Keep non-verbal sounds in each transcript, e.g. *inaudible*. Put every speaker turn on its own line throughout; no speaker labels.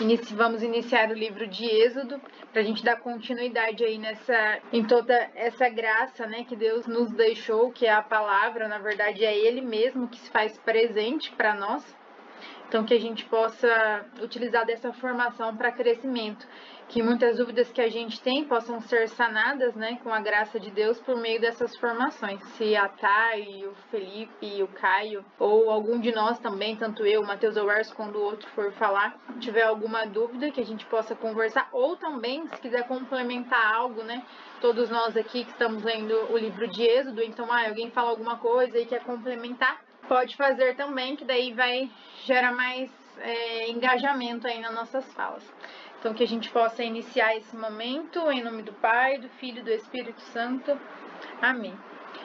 inici vamos iniciar o livro de Êxodo para a gente dar continuidade aí nessa em toda essa graça, né, que Deus nos deixou, que é a palavra, na verdade é Ele mesmo que se faz presente para nós. Então que a gente possa utilizar dessa formação para crescimento que muitas dúvidas que a gente tem possam ser sanadas, né, com a graça de Deus por meio dessas formações. Se a Thay, o Felipe, o Caio, ou algum de nós também, tanto eu, o Matheus ou o quando o outro for falar, tiver alguma dúvida que a gente possa conversar, ou também, se quiser complementar algo, né, todos nós aqui que estamos lendo o livro de Êxodo, então, ah, alguém fala alguma coisa e quer complementar, pode fazer também, que daí vai gerar mais é, engajamento aí nas nossas falas. Então, que a gente possa iniciar esse momento em nome do Pai, do Filho e do Espírito Santo. Amém.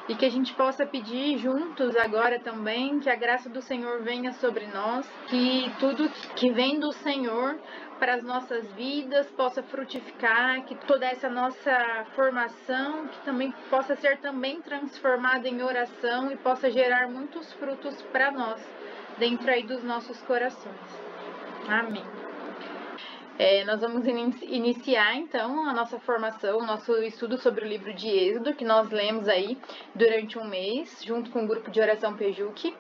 E que a gente possa pedir juntos agora também que a graça do Senhor venha sobre nós, que tudo que vem do Senhor para as nossas vidas possa frutificar, que toda essa nossa formação que também possa ser também transformada em oração e possa gerar muitos frutos para nós dentro aí dos nossos corações. Amém. É, nós vamos in iniciar então a nossa formação, o nosso estudo sobre o livro de Êxodo, que nós lemos aí durante um mês, junto com o grupo de oração Pejuque,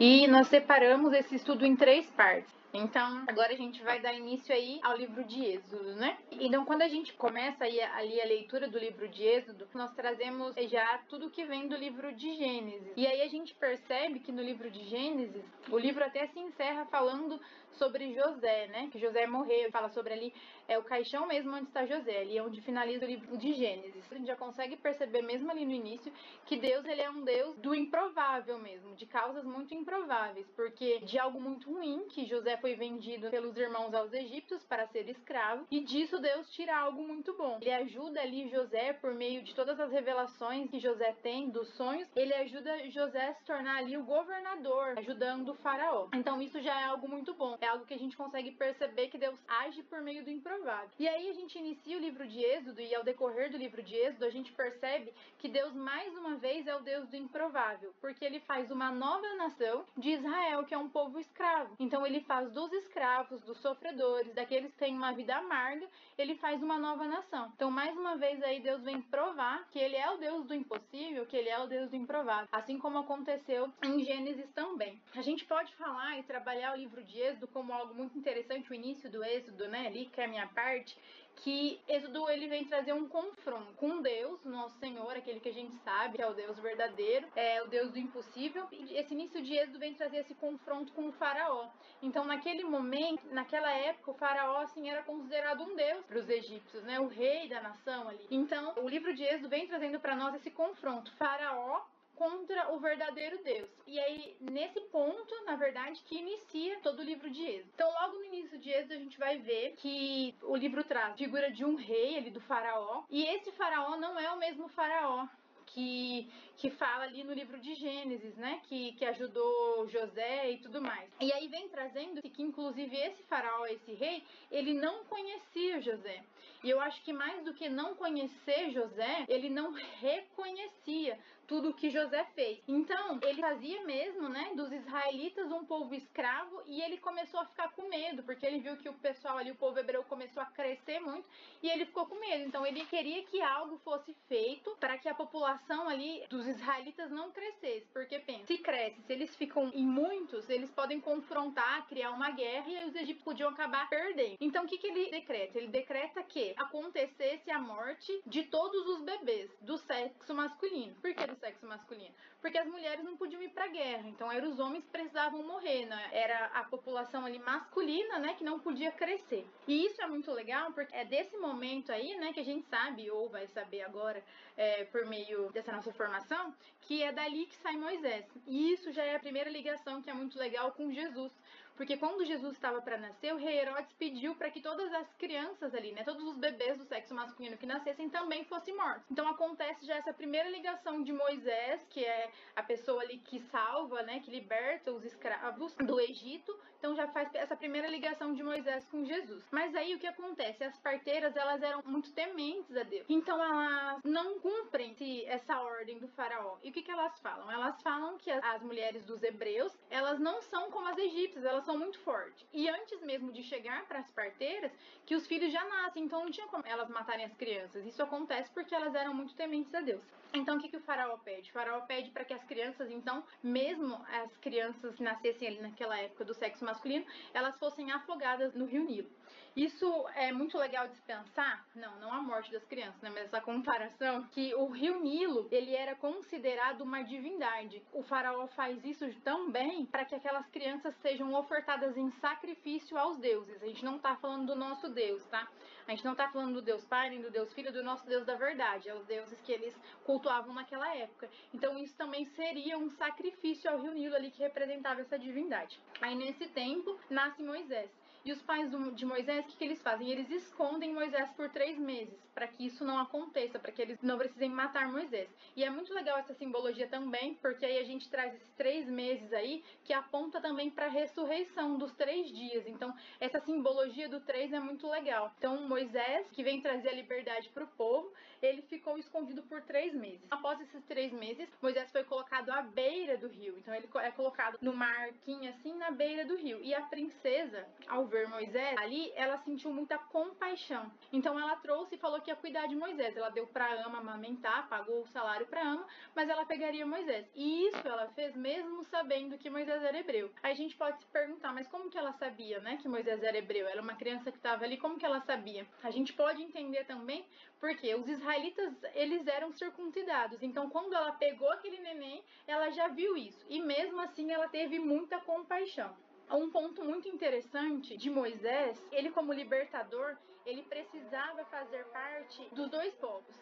e nós separamos esse estudo em três partes. Então, agora a gente vai dar início aí ao livro de Êxodo, né? Então, quando a gente começa aí ali a leitura do livro de Êxodo, nós trazemos já tudo que vem do livro de Gênesis. E aí a gente percebe que no livro de Gênesis, o livro até se encerra falando sobre José, né? Que José morreu, fala sobre ali é o caixão mesmo onde está José, ali é onde finaliza o livro de Gênesis. A gente já consegue perceber mesmo ali no início que Deus ele é um Deus do improvável mesmo, de causas muito improváveis, porque de algo muito ruim que José foi vendido pelos irmãos aos egípcios para ser escravo, e disso Deus tira algo muito bom. Ele ajuda ali José por meio de todas as revelações que José tem dos sonhos, ele ajuda José a se tornar ali o governador, ajudando o faraó. Então isso já é algo muito bom. É algo que a gente consegue perceber que Deus age por meio do improvável provável. E aí a gente inicia o livro de Êxodo e ao decorrer do livro de Êxodo a gente percebe que Deus mais uma vez é o Deus do improvável, porque ele faz uma nova nação de Israel, que é um povo escravo. Então ele faz dos escravos, dos sofredores, daqueles que têm uma vida amarga, ele faz uma nova nação. Então mais uma vez aí Deus vem provar que ele é o Deus do impossível, que ele é o Deus do improvável, assim como aconteceu em Gênesis também. A gente pode falar e trabalhar o livro de Êxodo como algo muito interessante, o início do Êxodo, né, ali que é a minha parte que Êxodo ele vem trazer um confronto com Deus, nosso Senhor, aquele que a gente sabe que é o Deus verdadeiro, é o Deus do impossível. Esse início de Êxodo vem trazer esse confronto com o faraó. Então, naquele momento, naquela época, o faraó assim era considerado um deus para os egípcios, né? O rei da nação ali. Então, o livro de Êxodo vem trazendo para nós esse confronto. Faraó contra o verdadeiro Deus. E aí, nesse ponto, na verdade, que inicia todo o livro de Êxodo. Então, logo no início de Êxodo, a gente vai ver que o livro traz a figura de um rei, ali do faraó, e esse faraó não é o mesmo faraó que, que fala ali no livro de Gênesis, né? Que, que ajudou José e tudo mais. E aí vem trazendo que, inclusive, esse faraó, esse rei, ele não conhecia José. E eu acho que mais do que não conhecer José, ele não reconhecia tudo o que José fez. Então, ele fazia mesmo, né, dos israelitas um povo escravo e ele começou a ficar com medo, porque ele viu que o pessoal ali, o povo hebreu, começou a crescer muito e ele ficou com medo. Então, ele queria que algo fosse feito para que a população ali dos israelitas não crescesse, porque pensa, se cresce, se eles ficam em muitos, eles podem confrontar, criar uma guerra e os egípcios podiam acabar perdendo. Então, o que, que ele decreta? Ele decreta que acontecesse a morte de todos os bebês do sexo masculino. Por que do sexo masculino? Porque as mulheres não podiam ir para guerra, então eram os homens que precisavam morrer, né? Era a população ali masculina, né, que não podia crescer. E isso é muito legal porque é desse momento aí, né, que a gente sabe ou vai saber agora é, por meio dessa nossa formação, que é dali que sai Moisés. E isso já é a primeira ligação que é muito legal com Jesus, porque quando Jesus estava para nascer, o rei Herodes pediu para que todas as crianças ali, né, todos os bebês do sexo masculino que nascessem também fossem mortos. Então acontece já essa primeira ligação de Moisés, que é a pessoa ali que salva, né, que liberta os escravos do Egito. Então já faz essa primeira ligação de Moisés com Jesus. Mas aí o que acontece? As parteiras, elas eram muito tementes a Deus. Então elas não cumprem essa ordem do faraó. E o que, que elas falam? Elas falam que as mulheres dos hebreus, elas não são como as egípcias, elas relação muito forte. E antes mesmo de chegar para as parteiras, que os filhos já nascem, então não tinha como elas matarem as crianças. Isso acontece porque elas eram muito tementes a Deus. Então o que, que o faraó pede? O faraó pede para que as crianças, então, mesmo as crianças que nascessem ali naquela época do sexo masculino, elas fossem afogadas no rio Nilo. Isso é muito legal de pensar, não, não a morte das crianças, né, mas essa comparação, que o rio Nilo, ele era considerado uma divindade. O faraó faz isso também para que aquelas crianças sejam ofertadas em sacrifício aos deuses. A gente não está falando do nosso Deus, tá? A gente não está falando do Deus Pai, nem do Deus Filho, do nosso Deus da verdade, é os deuses que eles cultuavam naquela época. Então isso também seria um sacrifício ao rio Nilo ali que representava essa divindade. Aí nesse tempo nasce Moisés. E os pais de Moisés, o que, que eles fazem? Eles escondem Moisés por três meses, para que isso não aconteça, para que eles não precisem matar Moisés. E é muito legal essa simbologia também, porque aí a gente traz esses três meses aí, que aponta também para a ressurreição dos três dias. Então, essa simbologia do três é muito legal. Então, Moisés, que vem trazer a liberdade para o povo, ele ficou escondido por três meses. Após esses três meses, Moisés foi colocado à beira do rio. Então, ele é colocado numa arquinha assim, na beira do rio. E a princesa, ao ver Moisés, ali ela sentiu muita compaixão. Então ela trouxe e falou que ia cuidar de Moisés. Ela deu para Ama amamentar, pagou o salário para Ama, mas ela pegaria Moisés. E isso ela fez mesmo sabendo que Moisés era hebreu. A gente pode se perguntar, mas como que ela sabia, né, que Moisés era hebreu? Ela é uma criança que estava ali, como que ela sabia? A gente pode entender também porque os israelitas, eles eram circuncidados. Então quando ela pegou aquele neném, ela já viu isso. E mesmo assim ela teve muita compaixão um ponto muito interessante de Moisés, ele como libertador, ele precisava fazer parte dos dois povos.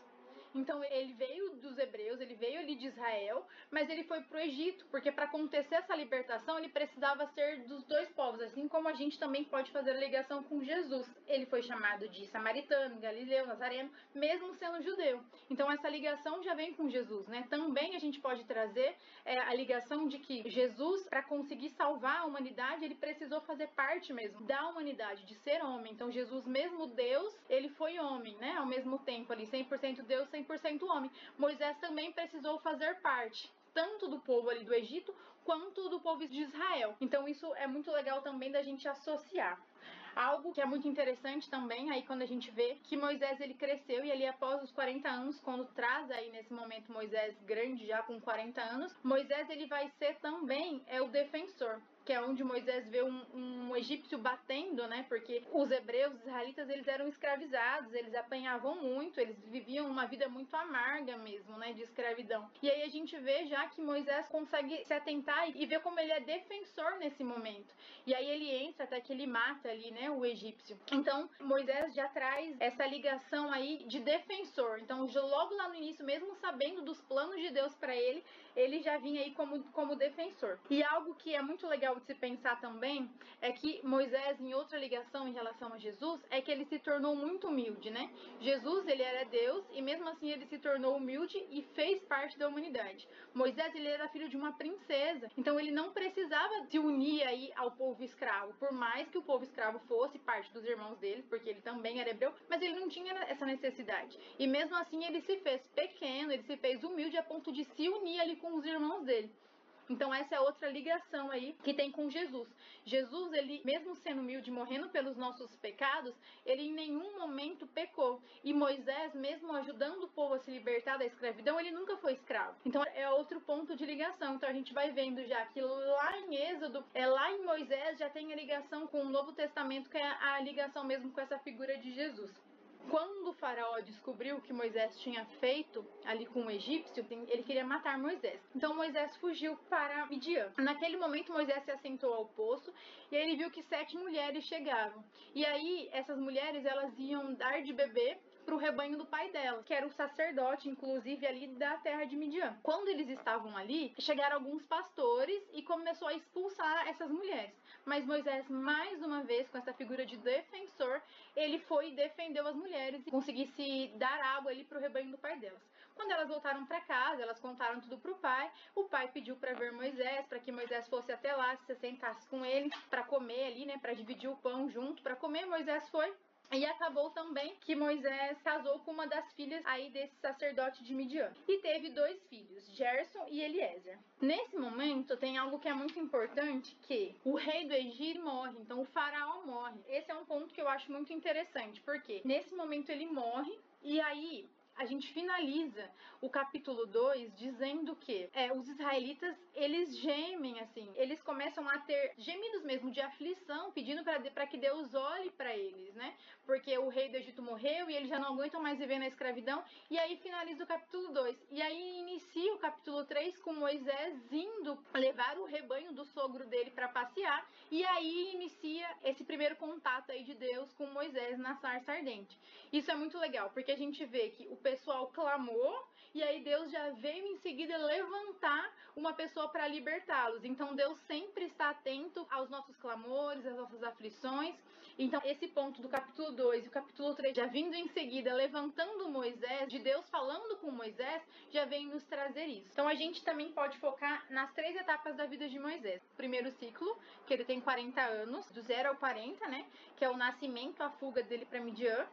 Então ele veio dos hebreus, ele veio ali de Israel, mas ele foi para o Egito, porque para acontecer essa libertação ele precisava ser dos dois povos, assim como a gente também pode fazer a ligação com Jesus. Ele foi chamado de samaritano, galileu, nazareno, mesmo sendo judeu. Então essa ligação já vem com Jesus, né? Também a gente pode trazer é, a ligação de que Jesus, para conseguir salvar a humanidade, ele precisou fazer parte mesmo da humanidade, de ser homem. Então Jesus, mesmo Deus, ele foi homem, né? Ao mesmo tempo ali, 100% Deus, 100% homem. Moisés também precisou fazer parte tanto do povo ali do Egito quanto do povo de Israel. Então isso é muito legal também da gente associar. Algo que é muito interessante também, aí quando a gente vê que Moisés ele cresceu e ali após os 40 anos, quando traz aí nesse momento Moisés grande já com 40 anos, Moisés ele vai ser também é o defensor que é onde Moisés vê um, um, egípcio batendo, né? Porque os hebreus, os israelitas, eles eram escravizados, eles apanhavam muito, eles viviam uma vida muito amarga mesmo, né? De escravidão. E aí a gente vê já que Moisés consegue se atentar e ver como ele é defensor nesse momento. E aí ele entra até que ele mata ali, né? O egípcio. Então Moisés já traz essa ligação aí de defensor. Então logo lá no início, mesmo sabendo dos planos de Deus para ele, ele já vinha aí como, como defensor. E algo que é muito legal de se pensar também é que Moisés, em outra ligação em relação a Jesus, é que ele se tornou muito humilde, né? Jesus, ele era Deus e mesmo assim ele se tornou humilde e fez parte da humanidade. Moisés, ele era filho de uma princesa, então ele não precisava se unir aí ao povo escravo, por mais que o povo escravo fosse parte dos irmãos dele, porque ele também era hebreu, mas ele não tinha essa necessidade. E mesmo assim ele se fez pequeno, ele se fez humilde a ponto de se unir ali com os irmãos dele. Então essa é outra ligação aí que tem com Jesus. Jesus, ele mesmo sendo humilde, morrendo pelos nossos pecados, ele em nenhum momento pecou. E Moisés, mesmo ajudando o povo a se libertar da escravidão, ele nunca foi escravo. Então é outro ponto de ligação. Então a gente vai vendo já que lá em Êxodo, é lá em Moisés já tem a ligação com o Novo Testamento, que é a ligação mesmo com essa figura de Jesus. Quando o faraó descobriu o que Moisés tinha feito ali com o egípcio, ele queria matar Moisés. Então Moisés fugiu para Midian. Naquele momento Moisés se assentou ao poço e ele viu que sete mulheres chegavam. E aí essas mulheres elas iam dar de beber para o rebanho do pai dela, que era o sacerdote, inclusive, ali da terra de Midian. Quando eles estavam ali, chegaram alguns pastores e começou a expulsar essas mulheres. Mas Moisés, mais uma vez, com essa figura de defensor, ele foi e defendeu as mulheres e conseguisse dar água ali para o rebanho do pai delas. Quando elas voltaram para casa, elas contaram tudo para o pai. O pai pediu para ver Moisés, para que Moisés fosse até lá, se sentasse com ele para comer ali, né, para dividir o pão junto, para comer. Moisés foi E acabou também que Moisés casou com uma das filhas aí desse sacerdote de Midian. E teve dois filhos, Gerson e Eliezer. Nesse momento tem algo que é muito importante, que o rei do Egito morre, então o faraó morre. Esse é um ponto que eu acho muito interessante, porque nesse momento ele morre e aí a gente finaliza o capítulo 2 dizendo que é, os israelitas, eles gemem, assim, eles começam a ter gemidos mesmo de aflição, pedindo para que Deus olhe para eles, né? Porque o rei do Egito morreu e eles já não aguentam mais viver na escravidão. E aí finaliza o capítulo 2. E aí inicia o capítulo 3 com Moisés indo levar o rebanho do sogro dele para passear. E aí inicia esse primeiro contato aí de Deus com Moisés na sarça ardente. Isso é muito legal, porque a gente vê que o pessoal clamou e aí Deus já veio em seguida levantar uma pessoa para libertá-los. Então Deus sempre está atento aos nossos clamores, às nossas aflições. Então esse ponto do capítulo 2 e o capítulo 3 já vindo em seguida levantando Moisés, de Deus falando com Moisés, já vem nos trazer isso. Então a gente também pode focar nas três etapas da vida de Moisés. Primeiro ciclo, que ele tem 40 anos, do 0 ao 40, né, que é o nascimento, a fuga dele para Midian.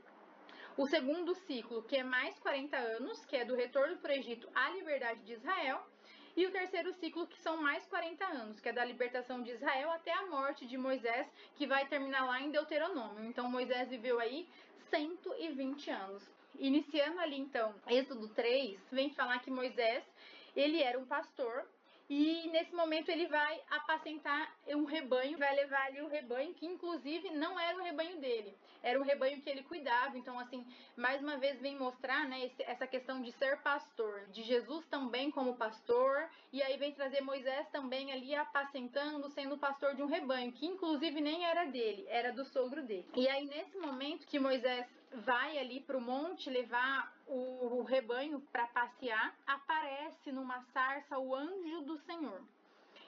O segundo ciclo, que é mais 40 anos, que é do retorno para o Egito à liberdade de Israel. E o terceiro ciclo, que são mais 40 anos, que é da libertação de Israel até a morte de Moisés, que vai terminar lá em Deuteronômio. Então Moisés viveu aí 120 anos. Iniciando ali então, Êxodo 3, vem falar que Moisés, ele era um pastor e nesse momento ele vai apacentar um rebanho, vai levar ali o rebanho, que inclusive não era o rebanho dele, era um rebanho que ele cuidava. Então, assim, mais uma vez vem mostrar né, essa questão de ser pastor, de Jesus também como pastor, e aí vem trazer Moisés também ali apacentando, sendo pastor de um rebanho, que inclusive nem era dele, era do sogro dele. E aí, nesse momento que Moisés vai ali para o monte levar o, o rebanho para passear, aparece numa sarça o anjo do Senhor.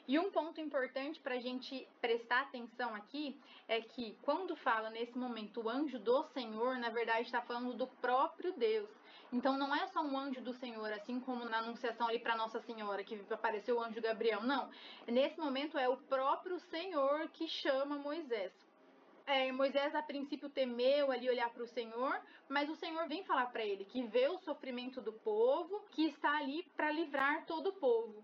E um ponto importante para a gente prestar atenção aqui é que quando fala nesse momento o anjo do Senhor, na verdade está falando do próprio Deus. Então não é só um anjo do Senhor, assim como na anunciação ali para Nossa Senhora que apareceu o anjo Gabriel. Não. Nesse momento é o próprio Senhor que chama Moisés é, Moisés a princípio temeu ali olhar para o Senhor, mas o Senhor vem falar para ele que vê o sofrimento do povo, que está ali para livrar todo o povo.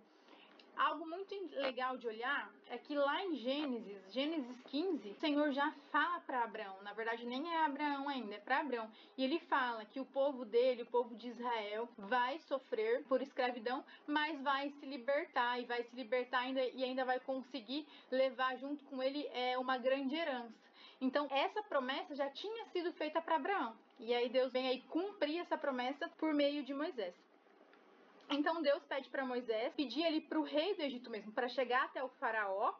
Algo muito legal de olhar é que lá em Gênesis, Gênesis 15, o Senhor já fala para Abraão, na verdade nem é Abraão ainda, é para Abraão, e ele fala que o povo dele, o povo de Israel, vai sofrer por escravidão, mas vai se libertar e vai se libertar ainda e ainda vai conseguir levar junto com ele é, uma grande herança. Então essa promessa já tinha sido feita para Abraão. E aí Deus vem aí cumprir essa promessa por meio de Moisés. Então Deus pede para Moisés pedir ali para o rei do Egito mesmo, para chegar até o faraó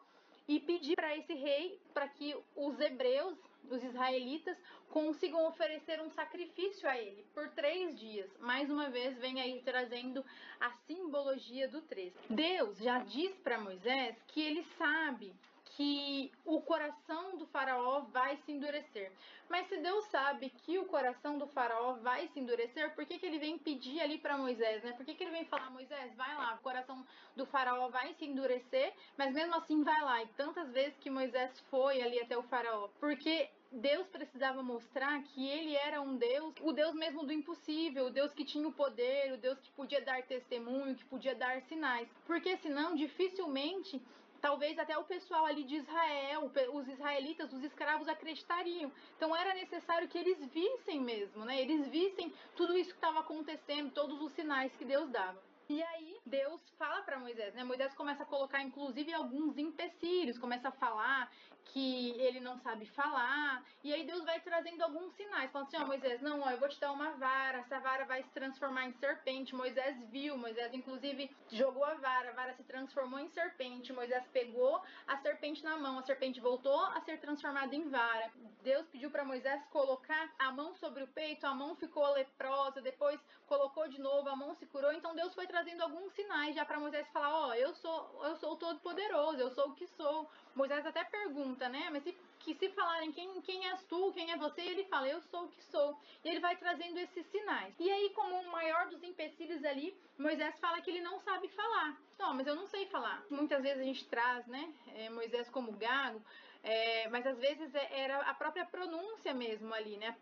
e pedir para esse rei para que os hebreus, os israelitas, consigam oferecer um sacrifício a ele por três dias. Mais uma vez, vem aí trazendo a simbologia do três. Deus já diz para Moisés que ele sabe que o coração do faraó vai se endurecer. Mas se Deus sabe que o coração do faraó vai se endurecer, por que, que ele vem pedir ali para Moisés, né? Por que, que ele vem falar, Moisés, vai lá, o coração do faraó vai se endurecer, mas mesmo assim vai lá. E tantas vezes que Moisés foi ali até o faraó, porque Deus precisava mostrar que ele era um Deus, o Deus mesmo do impossível, o Deus que tinha o poder, o Deus que podia dar testemunho, que podia dar sinais. Porque senão, dificilmente talvez até o pessoal ali de Israel, os israelitas, os escravos acreditariam. Então era necessário que eles vissem mesmo, né? Eles vissem tudo isso que estava acontecendo, todos os sinais que Deus dava. E aí Deus fala para Moisés, né? Moisés começa a colocar inclusive alguns empecilhos, começa a falar que ele não sabe falar, e aí Deus vai trazendo alguns sinais, falando assim: "Ó, oh, Moisés, não, ó, eu vou te dar uma vara, essa vara vai se transformar em serpente". Moisés viu, Moisés inclusive jogou a vara, a vara se transformou em serpente. Moisés pegou a serpente na mão, a serpente voltou a ser transformada em vara. Deus pediu para Moisés colocar a mão sobre o peito, a mão ficou leprosa, depois colocou de novo, a mão se curou. Então Deus foi trazendo alguns sinais já para Moisés falar, ó, oh, eu sou, eu sou todo poderoso, eu sou o que sou. Moisés até pergunta, né? Mas se, que se falarem quem, quem és tu, quem é você, ele fala, eu sou o que sou. E ele vai trazendo esses sinais. E aí, como o maior dos empecilhos ali, Moisés fala que ele não sabe falar. Não, mas eu não sei falar. Muitas vezes a gente traz, né, é, Moisés como gago, É, mas às vezes é, era a própria pronúncia mesmo ali, né?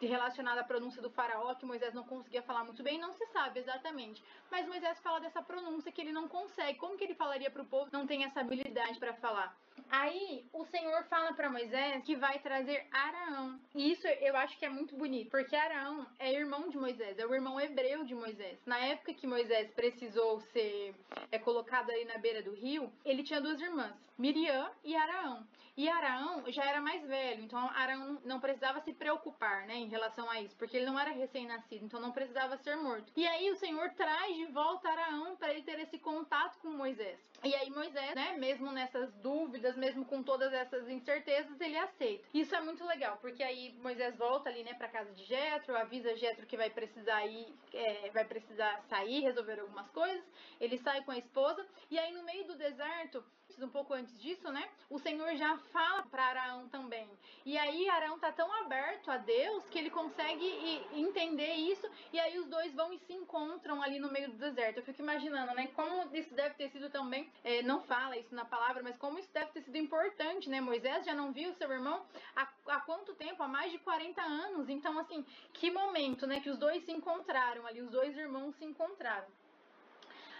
relacionada à pronúncia do faraó, que Moisés não conseguia falar muito bem, não se sabe exatamente. Mas Moisés fala dessa pronúncia que ele não consegue. Como que ele falaria para o povo não tem essa habilidade para falar? Aí o Senhor fala para Moisés que vai trazer Araão. E isso eu acho que é muito bonito, porque Araão é irmão de Moisés, é o irmão hebreu de Moisés. Na época que Moisés precisou ser é, colocado ali na beira do rio, ele tinha duas irmãs, Miriam e Araão. E Araão já era mais velho, então Araão não precisava se preocupar, né, em relação a isso, porque ele não era recém-nascido, então não precisava ser morto. E aí o Senhor traz de volta Araão para ele ter esse contato com Moisés. E aí Moisés, né, mesmo nessas dúvidas, mesmo com todas essas incertezas, ele aceita. Isso é muito legal, porque aí Moisés volta ali, né, para casa de Jetro, avisa Jetro que vai precisar ir, é, vai precisar sair, resolver algumas coisas. Ele sai com a esposa e aí no meio do deserto, um pouco antes disso, né, o Senhor já fala para Araão também. E aí Araão tá tão aberto a Deus que ele consegue entender isso e aí os dois vão e se encontram ali no meio do deserto. Eu fico imaginando, né, como isso deve ter sido também, é, não fala isso na palavra, mas como isso deve ter sido importante, né? Moisés já não viu seu irmão há, há quanto tempo? Há mais de 40 anos. Então, assim, que momento, né, que os dois se encontraram ali, os dois irmãos se encontraram.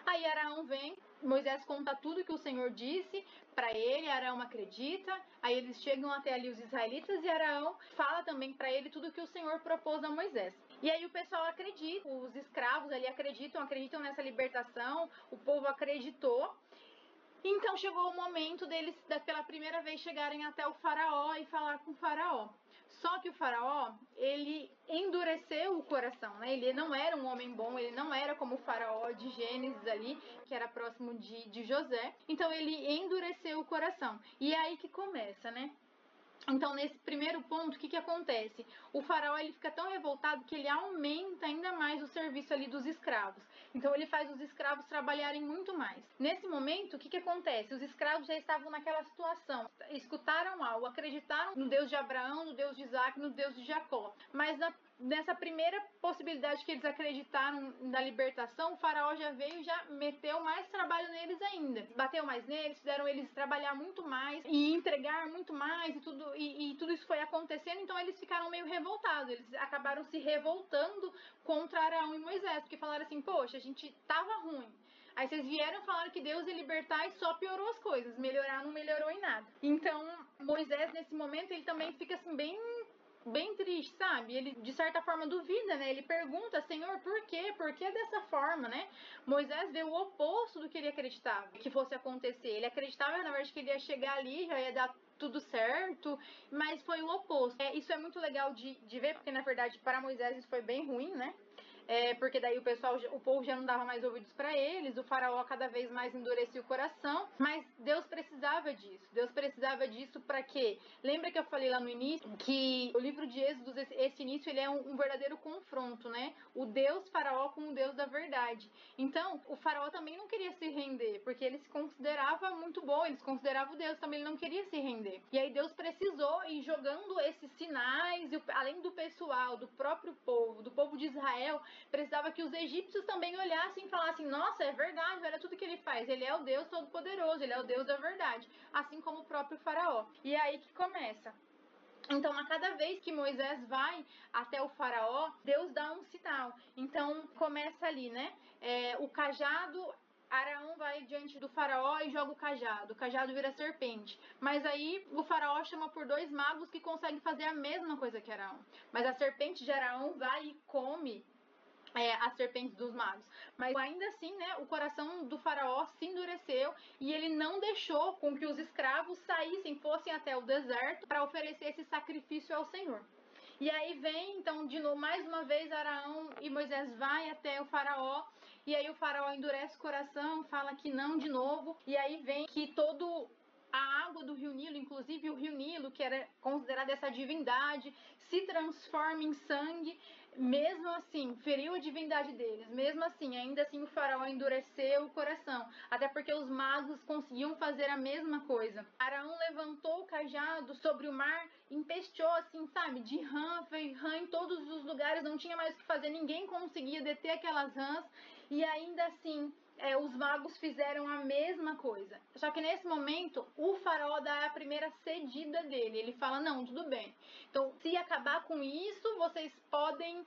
Aí Araão vem, Moisés conta tudo que o Senhor disse para ele, Araão acredita. Aí eles chegam até ali os israelitas e Araão fala também para ele tudo que o Senhor propôs a Moisés. E aí o pessoal acredita, os escravos ali acreditam, acreditam nessa libertação, o povo acreditou. Então chegou o momento deles, pela primeira vez, chegarem até o faraó e falar com o faraó. Só que o faraó, ele endureceu o coração, né? Ele não era um homem bom, ele não era como o faraó de Gênesis ali, que era próximo de, de José. Então ele endureceu o coração. E é aí que começa, né? Então, nesse primeiro ponto, o que, que acontece? O faraó ele fica tão revoltado que ele aumenta ainda mais o serviço ali dos escravos. Então, ele faz os escravos trabalharem muito mais. Nesse momento, o que, que acontece? Os escravos já estavam naquela situação. Escutaram algo, acreditaram no Deus de Abraão, no Deus de Isaac, no Deus de Jacó. Mas na nessa primeira possibilidade que eles acreditaram na libertação, o faraó já veio e já meteu mais trabalho neles ainda. Bateu mais neles, fizeram eles trabalhar muito mais e entregar muito mais e tudo, e, e tudo isso foi acontecendo, então eles ficaram meio revoltados. Eles acabaram se revoltando contra Arão e Moisés, porque falaram assim: Poxa, a gente tava ruim. Aí vocês vieram falar que Deus ia libertar e só piorou as coisas. Melhorar não melhorou em nada. Então, Moisés, nesse momento, ele também fica assim, bem bem triste, sabe? Ele de certa forma duvida, né? Ele pergunta, Senhor, por quê? Por que dessa forma, né? Moisés vê o oposto do que ele acreditava que fosse acontecer. Ele acreditava, na verdade, que ele ia chegar ali, já ia dar tudo certo, mas foi o oposto. É, isso é muito legal de, de ver, porque na verdade para Moisés isso foi bem ruim, né? É, porque daí o pessoal, o povo já não dava mais ouvidos para eles, o faraó cada vez mais endurecia o coração, mas Deus precisava disso. Deus precisava disso para quê? Lembra que eu falei lá no início que o livro de Êxodo, esse início, ele é um, verdadeiro confronto, né? O Deus faraó com o Deus da verdade. Então, o faraó também não queria se render, porque ele se considerava muito bom, ele se considerava o Deus, também ele não queria se render. E aí Deus precisou ir jogando esses sinais, além do pessoal, do próprio povo, do povo de Israel, precisava que os egípcios também olhassem e falassem: nossa, é verdade, olha tudo que ele faz. Ele é o Deus Todo-Poderoso, ele é o Deus da verdade. Assim como o próprio Faraó. E é aí que começa. Então, a cada vez que Moisés vai até o faraó, Deus dá um sinal. Então, começa ali, né? É, o cajado Araão vai diante do faraó e joga o cajado. O cajado vira serpente. Mas aí o faraó chama por dois magos que conseguem fazer a mesma coisa que Araão. Mas a serpente de Araão vai e come é, as serpentes dos magos. Mas ainda assim, né, o coração do faraó se endureceu e ele não deixou com que os escravos saíssem, fossem até o deserto para oferecer esse sacrifício ao Senhor. E aí vem, então, de novo, mais uma vez, Araão e Moisés vai até o faraó, e aí o faraó endurece o coração, fala que não de novo, e aí vem que todo a água do rio Nilo, inclusive o rio Nilo, que era considerado essa divindade, se transforma em sangue mesmo assim, feriu a divindade deles. Mesmo assim, ainda assim o faraó endureceu o coração, até porque os magos conseguiam fazer a mesma coisa. Araão levantou o cajado sobre o mar, empesteou assim, sabe, de rã, fez rã em todos os lugares, não tinha mais o que fazer, ninguém conseguia deter aquelas rãs, e ainda assim é, os magos fizeram a mesma coisa. Só que nesse momento, o faraó dá a primeira cedida dele. Ele fala: Não, tudo bem. Então, se acabar com isso, vocês podem.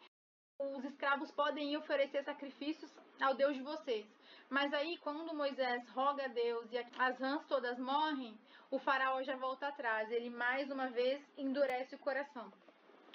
Os escravos podem oferecer sacrifícios ao Deus de vocês. Mas aí, quando Moisés roga a Deus e as rãs todas morrem, o faraó já volta atrás. Ele mais uma vez endurece o coração.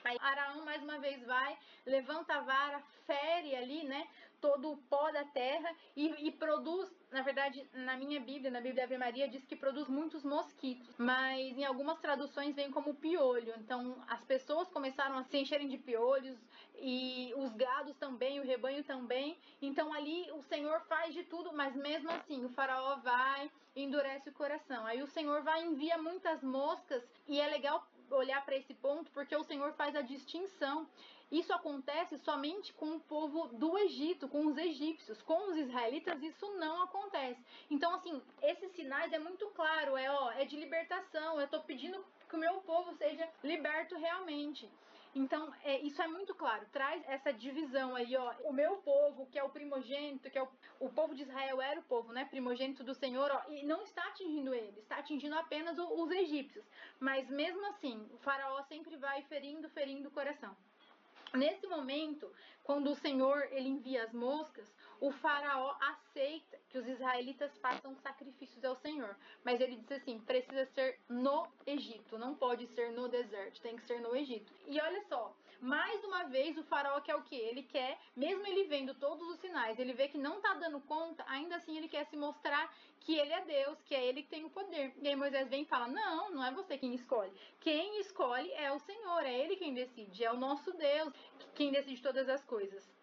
Aí Araão mais uma vez vai, levanta a vara, fere ali, né, todo o pó da terra e, e, produz, na verdade, na minha Bíblia, na Bíblia Ave Maria, diz que produz muitos mosquitos, mas em algumas traduções vem como piolho. Então as pessoas começaram a se encherem de piolhos e os gados também, o rebanho também. Então ali o Senhor faz de tudo, mas mesmo assim o faraó vai endurece o coração. Aí o Senhor vai e envia muitas moscas e é legal olhar para esse ponto porque o Senhor faz a distinção. Isso acontece somente com o povo do Egito, com os egípcios. Com os israelitas isso não acontece. Então assim, esses sinais é muito claro, é ó, é de libertação. Eu estou pedindo que o meu povo seja liberto realmente. Então, é, isso é muito claro. Traz essa divisão aí, ó. O meu povo, que é o primogênito, que é o, o povo de Israel era o povo, né? Primogênito do Senhor, ó. E não está atingindo ele, está atingindo apenas o, os egípcios. Mas mesmo assim, o faraó sempre vai ferindo, ferindo o coração. Nesse momento, quando o Senhor ele envia as moscas, o faraó aceita que os israelitas façam sacrifícios ao Senhor, mas ele diz assim: precisa ser no Egito, não pode ser no deserto, tem que ser no Egito. E olha só, mais uma vez o faraó quer o que? Ele quer, mesmo ele vendo todos os sinais, ele vê que não está dando conta, ainda assim ele quer se mostrar que ele é Deus, que é ele que tem o poder. E aí Moisés vem e fala: não, não é você quem escolhe. Quem escolhe é o Senhor, é ele quem decide, é o nosso Deus quem decide todas as coisas.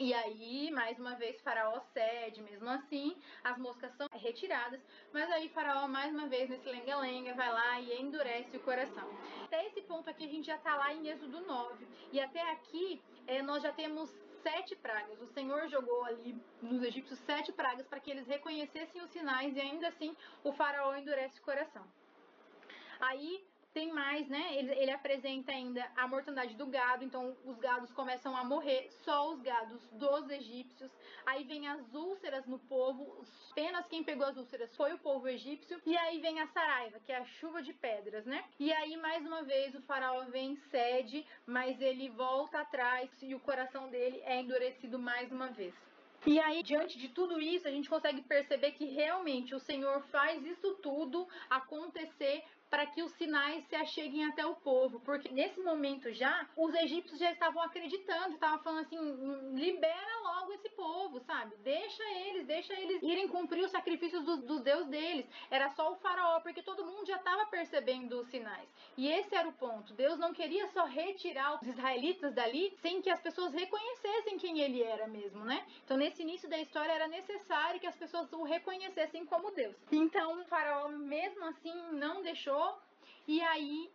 E aí, mais uma vez, Faraó cede, mesmo assim, as moscas são retiradas, mas aí Faraó, mais uma vez, nesse lenga-lenga, vai lá e endurece o coração. Até esse ponto aqui, a gente já está lá em Êxodo 9, e até aqui é, nós já temos sete pragas. O Senhor jogou ali nos egípcios sete pragas para que eles reconhecessem os sinais, e ainda assim o Faraó endurece o coração. Aí tem mais, né? Ele, ele, apresenta ainda a mortandade do gado, então os gados começam a morrer, só os gados dos egípcios. Aí vem as úlceras no povo, apenas quem pegou as úlceras foi o povo egípcio. E aí vem a saraiva, que é a chuva de pedras, né? E aí mais uma vez o faraó vem cede, mas ele volta atrás e o coração dele é endurecido mais uma vez. E aí, diante de tudo isso, a gente consegue perceber que realmente o Senhor faz isso tudo acontecer para que os sinais se acheguem até o povo, porque nesse momento já os egípcios já estavam acreditando, estavam falando assim, libera logo esse povo, sabe? Deixa eles, deixa eles irem cumprir os sacrifícios dos, dos deus deles. Era só o faraó, porque todo mundo já estava percebendo os sinais. E esse era o ponto. Deus não queria só retirar os israelitas dali sem que as pessoas reconhecessem quem ele era mesmo, né? Então nesse início da história era necessário que as pessoas o reconhecessem como Deus. Então o faraó mesmo assim não deixou e aí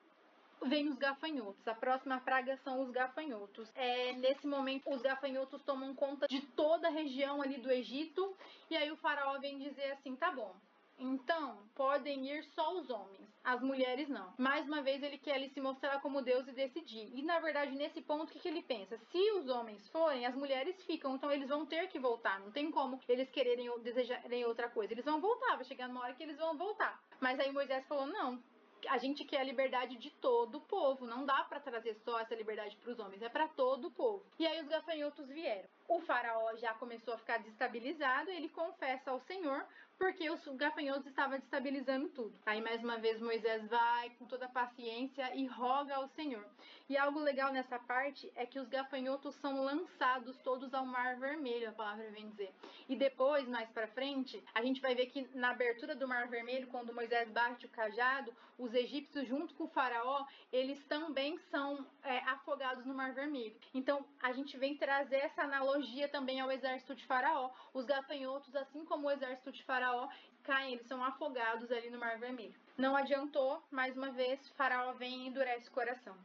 vem os gafanhotos. A próxima praga são os gafanhotos. É, nesse momento, os gafanhotos tomam conta de toda a região ali do Egito. E aí o faraó vem dizer assim: tá bom. Então, podem ir só os homens, as mulheres não. Mais uma vez, ele quer ele se mostrar como Deus e decidir. E na verdade, nesse ponto, o que, que ele pensa? Se os homens forem, as mulheres ficam, então eles vão ter que voltar. Não tem como eles quererem ou desejarem outra coisa. Eles vão voltar, vai chegar numa hora que eles vão voltar. Mas aí Moisés falou: não, a gente quer a liberdade de todo o povo. Não dá para trazer só essa liberdade para os homens, é para todo o povo. E aí os gafanhotos vieram. O faraó já começou a ficar destabilizado, ele confessa ao Senhor, porque os gafanhotos estavam destabilizando tudo. Aí mais uma vez Moisés vai com toda a paciência e roga ao Senhor. E algo legal nessa parte é que os gafanhotos são lançados todos ao Mar Vermelho, a palavra vem dizer. E depois, mais para frente, a gente vai ver que na abertura do Mar Vermelho, quando Moisés bate o cajado, os egípcios junto com o faraó, eles também são é, afogados no Mar Vermelho. Então a gente vem trazer essa analogia também ao exército de faraó. Os gafanhotos, assim como o exército de faraó Faraó caem, eles são afogados ali no Mar Vermelho. Não adiantou, mais uma vez, Faraó vem e endurece o coração.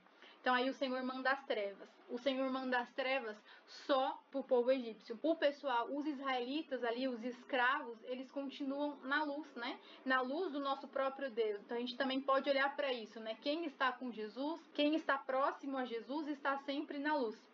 Então aí o Senhor manda as trevas. O Senhor manda as trevas só para o povo egípcio. O pessoal, os israelitas ali, os escravos, eles continuam na luz, né? Na luz do nosso próprio Deus. Então a gente também pode olhar para isso, né? Quem está com Jesus, quem está próximo a Jesus, está sempre na luz.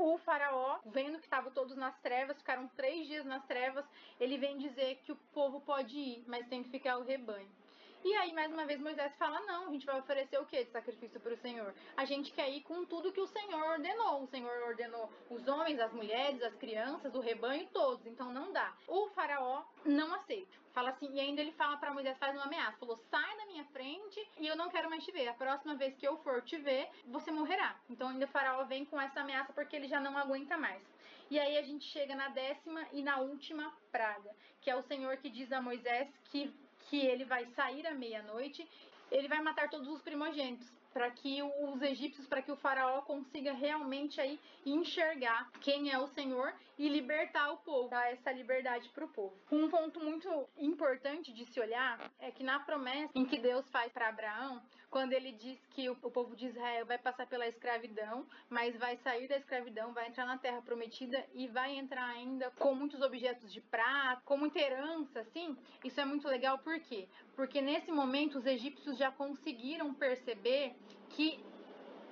O faraó, vendo que estavam todos nas trevas, ficaram três dias nas trevas, ele vem dizer que o povo pode ir, mas tem que ficar o rebanho. E aí, mais uma vez, Moisés fala: não, a gente vai oferecer o que de sacrifício para o Senhor? A gente quer ir com tudo que o Senhor ordenou. O Senhor ordenou os homens, as mulheres, as crianças, o rebanho, todos. Então não dá. O faraó não aceita. Fala assim, e ainda ele fala para Moisés, faz uma ameaça. Falou: sai da minha frente e eu não quero mais te ver. A próxima vez que eu for te ver, você morrerá. Então ainda o faraó vem com essa ameaça porque ele já não aguenta mais. E aí a gente chega na décima e na última praga, que é o Senhor que diz a Moisés que que ele vai sair à meia-noite, ele vai matar todos os primogênitos para que os egípcios, para que o faraó consiga realmente aí enxergar quem é o Senhor e libertar o povo, dar essa liberdade para o povo. Um ponto muito importante de se olhar é que na promessa em que Deus faz para Abraão, quando ele diz que o, povo de Israel vai passar pela escravidão, mas vai sair da escravidão, vai entrar na terra prometida e vai entrar ainda com muitos objetos de prata, com muita herança, assim, isso é muito legal, por quê? Porque nesse momento os egípcios já conseguiram perceber que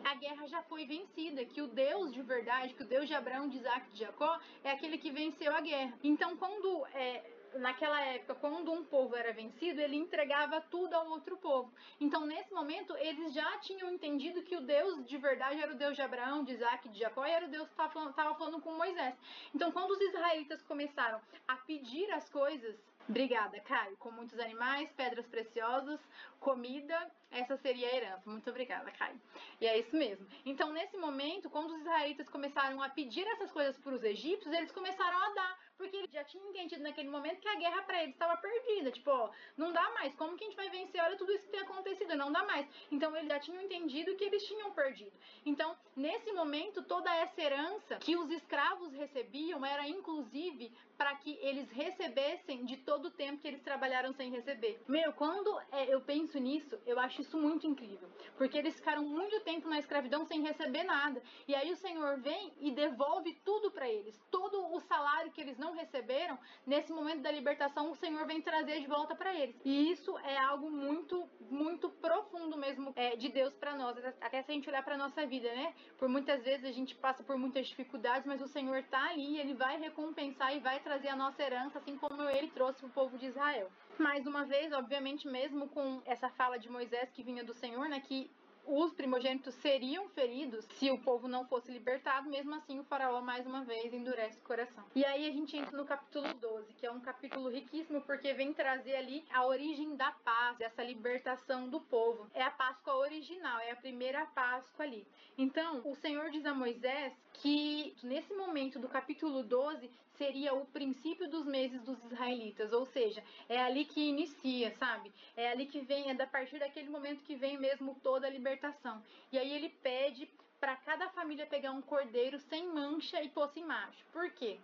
a guerra já foi vencida, que o Deus de verdade, que o Deus de Abraão, de Isaac de Jacó é aquele que venceu a guerra. Então, quando é, naquela época, quando um povo era vencido, ele entregava tudo ao outro povo. Então, nesse momento, eles já tinham entendido que o Deus de verdade era o Deus de Abraão, de Isaac, de Jacó, e era o Deus que estava falando, falando com Moisés. Então, quando os israelitas começaram a pedir as coisas Obrigada, Caio. Com muitos animais, pedras preciosas, comida, essa seria a herança. Muito obrigada, Caio. E é isso mesmo. Então, nesse momento, quando os israelitas começaram a pedir essas coisas para os egípcios, eles começaram a dar porque ele já tinha entendido naquele momento que a guerra para eles estava perdida. Tipo, ó, não dá mais. Como que a gente vai vencer? Olha tudo isso que tem acontecido, não dá mais. Então eles já tinham entendido que eles tinham perdido. Então, nesse momento, toda essa herança que os escravos recebiam era inclusive para que eles recebessem de todo o tempo que eles trabalharam sem receber. Meu, quando é, eu penso nisso, eu acho isso muito incrível, porque eles ficaram muito tempo na escravidão sem receber nada. E aí o Senhor vem e devolve tudo para eles, todo o salário que eles não não receberam, nesse momento da libertação, o Senhor vem trazer de volta para eles. E isso é algo muito, muito profundo mesmo é, de Deus para nós. Até se a gente olhar para nossa vida, né? Por muitas vezes a gente passa por muitas dificuldades, mas o Senhor tá ali, ele vai recompensar e vai trazer a nossa herança, assim como ele trouxe o povo de Israel. Mais uma vez, obviamente, mesmo com essa fala de Moisés que vinha do Senhor, né? Que os primogênitos seriam feridos se o povo não fosse libertado, mesmo assim o faraó mais uma vez endurece o coração. E aí a gente entra no capítulo 12, que é um capítulo riquíssimo porque vem trazer ali a origem da paz, dessa libertação do povo. É a Páscoa original, é a primeira Páscoa ali. Então, o Senhor diz a Moisés que nesse momento do capítulo 12 seria o princípio dos meses dos israelitas, ou seja, é ali que inicia, sabe? É ali que vem, é da partir daquele momento que vem mesmo toda a libertação. E aí ele pede para cada família pegar um cordeiro sem mancha e posse macho. Por quê?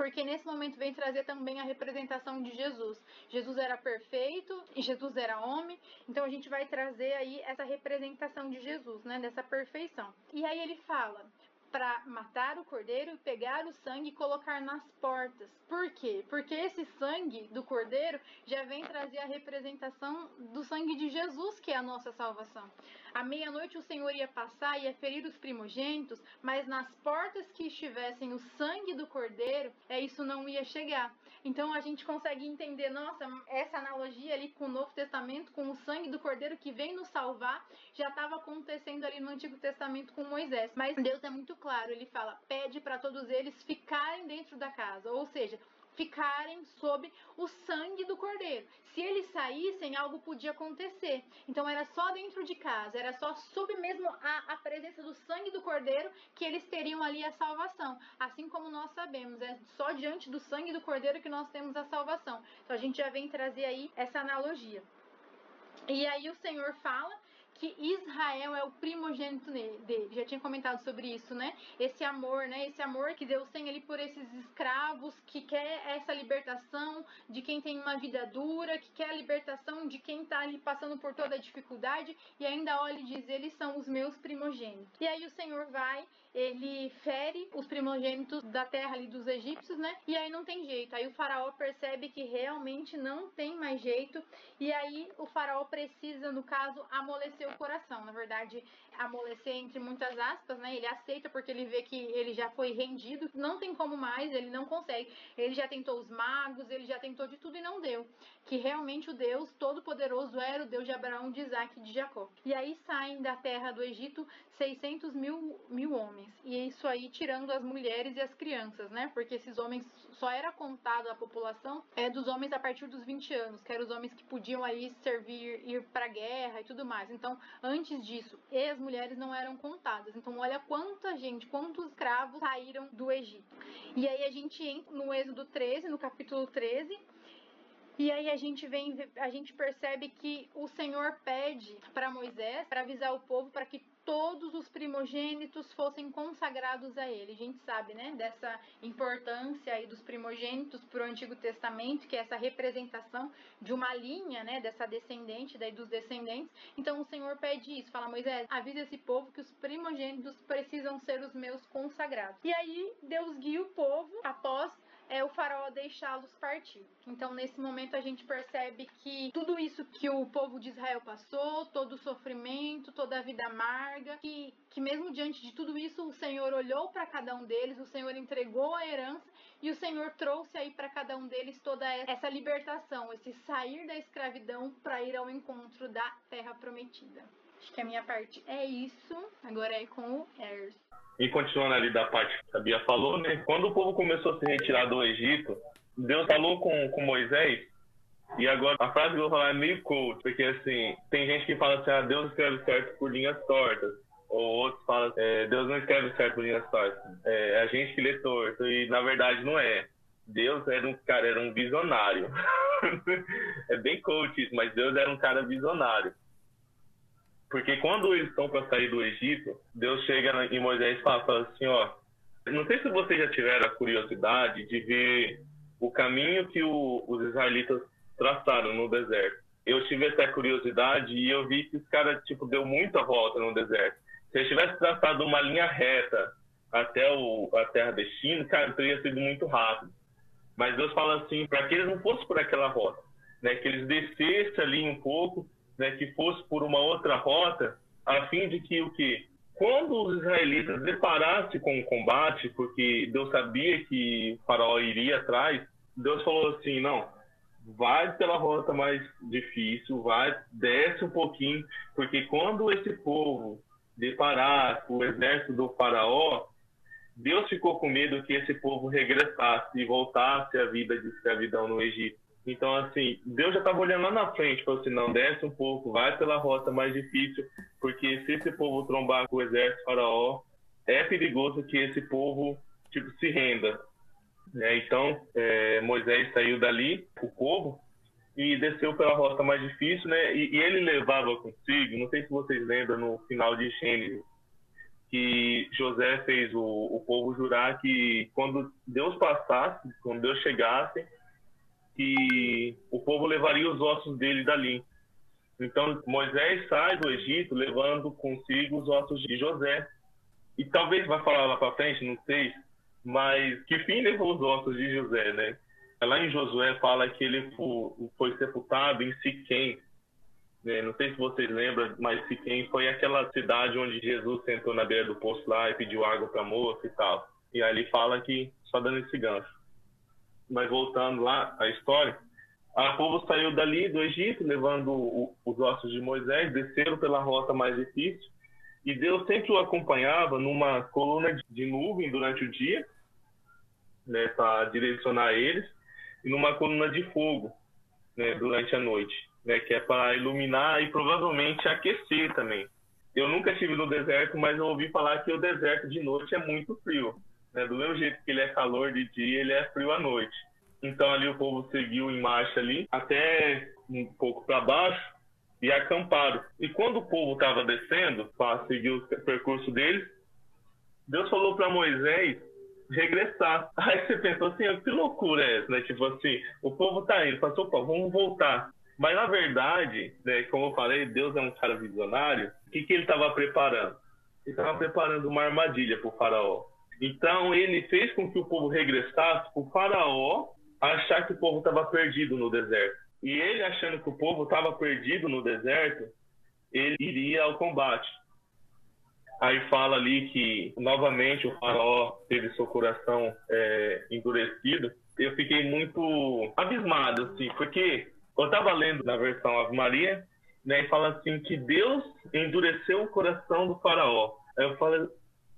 porque nesse momento vem trazer também a representação de Jesus. Jesus era perfeito e Jesus era homem, então a gente vai trazer aí essa representação de Jesus, né, dessa perfeição. E aí ele fala: para matar o cordeiro, pegar o sangue e colocar nas portas. Por quê? Porque esse sangue do cordeiro já vem trazer a representação do sangue de Jesus, que é a nossa salvação. À meia-noite o Senhor ia passar e ia ferir os primogênitos, mas nas portas que estivessem o sangue do cordeiro, é isso não ia chegar. Então a gente consegue entender, nossa, essa analogia ali com o Novo Testamento, com o sangue do cordeiro que vem nos salvar, já estava acontecendo ali no Antigo Testamento com Moisés. Mas Deus é muito claro, ele fala: pede para todos eles ficarem dentro da casa, ou seja, ficarem sob o sangue do cordeiro. Se eles saíssem, algo podia acontecer. Então era só dentro de casa, era só sob mesmo a, a presença do sangue do cordeiro que eles teriam ali a salvação. Assim como nós sabemos, é só diante do sangue do cordeiro que nós temos a salvação. Então a gente já vem trazer aí essa analogia. E aí o Senhor fala que Israel é o primogênito dele. Já tinha comentado sobre isso, né? Esse amor, né? Esse amor que Deus tem ali por esses escravos, que quer essa libertação de quem tem uma vida dura, que quer a libertação de quem está ali passando por toda a dificuldade e ainda olha e diz: Eles são os meus primogênitos. E aí o Senhor vai, ele fere os primogênitos da terra ali dos egípcios, né? E aí não tem jeito. Aí o faraó percebe que realmente não tem mais jeito. E aí o faraó precisa, no caso, amolecer o coração. Na verdade, amolecer entre muitas aspas, né? Ele aceita porque ele vê que ele já foi rendido, não tem como mais, ele não consegue. Ele já tentou os magos, ele já tentou de tudo e não deu. Que realmente o Deus Todo-Poderoso era o Deus de Abraão, de Isaac e de Jacó. E aí saem da terra do Egito 600 mil, mil homens. E isso aí tirando as mulheres e as crianças, né? Porque esses homens só era contado a população é dos homens a partir dos 20 anos, que eram os homens que podiam aí servir, ir para guerra e tudo mais. Então, antes disso, e as mulheres não eram contadas. Então, olha quanta gente, quantos escravos saíram do Egito. E aí a gente entra no Êxodo 13, no capítulo 13, e aí a gente vem, a gente percebe que o Senhor pede para Moisés para avisar o povo para que todos os primogênitos fossem consagrados a ele. A gente sabe, né, dessa importância aí dos primogênitos para o Antigo Testamento, que é essa representação de uma linha, né, dessa descendente, daí dos descendentes. Então o Senhor pede isso, fala Moisés, avisa esse povo que os primogênitos precisam ser os meus consagrados. E aí Deus guia o povo após é o faraó deixá-los partir. Então, nesse momento, a gente percebe que tudo isso que o povo de Israel passou, todo o sofrimento, toda a vida amarga, que, que mesmo diante de tudo isso, o Senhor olhou para cada um deles, o Senhor entregou a herança e o Senhor trouxe aí para cada um deles toda essa libertação, esse sair da escravidão para ir ao encontro da terra prometida. Acho que a minha parte é isso. Agora é com o Ers.
E continuando ali da parte que a Bia falou, né? Quando o povo começou a se retirar do Egito, Deus falou com, com Moisés, e agora a frase que eu vou falar é meio coach, porque assim, tem gente que fala assim, ah, Deus escreve certo por linhas tortas. Ou outros falam, é, Deus não escreve certo por linhas tortas. É, é a gente que lê torto, e na verdade não é. Deus era um cara, era um visionário. *laughs* é bem coach isso, mas Deus era um cara visionário. Porque quando eles estão para sair do Egito, Deus chega em Moisés e fala, fala assim, ó, não sei se vocês já tiveram a curiosidade de ver o caminho que o, os israelitas traçaram no deserto. Eu tive essa curiosidade e eu vi que os caras, tipo, deu muita volta no deserto. Se eles tivessem traçado uma linha reta até o, a terra destino, cara, teria sido muito rápido. Mas Deus fala assim, para que eles não fossem por aquela rota, né, que eles descessem ali um pouco né, que fosse por uma outra rota, a fim de que o que quando os israelitas deparassem com o combate, porque Deus sabia que o faraó iria atrás, Deus falou assim, não, vai pela rota mais difícil, vai, desce um pouquinho, porque quando esse povo deparar com o exército do faraó, Deus ficou com medo que esse povo regressasse e voltasse à vida de escravidão no Egito. Então, assim, Deus já estava olhando lá na frente, falou assim, não, desce um pouco, vai pela rota mais difícil, porque se esse povo trombar com o exército faraó, é perigoso que esse povo, tipo, se renda. É, então, é, Moisés saiu dali, o povo, e desceu pela rota mais difícil, né? E, e, ele levava consigo, não sei se vocês lembram, no final de Gênesis, que José fez o, o povo jurar que quando Deus passasse, quando Deus chegasse, que o povo levaria os ossos dele dali. Então Moisés sai do Egito levando consigo os ossos de José. E talvez vai falar lá para frente, não sei, mas que fim levou os ossos de José, né? Lá em Josué fala que ele foi sepultado em Siquém. Né? Não sei se vocês lembram, mas Siquém foi aquela cidade onde Jesus sentou na beira do poço lá e pediu água para a moça e tal. E aí ele fala que, só dando esse gancho, mas voltando lá à história, a povo saiu dali do Egito, levando o, os ossos de Moisés, desceram pela rota mais difícil, e Deus sempre o acompanhava numa coluna de nuvem durante o dia, né, para direcionar eles, e numa coluna de fogo né, durante a noite, né, que é para iluminar e provavelmente aquecer também. Eu nunca estive no deserto, mas eu ouvi falar que o deserto de noite é muito frio. Né? Do mesmo jeito que ele é calor de dia, ele é frio à noite. Então ali o povo seguiu em marcha ali, até um pouco para baixo, e acamparam. E quando o povo estava descendo para seguir o percurso deles, Deus falou para Moisés regressar. *laughs* Aí você pensou assim, ah, que loucura é essa, né? Tipo assim, o povo tá indo, passou, pô, vamos voltar. Mas na verdade, né, como eu falei, Deus é um cara visionário. O que, que ele estava preparando? Ele estava preparando uma armadilha para o faraó. Então ele fez com que o povo regressasse para o faraó achar que o povo estava perdido no deserto. E ele achando que o povo estava perdido no deserto, ele iria ao combate. Aí fala ali que novamente o faraó teve seu coração é, endurecido. Eu fiquei muito abismado, assim, porque eu estava lendo na versão Ave Maria, né, e fala assim que Deus endureceu o coração do faraó. Aí eu falo,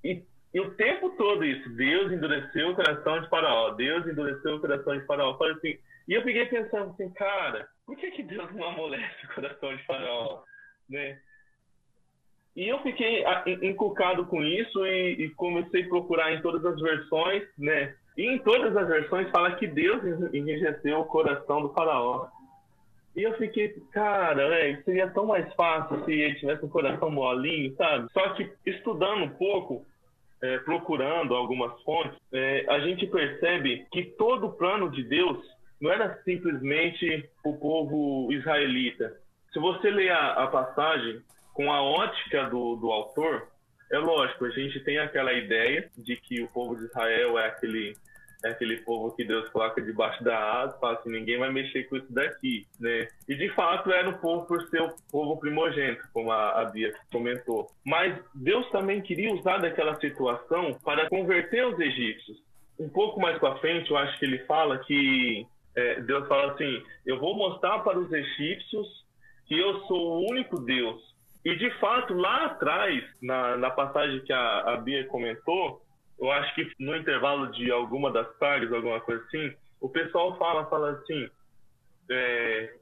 e, e, o tempo todo isso, Deus endureceu o coração de faraó, Deus endureceu o coração de faraó. Assim, e eu fiquei pensando assim, cara, por que, que Deus não amolece o coração de faraó? Né? E eu fiquei ah, encucado com isso e, e, comecei a procurar em todas as versões, né? E em todas as versões fala que Deus enrijeceu o coração do faraó. E eu fiquei, cara, é, seria tão mais fácil se ele tivesse um coração molinho, sabe? Só que estudando um pouco, é, procurando algumas fontes, é, a gente percebe que todo o plano de Deus não era simplesmente o povo israelita. Se você ler a, a passagem, com a ótica do, do autor, é lógico, a gente tem aquela ideia de que o povo de Israel é aquele é aquele povo que Deus coloca debaixo da asa, fala assim, ninguém vai mexer com isso daqui, né? E de fato era o povo por ser o povo primogênito, como a, a Bia comentou. Mas Deus também queria usar daquela situação para converter os egípcios. Um pouco mais para frente, eu acho que ele fala que é, Deus fala assim: eu vou mostrar para os egípcios que eu sou o único Deus e de fato, lá atrás, na, na passagem que a, a Bia comentou, eu acho que no intervalo de alguma das pragas, alguma coisa assim, o pessoal fala, fala assim. É...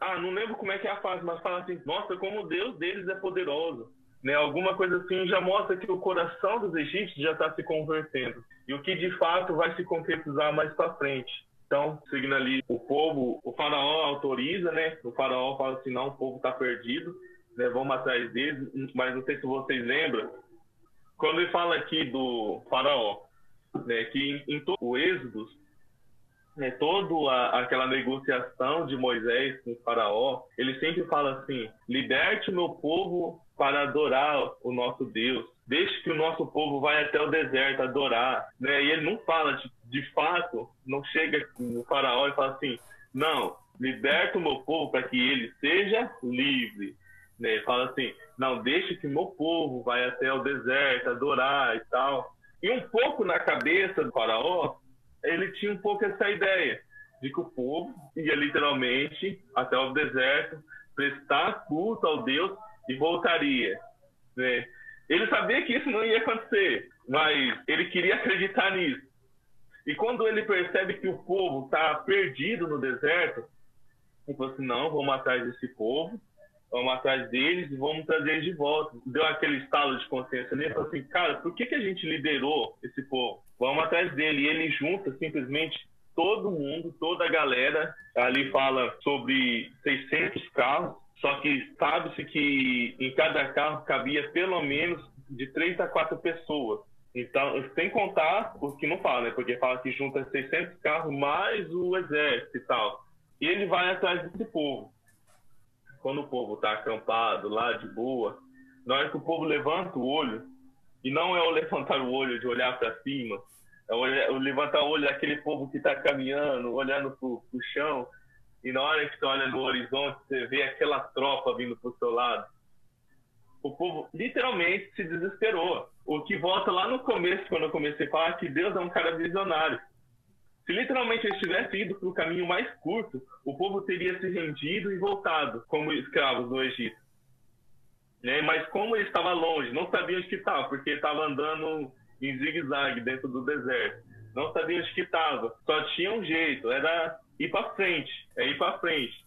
Ah, não lembro como é que é a frase, mas fala assim, nossa, como o Deus deles é poderoso. Né? Alguma coisa assim já mostra que o coração dos egípcios já está se convertendo. E o que de fato vai se concretizar mais para frente. Então, seguindo ali, o povo, o faraó autoriza, né? O faraó fala assim, não, o povo está perdido, né? Vamos atrás deles. Mas não sei se vocês lembram, quando ele fala aqui do faraó, né? Que em, em todo o êxodo, né, toda aquela negociação de Moisés com o faraó, ele sempre fala assim, liberte meu povo para adorar o nosso Deus. Deixe que o nosso povo vá até o deserto adorar. Né? E ele não fala, de, de fato, não chega no faraó e fala assim, não, liberta o meu povo para que ele seja livre. Né? Ele fala assim, não, deixe que meu povo vá até o deserto adorar e tal. E um pouco na cabeça do faraó, ele tinha um pouco essa ideia de que o povo ia literalmente até o deserto prestar culto ao Deus e voltaria. Né? Ele sabia que isso não ia acontecer, mas ele queria acreditar nisso. E quando ele percebe que o povo está perdido no deserto, ele falou assim: não, vamos atrás desse povo, vamos atrás deles e vamos trazer eles de volta. Deu aquele estalo de consciência nele falou assim: cara, por que, que a gente liderou esse povo? Vamos atrás dele. E ele junta simplesmente todo mundo, toda a galera. Ali fala sobre 600 carros só que sabe-se que em cada carro cabia pelo menos de três a quatro pessoas. Então, sem contar o que não fala, né? Porque fala que junta 600 carros mais o exército e tal. E ele vai atrás desse povo. Quando o povo está acampado lá de boa, na hora que o povo levanta o olho, e não é o *laughs* levantar o olho de olhar para cima, é o levantar o olho daquele povo que está caminhando, olhando para o chão, e na hora que você olha no horizonte, você vê aquela tropa vindo pro seu lado. O povo literalmente se desesperou. O que volta lá no começo, quando eu comecei a falar que Deus é um cara visionário. Se literalmente eles tivessem ido para o caminho mais curto, o povo teria se rendido e voltado como escravos no Egito. Né? Mas como ele estava longe, não sabia onde que estava, porque estava andando em zigue-zague dentro do deserto. Não sabia onde que estava. Só tinha um jeito, era ir para frente, é ir para frente.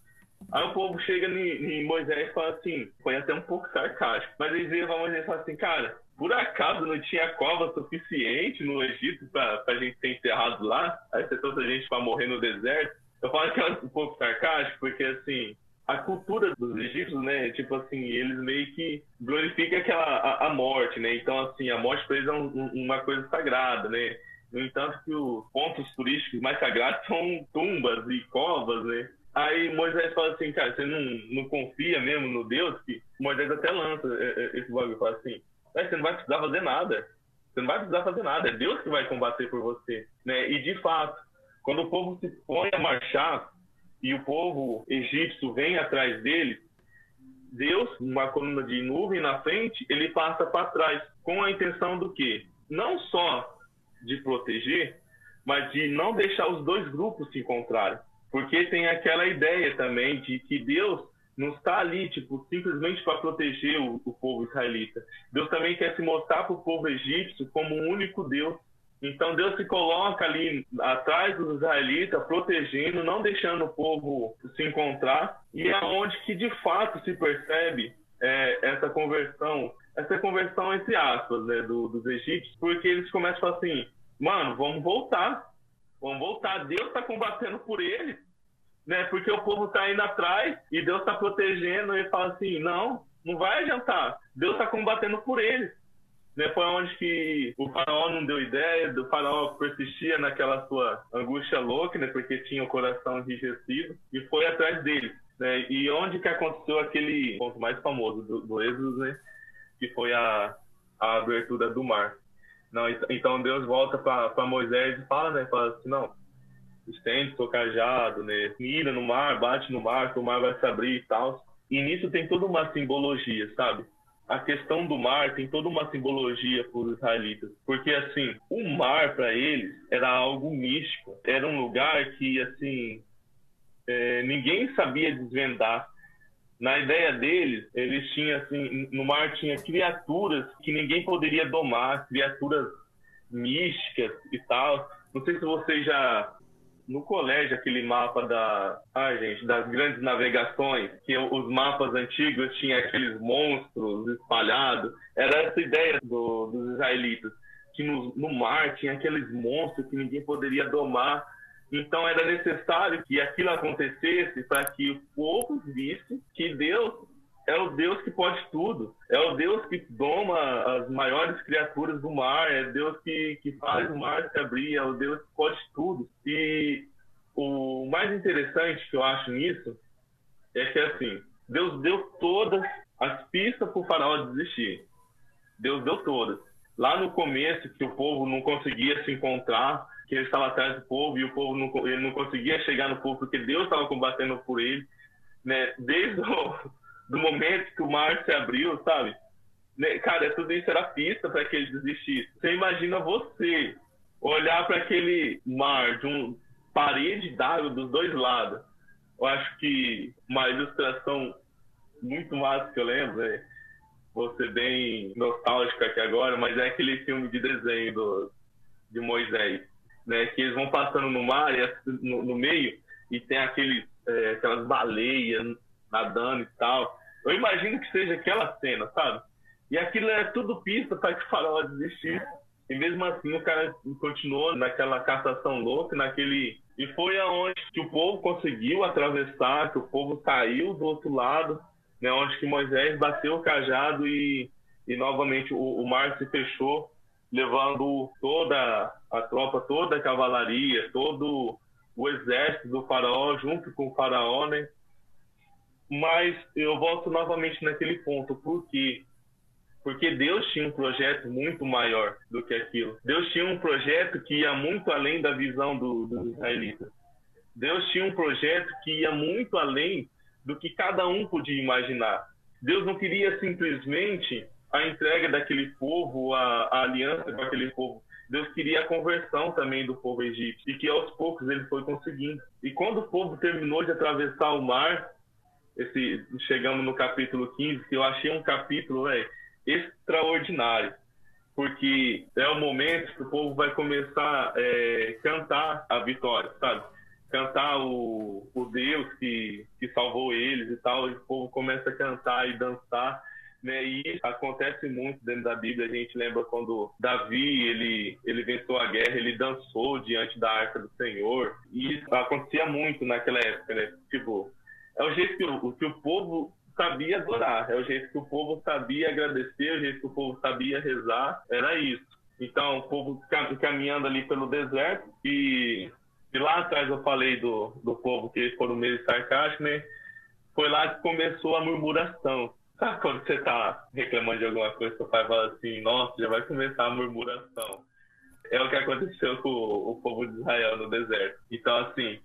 Aí o povo chega em, Moisés e fala assim, foi até um pouco sarcástico, mas eles viram para Moisés e falam assim, cara, por acaso não tinha cova suficiente no Egito para a gente ser enterrado lá? Aí trouxe a gente para morrer no deserto? Eu falo que é um pouco sarcástico, porque assim, a cultura dos egípcios, né, tipo assim, eles meio que glorificam aquela, a, a morte, né? Então, assim, a morte para eles é um, uma coisa sagrada, né? No entanto, que os pontos turísticos mais sagrados são tumbas e covas, né? Aí Moisés fala assim, cara, você não, não confia mesmo no Deus? Que Moisés até lança é, é, esse bagulho, fala assim, você não vai precisar fazer nada. Você não vai precisar fazer nada, é Deus que vai combater por você. Né? E de fato, quando o povo se põe a marchar e o povo egípcio vem atrás dele, Deus, uma coluna de nuvem na frente, ele passa para trás, com a intenção do quê? Não só de proteger, mas de não deixar os dois grupos se encontrarem. Porque tem aquela ideia também de que Deus não está ali, tipo, simplesmente para proteger o, o, povo israelita. Deus também quer se mostrar para o povo egípcio como um único Deus. Então Deus se coloca ali atrás dos israelitas, protegendo, não deixando o povo se encontrar. E é onde que de fato se percebe é, essa conversão, essa conversão entre aspas, né, do, dos egípcios, porque eles começam a falar assim, mano, vamos voltar, vamos voltar. Deus está combatendo por eles né? Porque o povo está indo atrás e Deus está protegendo e fala assim, não, não vai adiantar. Deus está combatendo por eles. Né? Foi onde que o faraó não deu ideia, o faraó persistia naquela sua angústia louca, né? Porque tinha o coração enrijecido e foi atrás deles. Né? E onde que aconteceu aquele ponto mais famoso do, do Êxodo, né? Que foi a, a abertura do mar. Não, então Deus volta para Moisés e fala, né? Fala assim, não, estende seu cajado, né? Mira no mar, bate no mar, que o mar vai se abrir e tal. E nisso tem toda uma simbologia, sabe? A questão do mar tem toda uma simbologia para os israelitas, porque assim, o mar para eles era algo místico, era um lugar que assim é, ninguém sabia desvendar. Na ideia deles, eles tinham assim, no mar tinha criaturas que ninguém poderia domar, criaturas místicas e tal. Não sei se vocês já no colégio aquele mapa da, gente, das grandes navegações, que os mapas antigos tinham aqueles monstros espalhados. Era essa ideia do, dos israelitas, que no, no mar tinha aqueles monstros que ninguém poderia domar. Então era necessário que aquilo acontecesse para que o povo visse que Deus é o Deus que pode tudo. É o Deus que doma as maiores criaturas do mar. É Deus que, que faz o mar se abrir. É o Deus que pode tudo. E o mais interessante que eu acho nisso é que, assim, Deus deu todas as pistas para o faraó desistir. Deus deu todas. Lá no começo, que o povo não conseguia se encontrar, que ele estava atrás do povo e o povo não, ele não conseguia chegar no povo porque Deus estava combatendo por ele. Né? Desde o do momento que o mar se abriu, sabe? Né, cara, tudo isso era pista para que ele desistisse. Você imagina você olhar para aquele mar de um parede d'água dos dois lados. Eu acho que uma ilustração muito massa que eu lembro, é, vou ser bem nostálgico aqui agora, mas é aquele filme de desenho do, de Moisés, né? Que eles vão passando no mar, e, no, no meio, e tem aqueles, é, aquelas baleias nadando e tal. Eu imagino que seja aquela cena, sabe? E aquilo é tudo pista para que o faraó desistisse. E mesmo assim o cara continuou naquela cassação louca, naquele. E foi aonde que o povo conseguiu atravessar, que o povo saiu do outro lado, né? onde que Moisés bateu o cajado e, e novamente o, o mar se fechou, levando toda a tropa, toda a cavalaria, todo o exército do faraó junto com o faraó, né? Mas eu volto novamente naquele ponto. Por quê? Porque Deus tinha um projeto muito maior do que aquilo. Deus tinha um projeto que ia muito além da visão do, dos israelitas. Deus tinha um projeto que ia muito além do que cada um podia imaginar. Deus não queria simplesmente a entrega daquele povo, a, a aliança com aquele povo. Deus queria a conversão também do povo egípcio e que aos poucos ele foi conseguindo. E quando o povo terminou de atravessar o mar, esse, chegamos no capítulo 15, que eu achei um capítulo véio, extraordinário, porque é o momento que o povo vai começar a é, cantar a vitória, sabe? Cantar o, o Deus que, que salvou eles e tal, e o povo começa a cantar e dançar. Né, e acontece muito dentro da Bíblia. A gente lembra quando Davi ele, ele venceu a guerra, ele dançou diante da arca do Senhor. E acontecia muito naquela época, né? Tipo, é o jeito que o, que o povo sabia adorar, é o jeito que o povo sabia agradecer, é o jeito que o povo sabia rezar, era isso. Então, o povo caminhando ali pelo deserto e, e lá atrás eu falei do, do povo que foram meio sarcásticos, né? Foi lá que começou a murmuração. Sabe quando você está reclamando de alguma coisa, seu pai fala assim, nossa, já vai começar a murmuração. É o que aconteceu com o, o povo de Israel no deserto. Então, assim,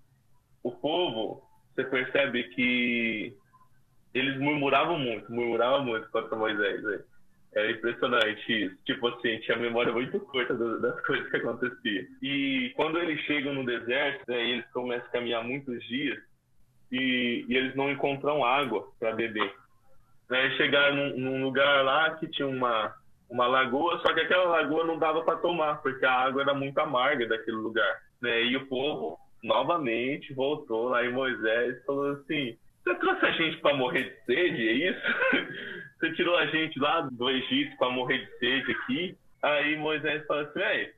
o povo você percebe que eles murmuravam muito, murmuravam muito contra Moisés. Véio. Era impressionante isso. Tipo assim, tinha memória muito curta das *laughs* coisas que aconteciam. E quando eles chegam no deserto, né, eles começam a caminhar muitos dias e, e eles não encontram água para beber. Né, chegaram num, num, lugar lá que tinha uma, uma lagoa, só que aquela lagoa não dava para tomar, porque a água era muito amarga daquele lugar. Né? E o povo novamente voltou lá em Moisés e falou assim: Você trouxe a gente para morrer de sede, é isso? *laughs* Você tirou a gente lá do Egito para morrer de sede aqui? Aí Moisés falou assim: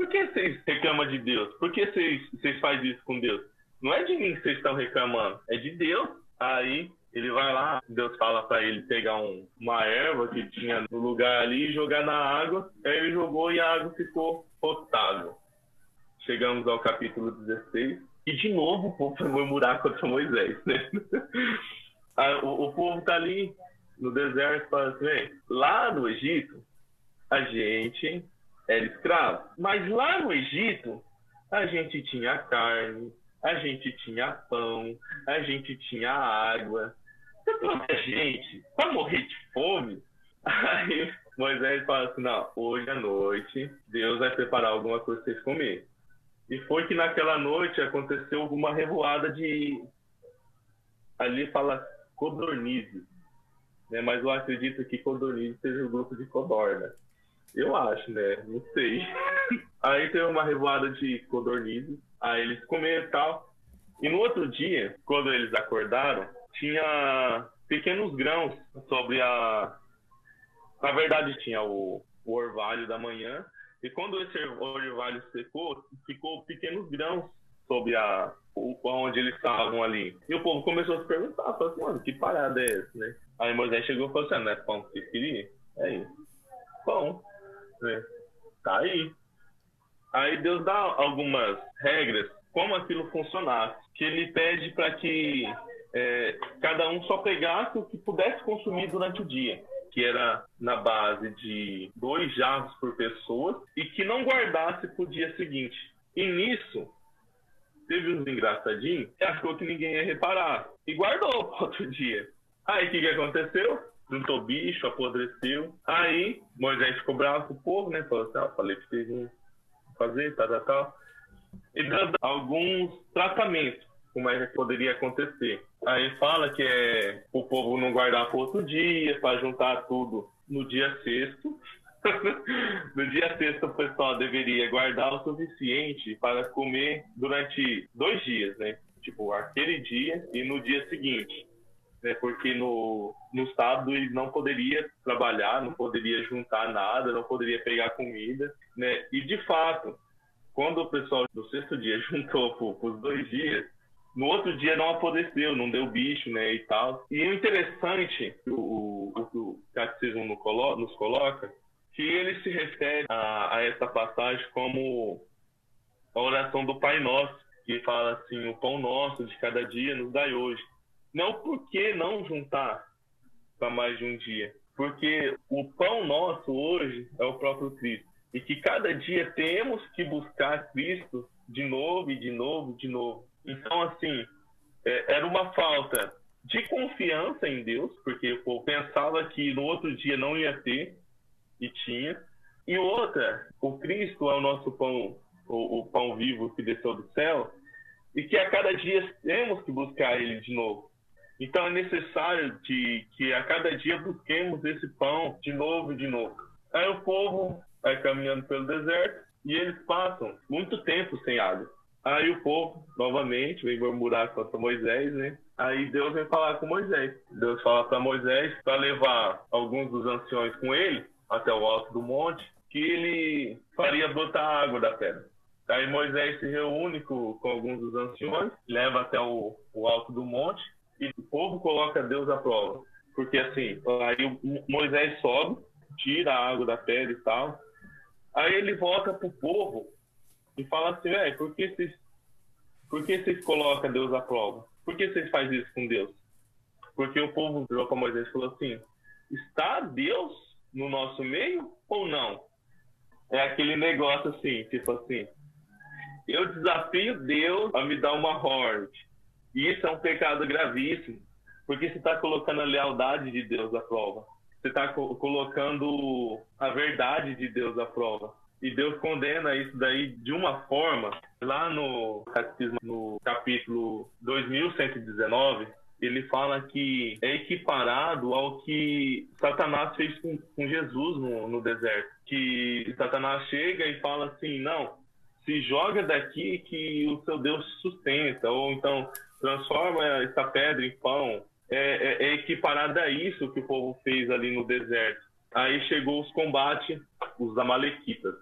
por que vocês reclamam de Deus? Por que vocês, vocês fazem isso com Deus? Não é de mim que vocês estão reclamando, é de Deus. Aí ele vai lá, Deus fala para ele pegar um, uma erva que tinha no lugar ali e jogar na água. Aí ele jogou e a água ficou potável. Chegamos ao capítulo 16 e de novo o povo foi murmurar contra Moisés. Né? *laughs* o, o, povo está ali no deserto falando assim: lá no Egito a gente era escravo, mas lá no Egito a gente tinha carne, a gente tinha pão, a gente tinha água, a gente para morrer de fome. *laughs* Aí Moisés fala assim: não, hoje à noite Deus vai preparar alguma coisa para vocês comerem. E foi que naquela noite aconteceu uma revoada de. Ali fala codornize. Né? Mas eu acredito que codornize seja o grupo de codorna. Eu acho, né? Não sei. *laughs* Aí teve uma revoada de codornize. Aí eles comeram e tal. E no outro dia, quando eles acordaram, tinha pequenos grãos sobre a. Na verdade, tinha o, o orvalho da manhã. E quando esse orvalho secou, ficou pequenos grãos sobre a onde eles estavam ali. E o povo começou a se perguntar, falou assim, mano, que parada é essa, né? Aí Moisés chegou e falou assim, ah, não é pão que você queria? É isso. Pão. Né? Tá aí. Aí Deus dá algumas regras como aquilo funcionasse, que ele pede para que é, cada um só pegasse o que pudesse consumir durante o dia, que era na base de dois jarros por pessoa, e que não guardasse para o dia seguinte. E nisso, teve uns engraçadinhos que achou que ninguém ia reparar, e guardou *laughs* para outro dia. Aí o que, que aconteceu? Juntou bicho, apodreceu. Aí Moisés ficou bravo com o povo, né? Falou assim: ah, falei que vocês iam fazer, tal, tal, tal. E dando alguns tratamentos como é que poderia acontecer. Aí fala que é o povo não guardar para outro dia, para juntar tudo no dia sexto. *laughs* no dia sexto, o pessoal deveria guardar o suficiente para comer durante dois dias, né? Tipo, aquele dia e no dia seguinte. Né? Porque no, no sábado ele não poderia trabalhar, não poderia juntar nada, não poderia pegar comida, né? E de fato, quando o pessoal do sexto dia *laughs* juntou para os dois dias, no outro dia não apodreceu, não deu bicho, né, e tal. E o interessante, o, o, o catecismo nos coloca, que ele se refere a, a essa passagem como a oração do Pai Nosso, que fala assim, o pão nosso de cada dia nos dai hoje. Não por que não juntar para mais de um dia, porque o pão nosso hoje é o próprio Cristo. E que cada dia temos que buscar Cristo de novo e de novo, de novo. Então, assim, é, era uma falta de confiança em Deus, porque povo pensava que no outro dia não ia ter, e tinha. E outra, o Cristo é o nosso pão, o, o pão vivo que desceu do céu, e que a cada dia temos que buscar ele de novo. Então é necessário de, que a cada dia busquemos esse pão de novo e de novo. Aí o povo vai caminhando pelo deserto e eles passam muito tempo sem água. Aí o povo, novamente, vem murmurar contra Moisés, né? Aí Deus vem falar com Moisés. Deus fala para Moisés para levar alguns dos anciões com ele até o alto do monte, que ele faria brotar água da pedra. Aí Moisés se reúne com, com alguns dos anciões, leva até o, o, alto do monte e o povo coloca Deus à prova. Porque assim, aí Moisés sobe, tira a água da pedra e tal. Aí ele volta pro povo e fala assim, velho, por que vocês por que vocês colocam Deus à prova? Por que vocês fazem isso com Deus? Porque o povo virou para Moisés e falou assim: está Deus no nosso meio ou não? É aquele negócio assim, tipo assim, eu desafio Deus a me dar uma horde. E isso é um pecado gravíssimo, porque você está colocando a lealdade de Deus à prova. Você está co colocando a verdade de Deus à prova. E Deus condena isso daí de uma forma, lá no Catecismo, no capítulo 2119, ele fala que é equiparado ao que Satanás fez com, com Jesus no, no, deserto. Que Satanás chega e fala assim: não, se joga daqui que o seu Deus sustenta, ou então transforma essa pedra em pão. É, é, é equiparado a isso que o povo fez ali no deserto. Aí chegou os combates, os amalequitas.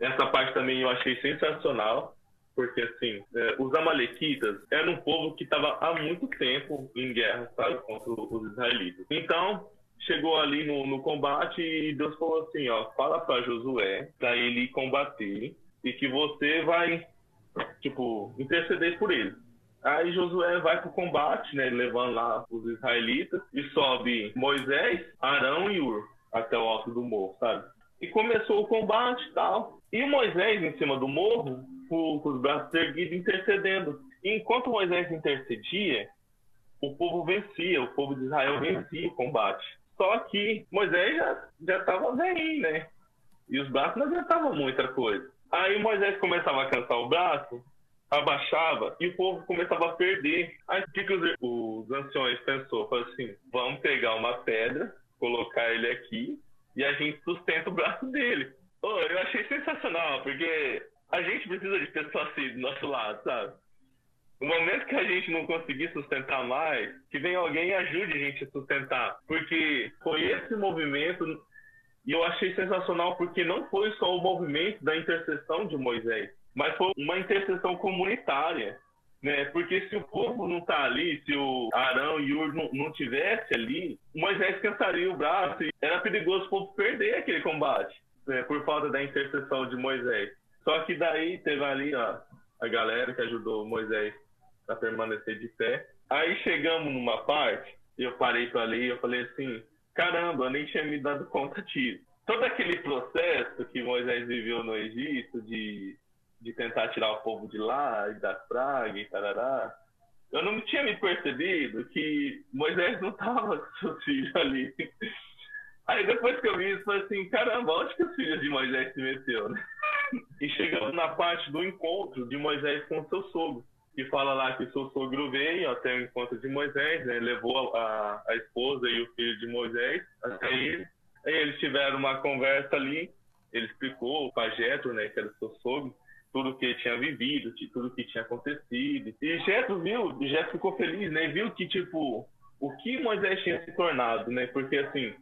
Essa parte também eu achei sensacional porque assim, é, os amalequitas eram um povo que estava há muito tempo em guerra, sabe, contra os israelitas. Então, chegou ali no, no combate e Deus falou assim, ó, fala para Josué para ele combater e que você vai, tipo, interceder por ele. Aí Josué vai pro combate, né, levando lá os israelitas e sobe Moisés, Arão e Ur até o alto do morro, sabe? Começou o combate e tal. E Moisés em cima do morro com, com os braços erguidos, intercedendo. E enquanto Moisés intercedia, o povo vencia, o povo de Israel vencia o combate. Só que Moisés já estava velhinho, né? E os braços não adiantavam muita coisa. Aí Moisés começava a cansar o braço, abaixava e o povo começava a perder. Aí o que, que os, os anciões pensou? Falou assim, vamos pegar uma pedra, colocar ele aqui e a gente sustenta o braço dele. Oh, eu achei sensacional, porque a gente precisa de pessoas assim do nosso lado, sabe? No momento que a gente não conseguir sustentar mais, que venha alguém e ajude a gente a sustentar. Porque foi esse movimento, e eu achei sensacional, porque não foi só o movimento da intercessão de Moisés, mas foi uma intercessão comunitária. Né? Porque se o povo não está ali, se o Arão e Ur não, não tivesse ali, Moisés cansaria o braço e era perigoso o povo perder aquele combate, né? por falta da intercessão de Moisés. Só que daí teve ali ó, a galera que ajudou Moisés a permanecer de pé. Aí chegamos numa parte, eu parei para ali e eu falei assim, caramba, eu nem tinha me dado conta disso. Todo aquele processo que Moisés viveu no Egito de, de tentar tirar o povo de lá e das pragas e tarará, eu não tinha me percebido que Moisés não estava com seus filhos ali. Aí depois que eu vi isso, falei assim, caramba, onde que os filhos de Moisés se meteu, né? E chegamos na parte do encontro de Moisés com seu sogro, que fala lá que seu sogro veio até o encontro de Moisés, né? levou a, a esposa e o filho de Moisés até ele. Aí eles tiveram uma conversa ali, ele explicou para Jetro, né, que era seu sogro, tudo que tinha vivido, tudo o que tinha acontecido. E Jetro viu, Jetro ficou feliz, né? Viu que tipo o que Moisés tinha se tornado, né? Porque assim,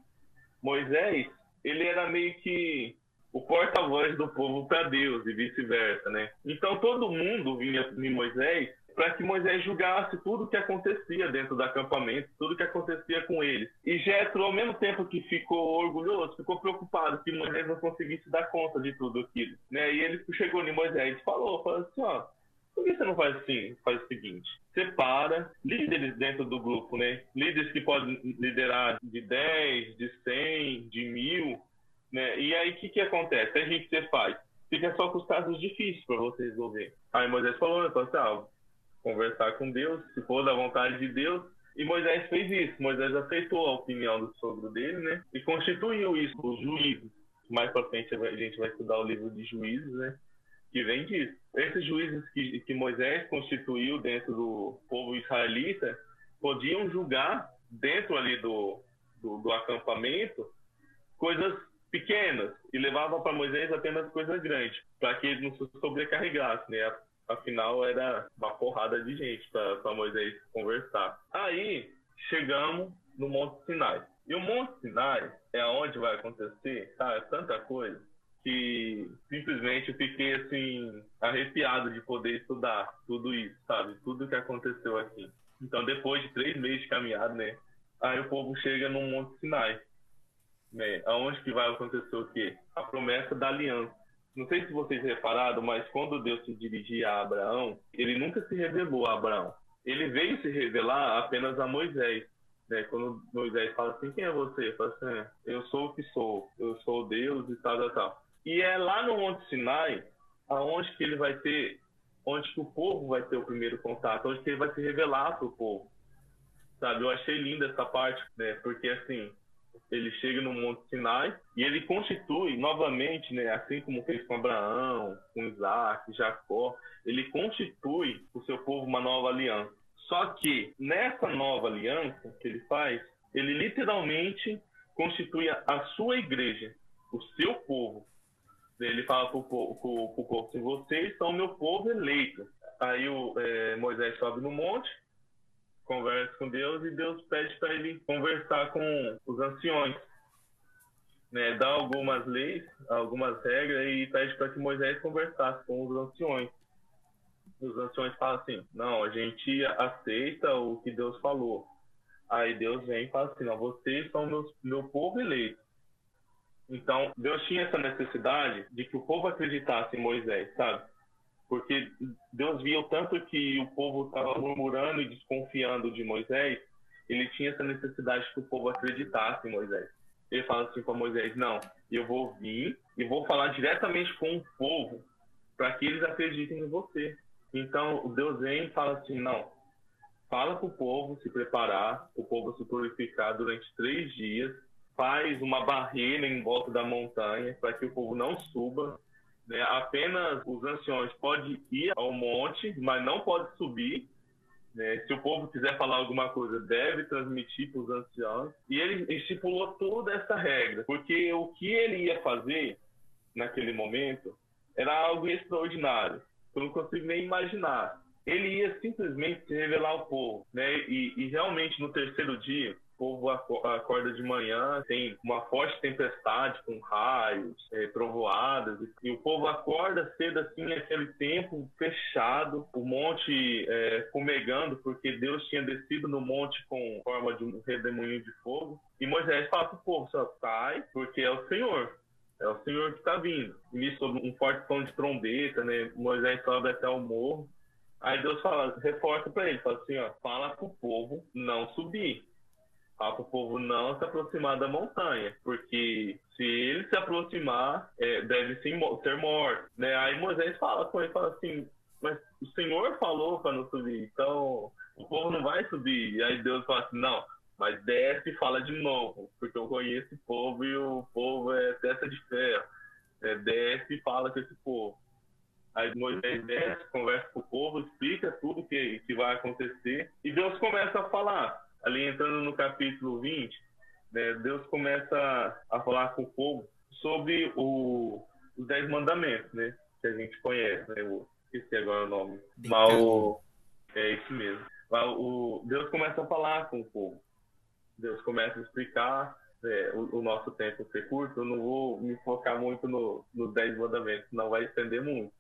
Moisés, ele era meio que o porta-voz do povo para Deus e vice-versa, né? Então todo mundo vinha em Moisés para que Moisés julgasse tudo o que acontecia dentro do acampamento, tudo o que acontecia com eles. E Jetro, ao mesmo tempo que ficou orgulhoso, ficou preocupado que Moisés não conseguisse dar conta de tudo aquilo, né? E ele chegou em Moisés e falou, falou assim, ó, por que você não faz assim? Faz o seguinte, separa líderes dentro do grupo, né? Líderes que podem liderar de 10, de 100, de mil, né? E aí, o que, que acontece? A gente você faz? Fica só com os casos difíceis para você resolver. Aí Moisés falou, né? Falou assim, ah, conversar com Deus, se for da vontade de Deus. E Moisés fez isso. Moisés aceitou a opinião do sogro dele, né? E constituiu isso, os juízes. Mais para frente a gente vai estudar o livro de juízes, né? Que vem disso. Esses juízes que, que Moisés constituiu dentro do povo israelita podiam julgar dentro ali do, do, do acampamento coisas pequenas e levava para Moisés apenas coisas grandes, para que ele não se sobrecarregasse, né? Afinal, era uma porrada de gente para Moisés conversar. Aí, chegamos no Monte Sinai. E o Monte Sinai é onde vai acontecer, tá? É tanta coisa que simplesmente eu fiquei assim arrepiado de poder estudar tudo isso, sabe? Tudo que aconteceu aqui. Então, depois de três meses de caminhada, né? Aí o povo chega no Monte Sinai né, aonde que vai acontecer o quê? A promessa da aliança. Não sei se vocês repararam, mas quando Deus se dirigia a Abraão, ele nunca se revelou a Abraão. Ele veio se revelar apenas a Moisés. Né? Quando Moisés fala assim, quem é você? Ele fala assim, é, eu sou o que sou, eu sou Deus e tal, tal, tal. E é lá no Monte Sinai, aonde que ele vai ter, onde que o povo vai ter o primeiro contato, onde que ele vai se revelar para o povo. sabe? Eu achei linda essa parte, né? Porque assim, ele chega no Monte Sinai e ele constitui novamente, né, assim como fez com Abraão, com Isaac, Jacó, ele constitui o seu povo uma nova aliança. Só que nessa nova aliança que ele faz, ele literalmente constitui a sua igreja, o seu povo. Ele fala para o povo vocês são meu povo eleito. Aí o, é, Moisés sobe no monte, conversa com Deus e Deus pede para ele conversar com os anciões. Né, dá algumas leis, algumas regras e pede para que Moisés conversasse com os anciões. Os anciões falam assim: não, a gente aceita o que Deus falou. Aí Deus vem e fala assim: não, vocês são meus, meu povo eleito. Então, Deus tinha essa necessidade de que o povo acreditasse em Moisés, sabe? Porque Deus via o tanto que o povo estava murmurando e desconfiando de Moisés, ele tinha essa necessidade que o povo acreditasse em Moisés. Ele fala assim para Moisés: Não, eu vou vir e vou falar diretamente com o povo para que eles acreditem em você. Então, Deus vem e fala assim: Não, fala para o povo se preparar, o povo se purificar durante três dias, faz uma barreira em volta da montanha para que o povo não suba né? Apenas os anciões podem ir ao monte, mas não pode subir. Né? Se o povo quiser falar alguma coisa, deve transmitir para os anciãos. E ele estipulou toda essa regra, porque o que ele ia fazer naquele momento era algo extraordinário. Eu não consigo nem imaginar. Ele ia simplesmente se revelar ao povo, né? E, e realmente no terceiro dia povo acorda de manhã, tem uma forte tempestade com raios, é, trovoadas, e o povo acorda cedo assim, aquele tempo fechado, o monte é, fumegando, porque Deus tinha descido no monte com forma de um redemoinho de fogo. E Moisés fala para o povo, sai, porque é o Senhor. É o Senhor que está vindo. E nisso, um forte som de trombeta, né? Moisés sobe até o morro. Aí Deus fala, reforça para ele, fala assim, ó, fala para o povo não subir para o povo não se aproximar da montanha, porque se ele se aproximar, é, deve sim ser morto. Né? Aí Moisés fala com ele, fala assim, mas o Senhor falou para não subir, então o povo não vai subir. E aí Deus fala assim, não, mas desce e fala de novo, porque eu conheço o povo e o povo é testa de ferro. É, desce e fala com esse povo. Aí Moisés desce, conversa com o povo, explica tudo que, que vai acontecer, e Deus começa a falar ali entrando no capítulo 20, né, Deus começa a falar com o povo sobre o, os Dez Mandamentos, né? Que a gente conhece, né? Eu esqueci agora o nome. Mas o, é isso mesmo. Mas o, Deus começa a falar com o povo. Deus começa a explicar é, o, o, nosso tempo ser curto. Eu não vou me focar muito no, nos Dez Mandamentos, não vai estender muito.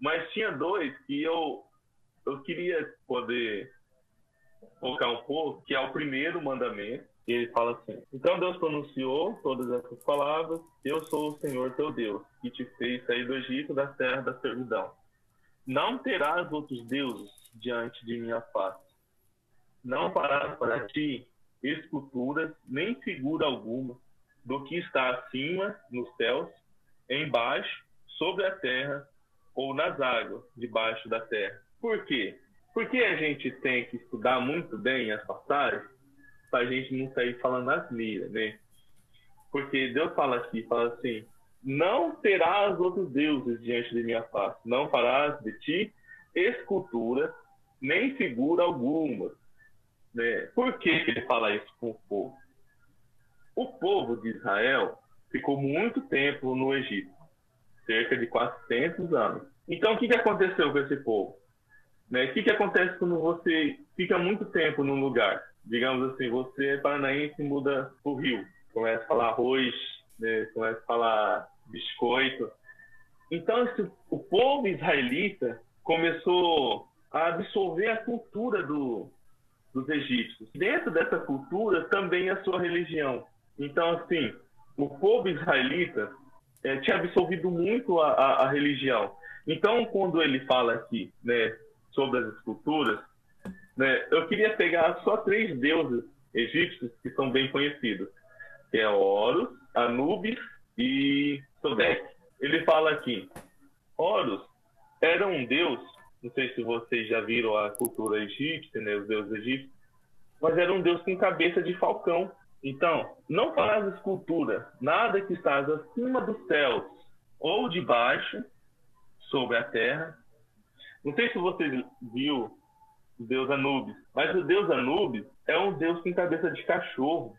Mas tinha dois que eu, eu queria poder focar um pouco, que é o primeiro mandamento. Ele fala assim: Então Deus pronunciou todas essas palavras: Eu sou o Senhor teu Deus, que te fez sair do Egito, da terra da servidão. Não terás outros deuses diante de minha face. Não farás para ti esculturas, nem figura alguma do que está acima nos céus, embaixo, sobre a terra ou nas águas debaixo da terra. Por quê? Porque a gente tem que estudar muito bem as passagens para a gente não sair falando as miras, né? Porque Deus fala aqui, fala assim, não terás outros deuses diante de minha face, não farás de ti escultura, nem figura alguma. Né? Por que ele fala isso com o povo? O povo de Israel ficou muito tempo no Egito, cerca de 400 anos. Então, o que, que aconteceu com esse povo? Né? O que, que acontece quando você fica muito tempo num lugar? Digamos assim, você é paranaense e muda o Rio, começa a falar arroz, né? começa a falar biscoito. Então, esse, o povo israelita começou a absorver a cultura do, dos egípcios. Dentro dessa cultura, também a sua religião. Então, assim, o povo israelita é, tinha absorvido muito a, a, a, religião. Então, quando ele fala aqui, né, sobre as esculturas, né, eu queria pegar só três deuses egípcios que são bem conhecidos, que é Horus, Anubis e Sobek. Ele fala aqui, Horus era um deus, não sei se vocês já viram a cultura egípcia, né, os deuses egípcios, mas era um Deus com cabeça de falcão. Então, não farás escultura, nada que estás acima dos céus ou debaixo, sobre a terra. Não sei se você viu o deus Anubis, mas o deus Anubis é um deus com cabeça de cachorro.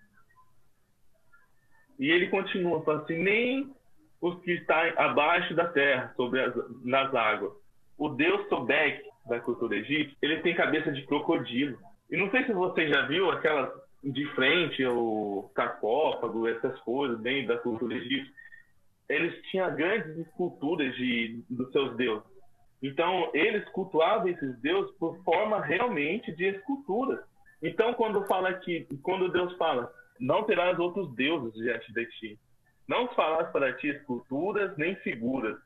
E ele continua falando assim, nem os que estão abaixo da terra, sobre as, nas águas. O deus Sobek, da cultura egípcia, ele tem cabeça de crocodilo. E não sei se você já viu aquela de frente, o sarcófago, essas coisas, bem da cultura egípcia. Eles tinham grandes esculturas de, dos seus deuses. Então, eles cultuavam esses deuses por forma realmente de esculturas. Então, quando fala que, quando Deus fala, não terás outros deuses diante de ti, não farás para ti esculturas nem figuras.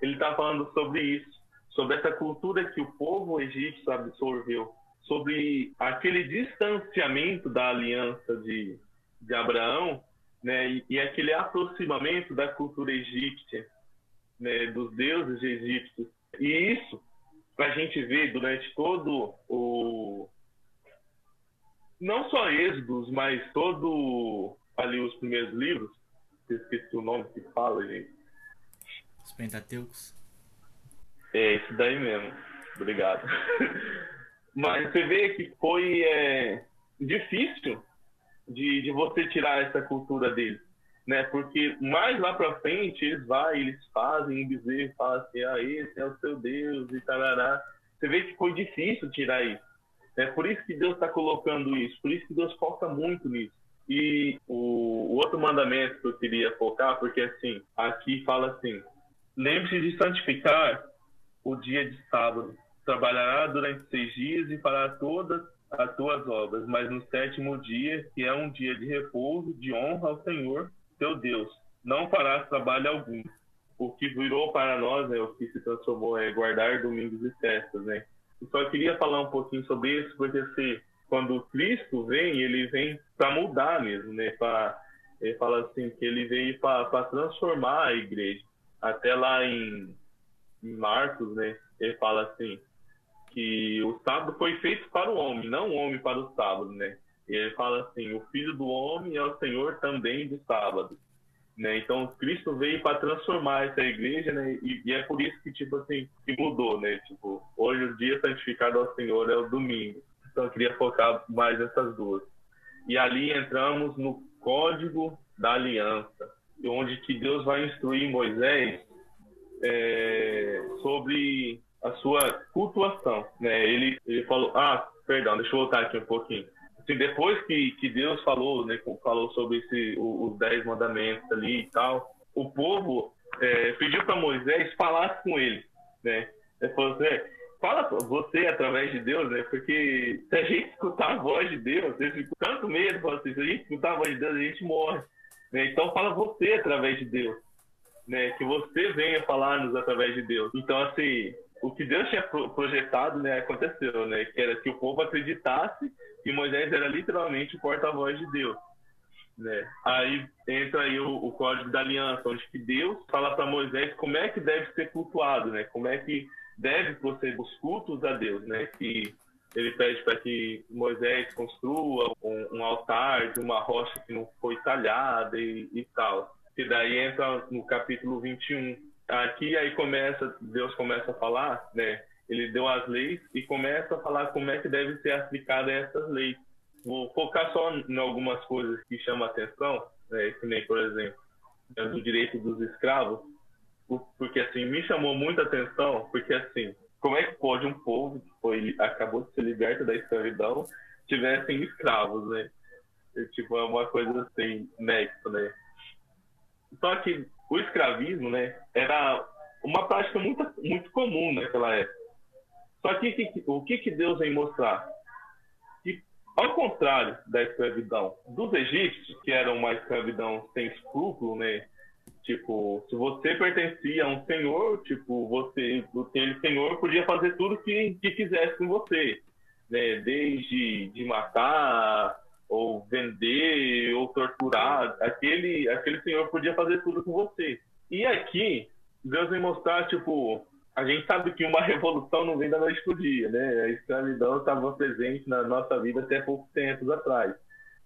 Ele está falando sobre isso, sobre essa cultura que o povo egípcio absorveu, sobre aquele distanciamento da aliança de, de Abraão, né, e, e aquele aproximamento da cultura egípcia, né, dos deuses egípcios. E isso a gente vê durante todo o não só Êxodos, mas todo ali os primeiros livros, esqueci o nome que fala, gente.
Os Pentateucos.
É, isso daí mesmo. Obrigado. *laughs* Mas você vê que foi é, difícil de, de você tirar essa cultura deles, né? Porque mais lá para frente eles vão, eles fazem dizer, falam assim, ah, esse é o seu Deus e tarará. Você vê que foi difícil tirar isso. É por isso que Deus está colocando isso, por isso que Deus foca muito nisso. E o, o, outro mandamento que eu queria focar, porque assim, aqui fala assim: lembre-se de santificar o dia de sábado. Trabalhará durante seis dias e fará todas as tuas obras, mas no sétimo dia, que é um dia de repouso, de honra ao Senhor teu Deus, não farás trabalho algum. O que virou para nós, né, o que se transformou é guardar domingos e festas, né? Eu só queria falar um pouquinho sobre isso, porque assim, quando Cristo vem, ele vem para mudar mesmo, né? Pra, ele fala assim que ele veio para transformar a igreja. Até lá em, em Marcos, né? Ele fala assim que o sábado foi feito para o homem, não o homem para o sábado, né? E ele fala assim, o filho do homem é o Senhor também do sábado. Né? Então Cristo veio para transformar essa igreja, né? E, e, é por isso que tipo assim que mudou, né? Tipo hoje o dia santificado ao Senhor é o domingo. Então eu queria focar mais nessas duas. E ali entramos no código da aliança, onde que Deus vai instruir Moisés é, sobre a sua cultuação, né? Ele ele falou, ah, perdão, deixa eu voltar aqui um pouquinho. Assim, depois que, que Deus falou, né, falou sobre esse, os dez mandamentos ali e tal, o povo é, pediu para Moisés falar com ele, né? Ele falou assim, fala você através de Deus, né? Porque se a gente escutar a voz de Deus, eu fico tanto medo, assim, se a gente escutar a voz de Deus, a gente morre. Né? Então fala você através de Deus, né? Que você venha falar-nos através de Deus. Então, assim, o que Deus tinha projetado, né, aconteceu, né? Que era que o povo acreditasse que Moisés era literalmente o porta-voz de Deus. Né? Aí entra aí o, o, código da aliança, onde que Deus fala para Moisés como é que deve ser cultuado, né? Como é que deve proceder os cultos a Deus, né? Que ele pede para que Moisés construa um, um, altar de uma rocha que não foi talhada e, e tal. E daí entra no capítulo 21. Aqui aí começa, Deus começa a falar, né? Ele deu as leis e começa a falar como é que deve ser aplicada essas leis. Vou focar só em algumas coisas que chamam a atenção, né? que nem, por exemplo, do direito dos escravos, porque assim me chamou muita atenção, porque assim, como é que pode um povo que foi acabou de ser liberto da escravidão tivessem escravos, né? Tipo, é uma coisa assim, nexo, né? Só que o escravismo, né, era uma prática muito, muito comum naquela época. Só que, o que, que Deus vem mostrar? Que, ao contrário da escravidão dos egípcios, que era uma escravidão sem escrúpulo, né? Tipo, se você pertencia a um senhor, tipo, você, aquele senhor podia fazer tudo que, que quisesse com você, né? Desde de matar, ou vender, ou torturar, aquele, aquele senhor podia fazer tudo com você. E aqui, Deus vem mostrar, tipo, a gente sabe que uma *laughs* revolução não vem da noite pro dia, né? A escravidão estava presente na nossa vida até poucos tempos atrás.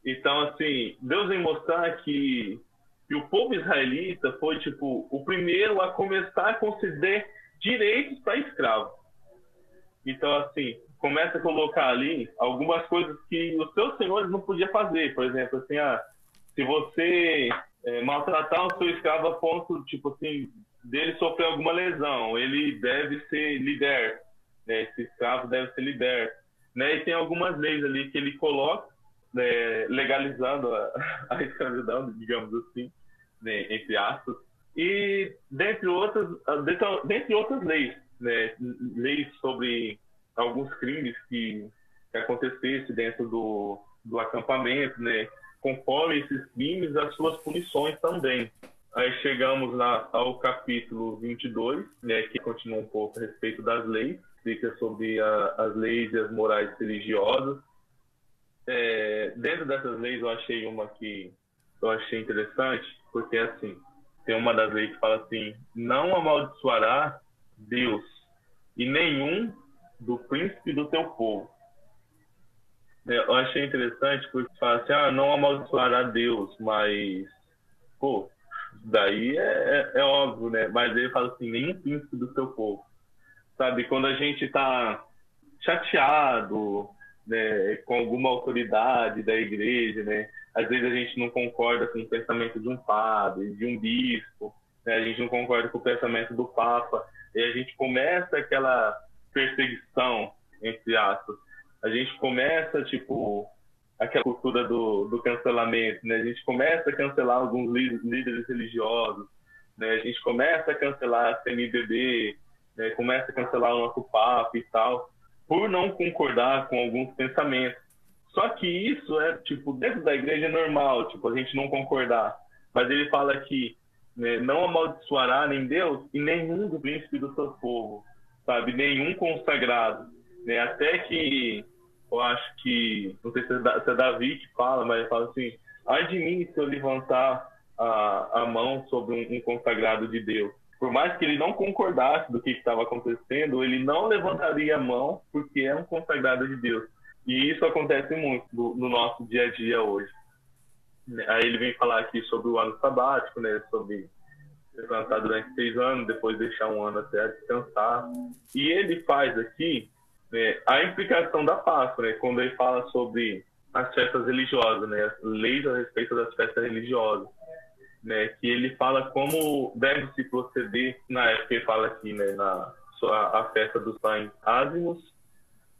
Então, assim, Deus vem mostrar que, que o povo israelita foi, tipo, o primeiro a começar a conceder direitos para escravos. Então, assim, começa a colocar ali algumas coisas que os seus senhores não podiam fazer. Por exemplo, assim, ah, se você é, maltratar o seu escravo a ponto, tipo assim, dele sofrer alguma lesão, ele deve ser liberto, né? Esse escravo deve ser liberto, né? E tem algumas leis ali que ele coloca, né, legalizando a, *laughs* a escravidão, digamos assim, né, entre aspas, e dentre outras, dentre outras leis, né, leis sobre alguns crimes que, que acontecesse dentro do, do acampamento, né, conforme esses crimes, as suas punições também. Aí chegamos lá ao capítulo 22, né, que continua um pouco a respeito das leis, explica sobre a, as leis e as morais religiosas. É, dentro dessas leis eu achei uma que eu achei interessante, porque assim, tem uma das leis que fala assim, não amaldiçoará Deus e nenhum do príncipe do teu povo. É, eu achei interessante porque fala assim, ah, não amaldiçoará Deus, mas, pô, daí é, é, é, óbvio, né? Mas ele fala assim, nenhum príncipe do seu povo. Sabe, quando a gente está chateado né, com alguma autoridade da igreja, né? Às vezes a gente não concorda com o pensamento de um padre, de um bispo, né? a gente não concorda com o pensamento do papa, e a gente começa aquela perseguição, entre aspas. A gente começa, tipo, aquela cultura do, do cancelamento, né? A gente começa a cancelar alguns líderes religiosos, né? A gente começa a cancelar a CNBB, né? começa a cancelar o nosso papo e tal, por não concordar com alguns pensamentos. Só que isso é, tipo, dentro da igreja é normal, tipo, a gente não concordar. Mas ele fala que né, não amaldiçoará nem Deus e nenhum do príncipe do seu povo, sabe? Nenhum consagrado, né? Até que eu acho que, não sei se é, se é Davi que fala, mas ele fala assim: ai de mim se eu levantar a, a mão sobre um, um consagrado de Deus. Por mais que ele não concordasse do que estava acontecendo, ele não levantaria a mão porque é um consagrado de Deus. E isso acontece muito no, no nosso dia a dia hoje. Aí ele vem falar aqui sobre o ano sabático, né? Sobre plantar durante seis anos, depois deixar um ano até descansar. E ele faz aqui é, a implicação da Páscoa, né, quando ele fala sobre as festas religiosas, né, as leis a respeito das festas religiosas, né, que ele fala como deve se proceder, na época ele fala aqui, né, na a, a festa dos pães ázimos,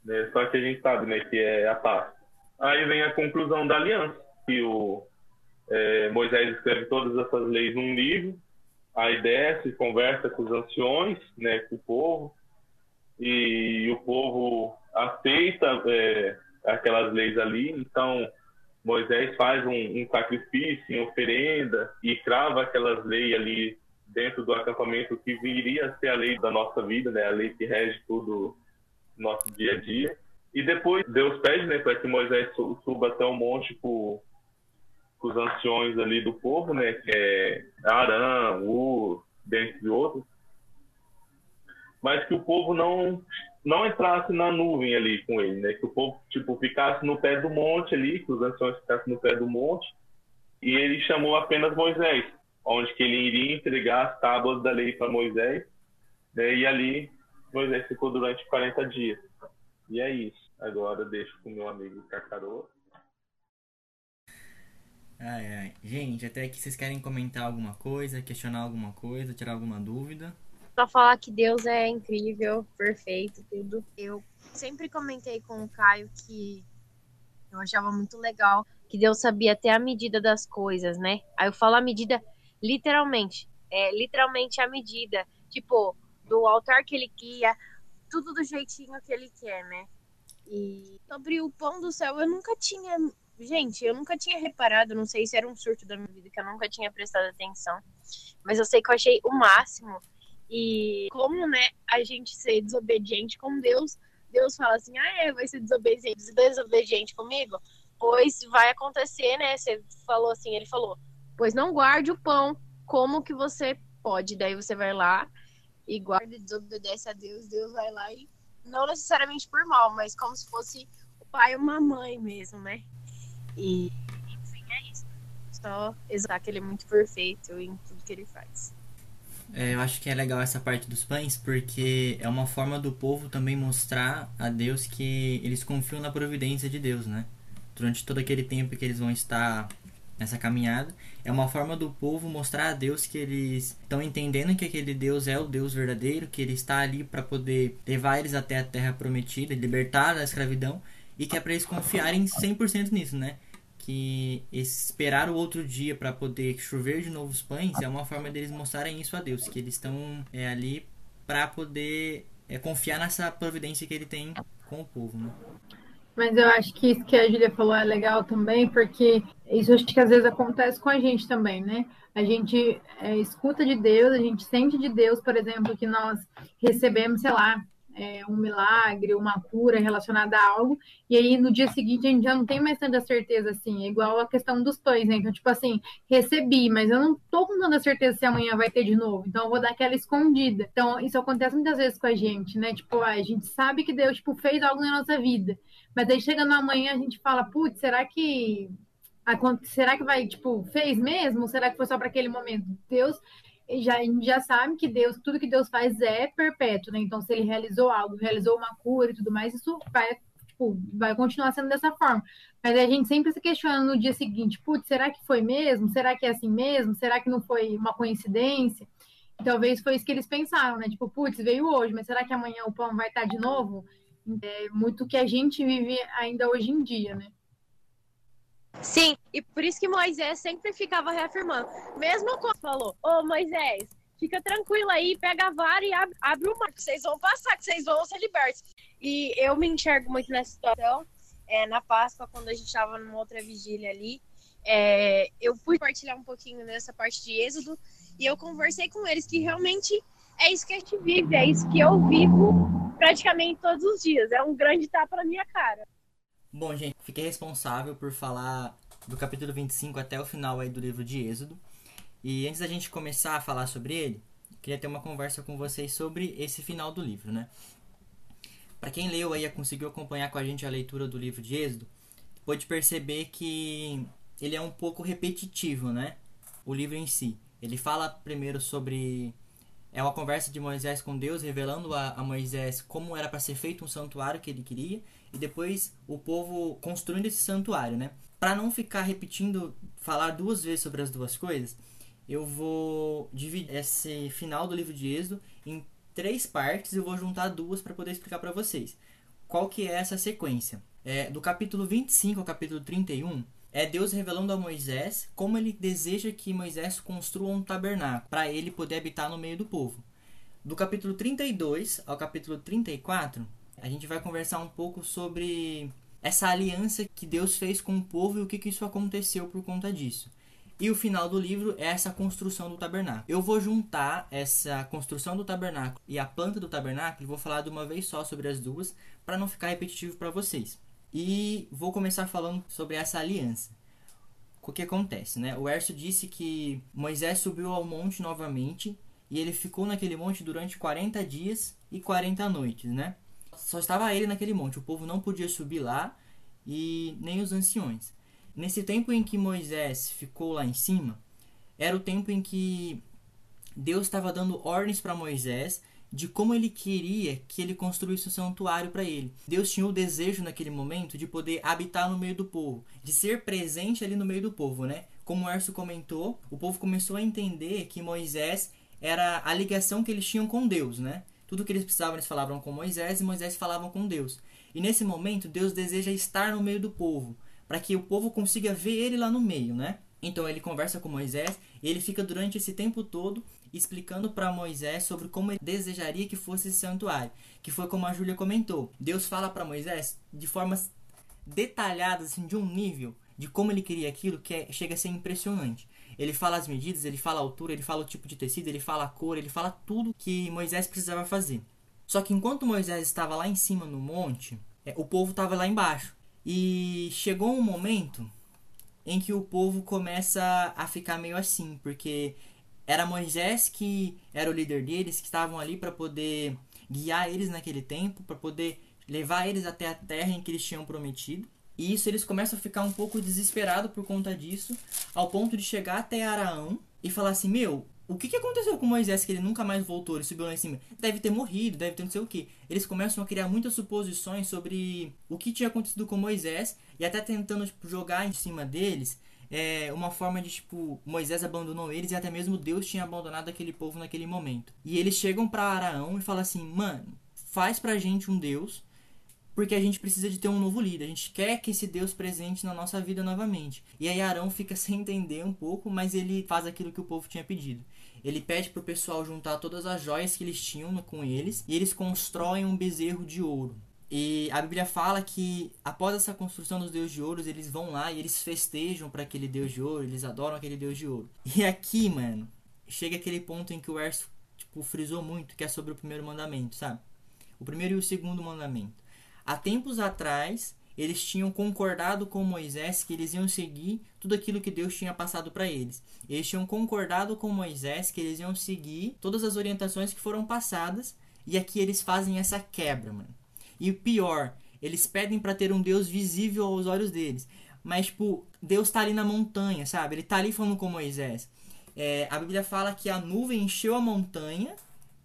né, só que a gente sabe, né, que é a Páscoa. Aí vem a conclusão da aliança, que o é, Moisés escreve todas essas leis num livro, aí desce, conversa com os anciões, né, com o povo, e o povo aceita é, aquelas leis ali, então Moisés faz um, um sacrifício em oferenda e crava aquelas leis ali dentro do acampamento que viria a ser a lei da nossa vida, né, a lei que rege tudo nosso dia a dia. E depois Deus pede né, para que Moisés suba até o monte com, com os anciões ali do povo, né, que é Arã, Ur, dentre outros, mas que o povo não não entrasse na nuvem ali com ele, né? Que o povo tipo ficasse no pé do monte ali, que os anciões ficassem no pé do monte. E ele chamou apenas Moisés, onde que ele iria entregar as tábuas da lei para Moisés. Né? E ali Moisés ficou durante 40 dias. E é isso. Agora deixo com meu amigo Cacarô.
Ai, ai. Gente, até que vocês querem comentar alguma coisa, questionar alguma coisa, tirar alguma dúvida?
Só falar que Deus é incrível, perfeito, tudo. Eu sempre comentei com o Caio que eu achava muito legal que Deus sabia até a medida das coisas, né? Aí eu falo a medida literalmente, é literalmente a medida, tipo, do altar que ele queria, tudo do jeitinho que ele quer, né? E sobre o pão do céu, eu nunca tinha, gente, eu nunca tinha reparado, não sei se era um surto da minha vida que eu nunca tinha prestado atenção, mas eu sei que eu achei o máximo e como, né, a gente ser desobediente com Deus, Deus fala assim: ah, é, vai ser desobediente, desobediente comigo? Pois vai acontecer, né? Você falou assim, ele falou: pois não guarde o pão, como que você pode? Daí você vai lá igual ele desobedece a Deus, Deus vai lá e não necessariamente por mal, mas como se fosse o pai ou uma mãe mesmo, né? E enfim, é isso. Só que ele é muito perfeito em tudo que ele faz.
É, eu acho que é legal essa parte dos pães, porque é uma forma do povo também mostrar a Deus que eles confiam na providência de Deus, né? Durante todo aquele tempo que eles vão estar nessa caminhada, é uma forma do povo mostrar a Deus que eles estão entendendo que aquele Deus é o Deus verdadeiro, que ele está ali para poder levar eles até a terra prometida, libertar da escravidão e que é para eles confiarem 100% nisso, né? Que esperar o outro dia para poder chover de novos pães é uma forma deles mostrarem isso a Deus, que eles estão é, ali para poder é, confiar nessa providência que ele tem com o povo, né?
Mas eu acho que isso que a Julia falou é legal também, porque isso acho que às vezes acontece com a gente também, né? A gente é, escuta de Deus, a gente sente de Deus, por exemplo, que nós recebemos, sei lá, é, um milagre, uma cura relacionada a algo, e aí no dia seguinte a gente já não tem mais tanta certeza assim, é igual a questão dos pães, né? Então, tipo assim, recebi, mas eu não tô com tanta certeza se amanhã vai ter de novo, então eu vou dar aquela escondida. Então, isso acontece muitas vezes com a gente, né? Tipo, a gente sabe que Deus, tipo, fez algo na nossa vida, mas aí chega no amanhã a gente fala, putz, será que será que vai, tipo, fez mesmo? Ou será que foi só para aquele momento? Deus já, a gente já sabe que Deus, tudo que Deus faz é perpétuo, né? Então, se ele realizou algo, realizou uma cura e tudo mais, isso vai, tipo, vai continuar sendo dessa forma. Mas a gente sempre se questiona no dia seguinte, putz, será que foi mesmo? Será que é assim mesmo? Será que não foi uma coincidência? E talvez foi isso que eles pensaram, né? Tipo, putz, veio hoje, mas será que amanhã o pão vai estar de novo? é muito que a gente vive ainda hoje em dia, né?
Sim, e por isso que Moisés sempre ficava reafirmando. Mesmo quando falou, ô Moisés, fica tranquilo aí, pega a vara e abre, abre o mar, que vocês vão passar, que vocês vão ser libertos. E eu me enxergo muito nessa situação. É, na Páscoa, quando a gente estava numa outra vigília ali, é, eu fui partilhar um pouquinho nessa parte de Êxodo e eu conversei com eles que realmente é isso que a gente vive, é isso que eu vivo praticamente todos os dias. É um grande tapa na minha cara.
Bom, gente, fiquei responsável por falar do capítulo 25 até o final aí do livro de Êxodo. E antes da gente começar a falar sobre ele, queria ter uma conversa com vocês sobre esse final do livro, né? Para quem leu aí e conseguiu acompanhar com a gente a leitura do livro de Êxodo, pode perceber que ele é um pouco repetitivo, né? O livro em si. Ele fala primeiro sobre é uma conversa de Moisés com Deus, revelando a, a Moisés como era para ser feito um santuário que ele queria, e depois o povo construindo esse santuário, né? Para não ficar repetindo, falar duas vezes sobre as duas coisas, eu vou dividir esse final do livro de Êxodo em três partes e eu vou juntar duas para poder explicar para vocês. Qual que é essa sequência? É, do capítulo 25 ao capítulo 31, é Deus revelando a Moisés como ele deseja que Moisés construa um tabernáculo para ele poder habitar no meio do povo. Do capítulo 32 ao capítulo 34, a gente vai conversar um pouco sobre essa aliança que Deus fez com o povo e o que, que isso aconteceu por conta disso. E o final do livro é essa construção do tabernáculo. Eu vou juntar essa construção do tabernáculo e a planta do tabernáculo e vou falar de uma vez só sobre as duas para não ficar repetitivo para vocês. E vou começar falando sobre essa aliança. O que acontece, né? O Erso disse que Moisés subiu ao monte novamente e ele ficou naquele monte durante 40 dias e 40 noites, né? Só estava ele naquele monte, o povo não podia subir lá e nem os anciões. Nesse tempo em que Moisés ficou lá em cima, era o tempo em que Deus estava dando ordens para Moisés de como ele queria que ele construísse um santuário para ele. Deus tinha o desejo naquele momento de poder habitar no meio do povo, de ser presente ali no meio do povo, né? Como o Erso comentou, o povo começou a entender que Moisés era a ligação que eles tinham com Deus, né? Tudo que eles precisavam eles falavam com Moisés e Moisés falavam com Deus. E nesse momento Deus deseja estar no meio do povo, para que o povo consiga ver ele lá no meio, né? Então ele conversa com Moisés e ele fica durante esse tempo todo explicando para Moisés sobre como ele desejaria que fosse esse santuário, que foi como a Júlia comentou. Deus fala para Moisés de formas detalhadas, assim, de um nível de como ele queria aquilo que é, chega a ser impressionante. Ele fala as medidas, ele fala a altura, ele fala o tipo de tecido, ele fala a cor, ele fala tudo que Moisés precisava fazer. Só que enquanto Moisés estava lá em cima no monte, é, o povo estava lá embaixo. E chegou um momento em que o povo começa a ficar meio assim, porque era Moisés que era o líder deles, que estavam ali para poder guiar eles naquele tempo, para poder levar eles até a terra em que eles tinham prometido. E isso eles começam a ficar um pouco desesperados por conta disso, ao ponto de chegar até Araão e falar assim: Meu, o que, que aconteceu com Moisés que ele nunca mais voltou? Ele subiu lá em cima. Deve ter morrido, deve ter não sei o que. Eles começam a criar muitas suposições sobre o que tinha acontecido com Moisés e até tentando tipo, jogar em cima deles é, uma forma de tipo Moisés abandonou eles e até mesmo Deus tinha abandonado aquele povo naquele momento. E eles chegam para Araão e falam assim: Mano, faz pra gente um Deus porque a gente precisa de ter um novo líder. A gente quer que esse Deus presente na nossa vida novamente. E aí Arão fica *laughs* sem entender um pouco, mas ele faz aquilo que o povo tinha pedido. Ele pede pro pessoal juntar todas as joias que eles tinham com eles e eles constroem um bezerro de ouro. E a Bíblia fala que após essa construção dos deuses de ouro, eles vão lá e eles festejam para aquele deus de ouro, eles adoram aquele deus de ouro. E aqui, mano, chega aquele ponto em que o Erso tipo frisou muito, que é sobre o primeiro mandamento, sabe? O primeiro e o segundo mandamento. Há tempos atrás, eles tinham concordado com Moisés que eles iam seguir tudo aquilo que Deus tinha passado para eles. Eles tinham concordado com Moisés que eles iam seguir todas as orientações que foram passadas, e aqui eles fazem essa quebra, mano. E o pior, eles pedem para ter um Deus visível aos olhos deles. Mas, tipo, Deus tá ali na montanha, sabe? Ele tá ali falando com Moisés. É, a Bíblia fala que a nuvem encheu a montanha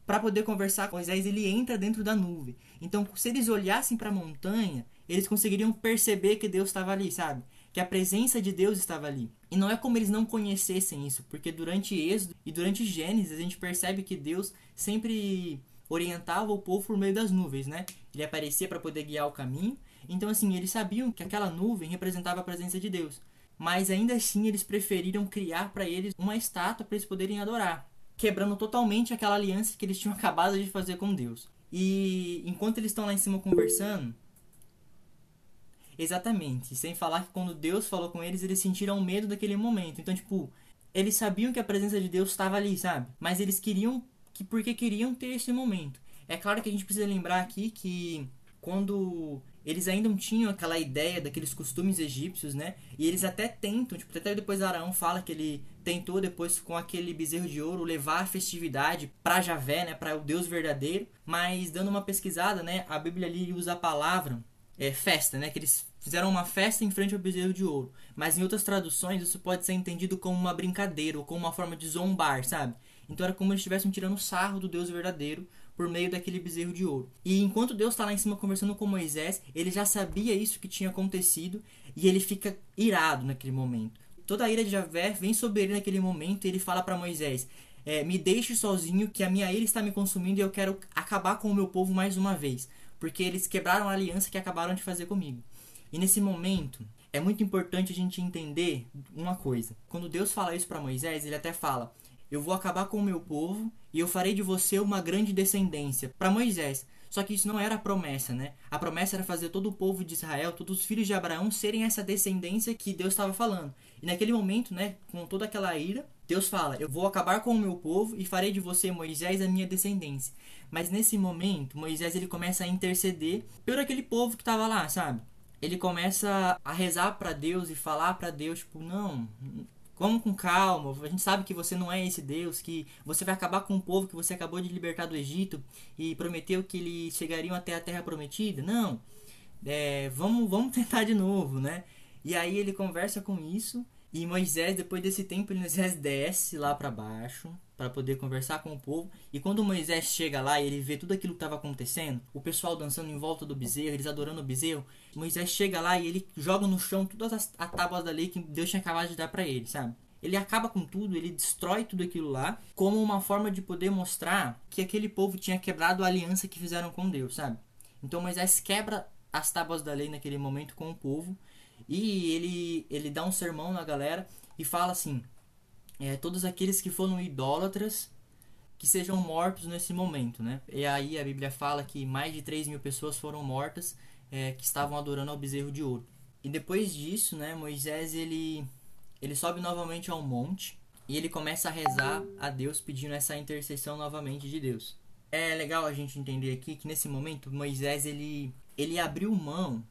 para poder conversar com Moisés, ele entra dentro da nuvem. Então, se eles olhassem para a montanha, eles conseguiriam perceber que Deus estava ali, sabe? Que a presença de Deus estava ali. E não é como eles não conhecessem isso, porque durante Êxodo e durante Gênesis a gente percebe que Deus sempre orientava o povo por meio das nuvens, né? Ele aparecia para poder guiar o caminho. Então, assim, eles sabiam que aquela nuvem representava a presença de Deus. Mas ainda assim, eles preferiram criar para eles uma estátua para eles poderem adorar quebrando totalmente aquela aliança que eles tinham *laughs* acabado de fazer com Deus. E enquanto eles estão lá em cima conversando, exatamente, sem falar que quando Deus falou com eles, eles sentiram medo daquele momento. Então, tipo, eles sabiam que a presença de Deus estava ali, sabe? Mas eles queriam que porque queriam ter esse momento. É claro que a gente precisa lembrar aqui que quando eles ainda não tinham aquela ideia daqueles costumes egípcios, né? E eles até tentam, tipo, até depois Arão fala que ele tentou depois com aquele bezerro de ouro levar a festividade para Javé, né, para o Deus verdadeiro, mas dando uma pesquisada, né, a Bíblia ali usa a palavra é, festa, né, que eles fizeram uma festa em frente ao bezerro de ouro. Mas em outras traduções isso pode ser entendido como uma brincadeira ou como uma forma de zombar, sabe? Então era como eles estivessem tirando sarro do Deus verdadeiro por meio daquele bezerro de ouro. E enquanto Deus está lá em cima conversando com Moisés, ele já sabia isso que tinha acontecido e ele fica irado naquele momento. Toda a ira de Javé vem sobre ele naquele momento e ele fala para Moisés: é, Me deixe sozinho, que a minha ira está me consumindo e eu quero acabar com o meu povo mais uma vez, porque eles quebraram a aliança que acabaram de fazer comigo. E nesse momento, é muito importante a gente entender uma coisa. Quando Deus fala isso para Moisés, ele até fala: Eu vou acabar com o meu povo e eu farei de você uma grande descendência. Para Moisés. Só que isso não era a promessa, né? A promessa era fazer todo o povo de Israel, todos os filhos de Abraão serem essa descendência que Deus estava falando. E naquele momento, né, com toda aquela ira, Deus fala: Eu vou acabar com o meu povo e farei de você, Moisés, a minha descendência. Mas nesse momento, Moisés ele começa a interceder por aquele povo que estava lá, sabe? Ele começa a rezar para Deus e falar para Deus, tipo, não, Vamos com calma, a gente sabe que você não é esse Deus, que você vai acabar com o povo que você acabou de libertar do Egito e prometeu que eles chegariam até a terra prometida. Não, é, vamos, vamos *laughs* tentar de novo, né? E aí ele conversa com isso e Moisés, depois desse tempo, Moisés desce lá para baixo para poder conversar com o povo. E quando Moisés chega lá e ele vê tudo aquilo que estava acontecendo, o pessoal dançando em volta do bezerro, eles adorando o bezerro, Moisés chega lá e ele joga no chão todas as, as tábuas da lei que Deus tinha acabado de dar para ele, sabe? Ele acaba com tudo, ele destrói tudo aquilo lá, como uma forma de poder mostrar que aquele povo tinha quebrado a aliança que fizeram com Deus, sabe? Então Moisés quebra as tábuas da lei naquele momento com o povo e ele, ele dá um sermão na galera e fala assim: é, todos aqueles que foram idólatras que sejam mortos nesse momento, né? E aí a Bíblia fala que mais de 3 mil pessoas foram mortas é, que estavam adorando ao bezerro de ouro. E depois disso, né, Moisés ele, ele sobe novamente ao monte e ele começa a rezar a Deus pedindo essa intercessão novamente de Deus. É legal a gente entender aqui que nesse momento Moisés ele, ele abriu mão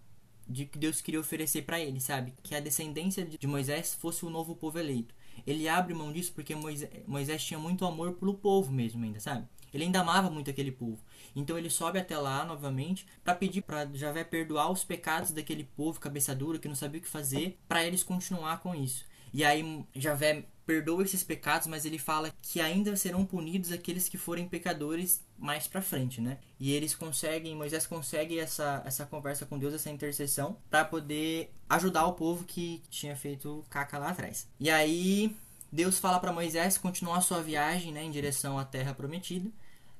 de que Deus queria oferecer para ele, sabe? Que a descendência de Moisés fosse o novo povo eleito. Ele abre mão disso porque Moisés, Moisés tinha muito amor pelo povo mesmo ainda, sabe? Ele ainda amava muito aquele povo. Então ele sobe até lá novamente para pedir para Javé perdoar os pecados daquele povo cabeça dura que não sabia o que fazer, para eles continuar com isso. E aí Javé perdoa esses pecados, mas ele fala que ainda serão punidos aqueles que forem pecadores mais para frente, né? E eles conseguem, Moisés consegue essa, essa conversa com Deus, essa intercessão, para poder ajudar o povo que tinha feito caca lá atrás. E aí Deus fala para Moisés continuar sua viagem, né, em direção à terra prometida.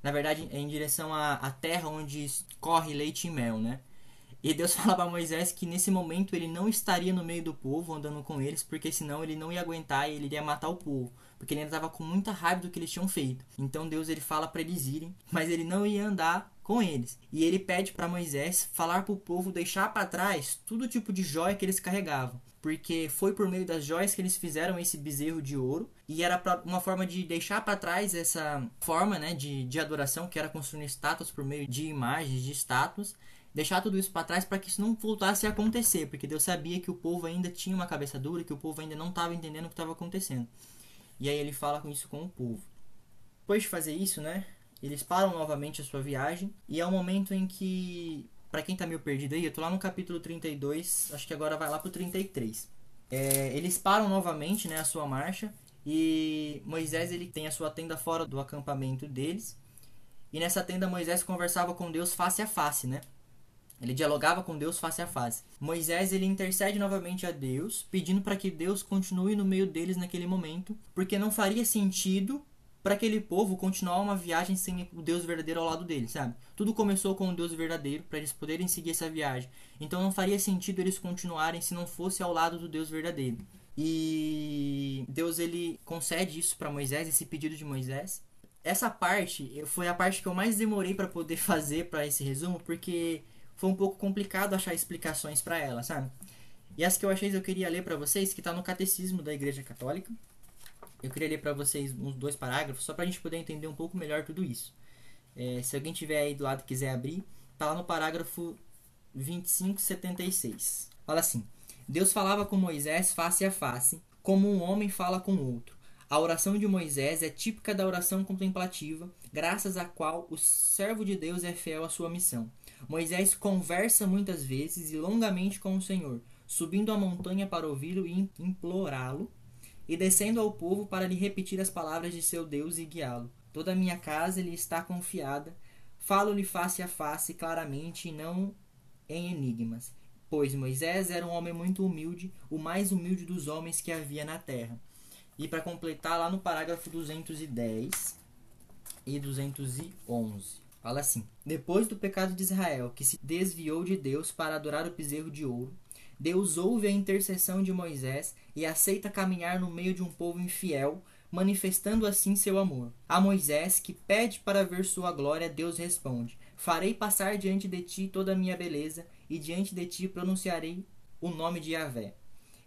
Na verdade, é em direção à, à terra onde corre leite e mel, né? E Deus *laughs* fala para Moisés que nesse momento ele não estaria no meio do povo andando com eles, porque senão ele não ia aguentar e ele iria matar o povo, porque ele ainda estava com muita raiva do que eles tinham feito. Então Deus ele fala para eles irem, mas ele não ia andar com eles. E ele pede para Moisés falar para o povo deixar para trás todo tipo de joia que eles carregavam, porque foi por meio das joias que eles fizeram esse bezerro de ouro e era uma forma de deixar para trás essa forma, né, de, de adoração que era construir estátuas por meio de imagens de estátuas deixar tudo isso para trás para que isso não voltasse a acontecer, porque Deus sabia que o povo ainda tinha uma cabeça dura, que o povo ainda não estava entendendo o que estava acontecendo. E aí ele fala com isso com o povo. Depois de fazer isso, né, eles param novamente a sua viagem e é o momento em que, para quem tá meio perdido aí, eu tô lá no capítulo 32, acho que agora vai lá pro 33. É, eles param novamente, né, a sua marcha e Moisés ele tem a sua tenda fora do acampamento deles. E nessa tenda Moisés conversava com Deus face a face, né? Ele dialogava com Deus face a face. Moisés ele intercede novamente a Deus, pedindo para que Deus continue no meio deles naquele momento, porque não faria sentido para aquele povo continuar uma viagem sem o Deus verdadeiro ao lado deles, sabe? Tudo começou com o Deus verdadeiro para eles poderem seguir essa viagem. Então não faria sentido eles continuarem se não fosse ao lado do Deus verdadeiro. E Deus ele concede isso para Moisés, esse pedido de Moisés. Essa parte foi a parte que eu mais demorei para poder *laughs* fazer para esse resumo, porque foi um pouco complicado achar explicações para ela, sabe? E as que eu achei eu queria ler para vocês, que está no Catecismo da Igreja Católica. Eu queria ler para vocês uns dois parágrafos, só para a gente poder entender um pouco melhor tudo isso. É, se alguém tiver aí do lado e quiser abrir, tá lá no parágrafo 2576. Fala assim: Deus falava com Moisés face a face, como um homem fala com outro. A oração de Moisés é típica da oração contemplativa, graças à qual o servo de Deus é fiel à sua missão. Moisés conversa muitas vezes e longamente com o Senhor, subindo a montanha para ouvi-lo e implorá-lo, e descendo ao povo para lhe repetir as palavras de seu Deus e guiá-lo. Toda a minha casa lhe está confiada, falo-lhe face a face, claramente, e não em enigmas. Pois Moisés era um homem muito humilde, o mais humilde dos homens que havia na terra. E para completar, lá no parágrafo 210 e 211. Fala assim: Depois do pecado de Israel, que se desviou de Deus para adorar o bezerro de ouro, Deus ouve a intercessão de Moisés e aceita caminhar no meio de um povo infiel, manifestando assim seu amor. A Moisés, que pede para ver sua glória, Deus responde: Farei passar diante de ti toda a minha beleza, e diante de ti pronunciarei o nome de Yahvé.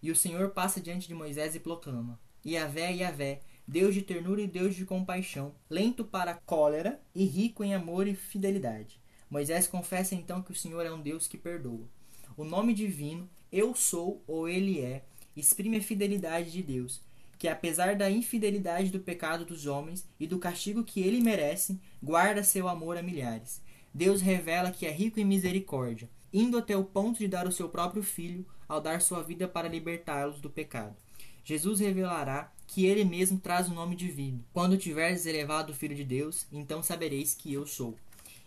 E o Senhor passa diante de Moisés e proclama: Yahvé, Yahvé, Deus de ternura e Deus de compaixão, lento para a cólera e rico em amor e fidelidade. Moisés confessa então que o Senhor é um Deus que perdoa. O nome divino, eu sou ou ele é, exprime a fidelidade de Deus, que apesar da infidelidade do pecado dos homens e do castigo que ele merece, guarda seu amor a milhares. Deus revela que é rico em misericórdia, indo até o ponto de dar o seu próprio filho ao dar sua vida para libertá-los do pecado. Jesus revelará que ele mesmo traz o nome divino. Quando tiveres elevado o Filho de Deus, então sabereis que eu sou.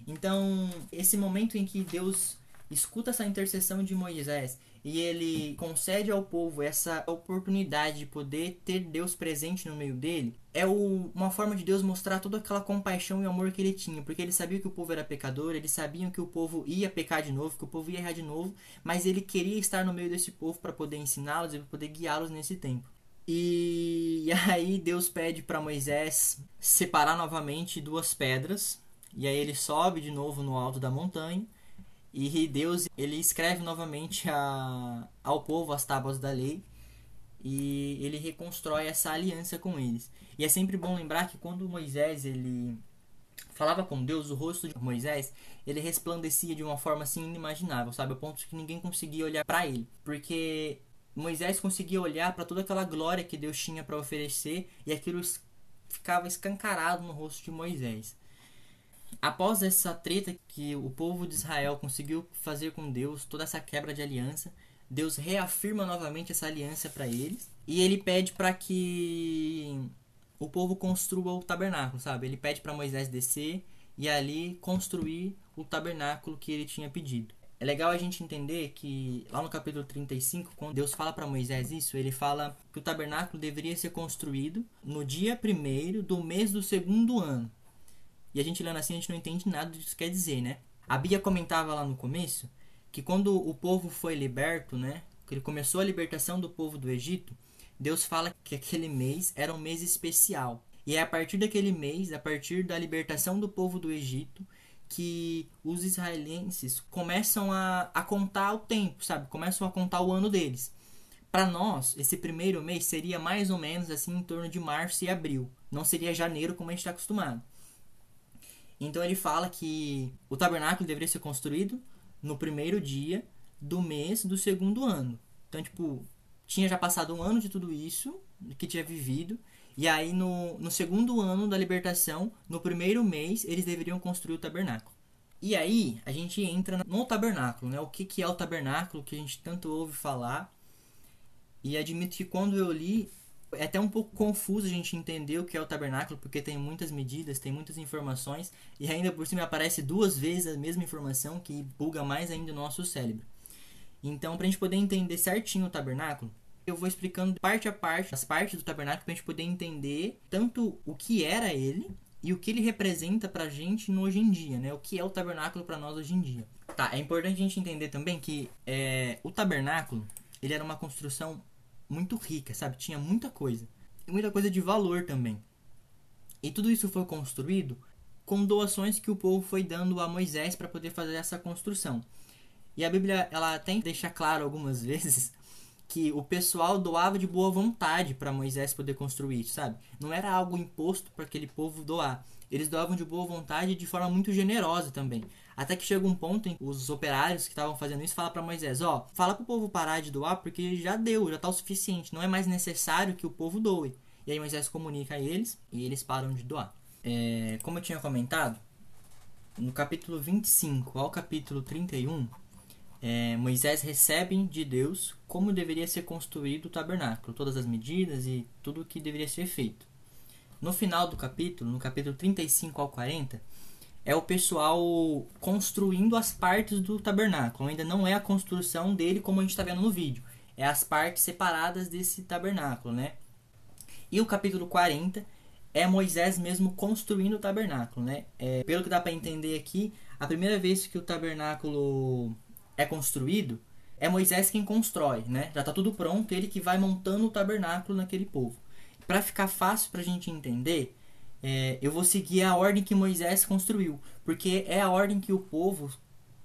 Então, esse momento em que Deus escuta essa intercessão de Moisés e ele concede ao povo essa oportunidade de poder ter Deus presente no meio dele, é o, uma forma de Deus mostrar toda aquela compaixão e amor que ele tinha, porque ele sabia que o povo era pecador, eles sabiam que o povo ia pecar de novo, que o povo ia errar de novo, mas ele queria estar no meio desse povo para poder ensiná-los e poder guiá-los nesse tempo. E, aí Deus pede para Moisés separar novamente duas pedras. E aí ele sobe de novo no alto da montanha. E Deus ele escreve novamente a, ao povo as tábuas da lei. E ele reconstrói essa aliança com eles. E é sempre bom lembrar que quando Moisés ele falava com Deus, o rosto de Moisés, ele resplandecia de uma forma assim inimaginável, sabe? A ponto que ninguém conseguia olhar para ele. Porque Moisés conseguia olhar para toda aquela glória que Deus tinha para oferecer e aquilo ficava escancarado no rosto de Moisés. Após essa treta que o povo de Israel conseguiu fazer com Deus, toda essa quebra de aliança, Deus reafirma novamente essa aliança para eles e ele pede para que o povo construa o tabernáculo, sabe? Ele pede para Moisés descer e ali construir o tabernáculo que ele tinha pedido. É legal a gente entender que lá no capítulo 35, quando Deus fala para Moisés isso, ele fala que o tabernáculo deveria ser construído no dia primeiro do mês do segundo ano. E a gente lendo assim, a gente não entende nada do que isso quer dizer, né? A Bia comentava lá no começo que quando o povo foi liberto, né? Que ele começou a libertação do povo do Egito, Deus fala que aquele mês era um mês especial. E é a partir daquele mês, a partir da libertação do povo do Egito, que os israelenses começam a, a contar o tempo, sabe? Começam a contar o ano deles. Para nós, esse primeiro mês seria mais ou menos assim em torno de março e abril. Não seria janeiro como a gente está acostumado. Então ele fala que o tabernáculo deveria ser construído no primeiro dia do mês do segundo ano. Então, tipo, tinha já passado um ano de tudo isso que tinha vivido. E aí, no, no segundo ano da libertação, no primeiro mês, eles deveriam construir o tabernáculo. E aí, a gente entra no tabernáculo, né? O que, que é o tabernáculo, que a gente tanto ouve falar. E admito que quando eu li, é até um pouco confuso a gente entender o que é o tabernáculo, porque tem muitas medidas, tem muitas informações, e ainda por cima aparece duas vezes a mesma informação, que buga mais ainda o nosso cérebro. Então, para a gente poder entender certinho o tabernáculo, eu vou explicando parte a parte as partes do tabernáculo para a gente poder entender tanto o que era ele e o que ele representa para a gente no hoje em dia, né? O que é o tabernáculo para nós hoje em dia. Tá, é importante a gente entender também que é, o tabernáculo ele era uma construção muito rica, sabe? Tinha muita coisa. E muita coisa de valor também. E tudo isso foi construído com doações que o povo foi dando a Moisés para poder fazer essa construção. E a Bíblia ela tem deixa claro algumas *laughs* vezes que o pessoal doava de boa vontade para Moisés poder construir, sabe? Não era algo imposto para aquele povo doar. Eles doavam de boa vontade e de forma muito generosa também. Até que chega um ponto em que os operários que estavam fazendo isso falam para Moisés: Ó, fala pro povo parar de doar porque já deu, já tá o suficiente, não é mais necessário que o povo doe. E aí Moisés comunica a eles e eles param de doar. É, como eu tinha comentado, no capítulo 25 ao capítulo 31, é, Moisés recebe de Deus como deveria ser construído o tabernáculo, todas as medidas e tudo o que deveria ser feito. No final do capítulo, no capítulo 35 ao 40, é o pessoal construindo as partes do tabernáculo. Ainda não é a construção dele como a gente está vendo no vídeo. É as partes separadas desse tabernáculo, né? E o capítulo 40 é Moisés mesmo construindo o tabernáculo, né? É, pelo que dá para entender aqui, a primeira vez que o tabernáculo é construído, é Moisés quem constrói, né? Já está tudo pronto, ele que vai montando o tabernáculo naquele povo. Para ficar fácil para a gente entender, é, eu vou seguir a ordem que Moisés construiu, porque é a ordem que o povo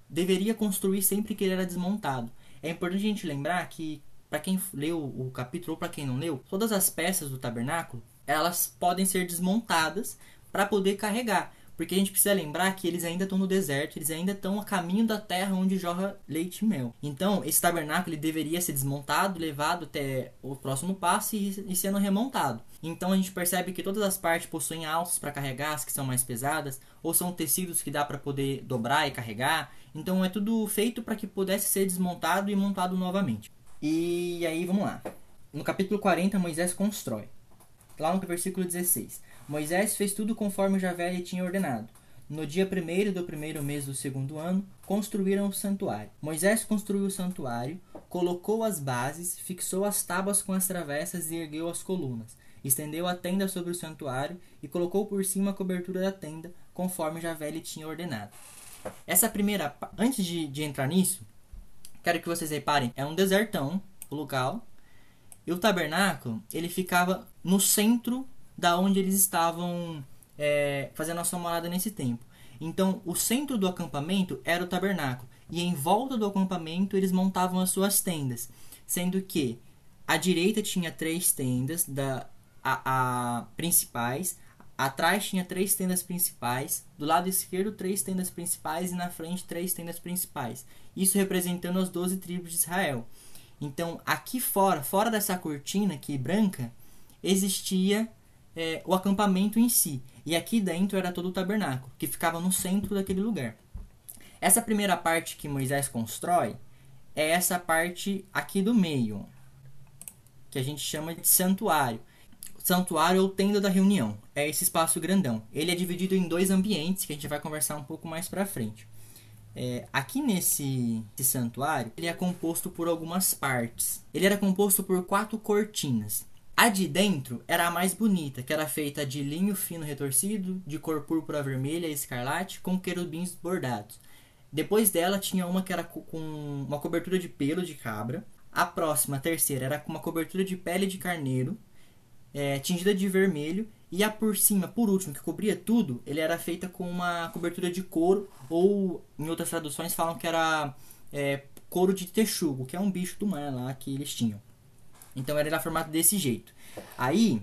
deveria construir sempre que ele era desmontado. É importante a gente lembrar que, para quem leu o capítulo ou para quem não leu, todas as peças do tabernáculo elas podem ser desmontadas para poder carregar. Porque a gente precisa lembrar que eles ainda estão no deserto, eles ainda estão a caminho da terra onde jorra leite e mel. Então, esse tabernáculo deveria ser desmontado, levado até o próximo passo e, e sendo remontado. Então, a gente percebe que todas as partes possuem alças para carregar, as que são mais pesadas, ou são tecidos que dá para poder dobrar e carregar. Então, é tudo feito para que pudesse ser desmontado e montado novamente. E aí, vamos lá. No capítulo 40, Moisés constrói. Lá no versículo 16. Moisés fez tudo conforme Javé lhe tinha ordenado. No dia primeiro do primeiro mês do segundo ano, construíram o santuário. Moisés construiu o santuário, colocou as bases, fixou as tábuas com as travessas e ergueu as colunas. Estendeu a tenda sobre o santuário e colocou por cima a cobertura da tenda, conforme Javé lhe tinha ordenado. Essa primeira, antes de, de entrar nisso, quero que vocês reparem, é um desertão, o local, e o tabernáculo ele ficava no centro da onde eles estavam é, fazendo a sua morada nesse tempo. Então, o centro do acampamento era o tabernáculo, e em volta do acampamento eles montavam as suas tendas, sendo que à direita tinha três tendas da, a, a, principais, atrás tinha três tendas principais, do lado esquerdo três tendas principais e na frente três tendas principais. Isso representando as doze tribos de Israel. Então, aqui fora, fora dessa cortina aqui branca, existia é, o acampamento em si. E aqui dentro era todo o tabernáculo, que ficava no centro daquele lugar. Essa primeira parte que Moisés constrói é essa parte aqui do meio, que a gente chama de santuário. Santuário ou tenda da reunião. É esse espaço grandão. Ele é dividido em dois ambientes que a gente vai conversar um pouco mais pra frente. É, aqui nesse, santuário, ele é composto por algumas partes. Ele era composto por quatro cortinas. A de dentro era a mais bonita, que era feita de linho fino retorcido, de cor púrpura vermelha e escarlate, com querubins bordados. Depois dela tinha uma que era com uma cobertura de pelo de cabra. A próxima, a terceira, era com uma cobertura de pele de carneiro, é, tingida de vermelho. E a por cima, por último, que cobria tudo, ele era feita com uma cobertura de couro, ou em outras traduções falam que era é, couro de texugo, que é um bicho do mar lá que eles tinham. Então era formato desse jeito. Aí,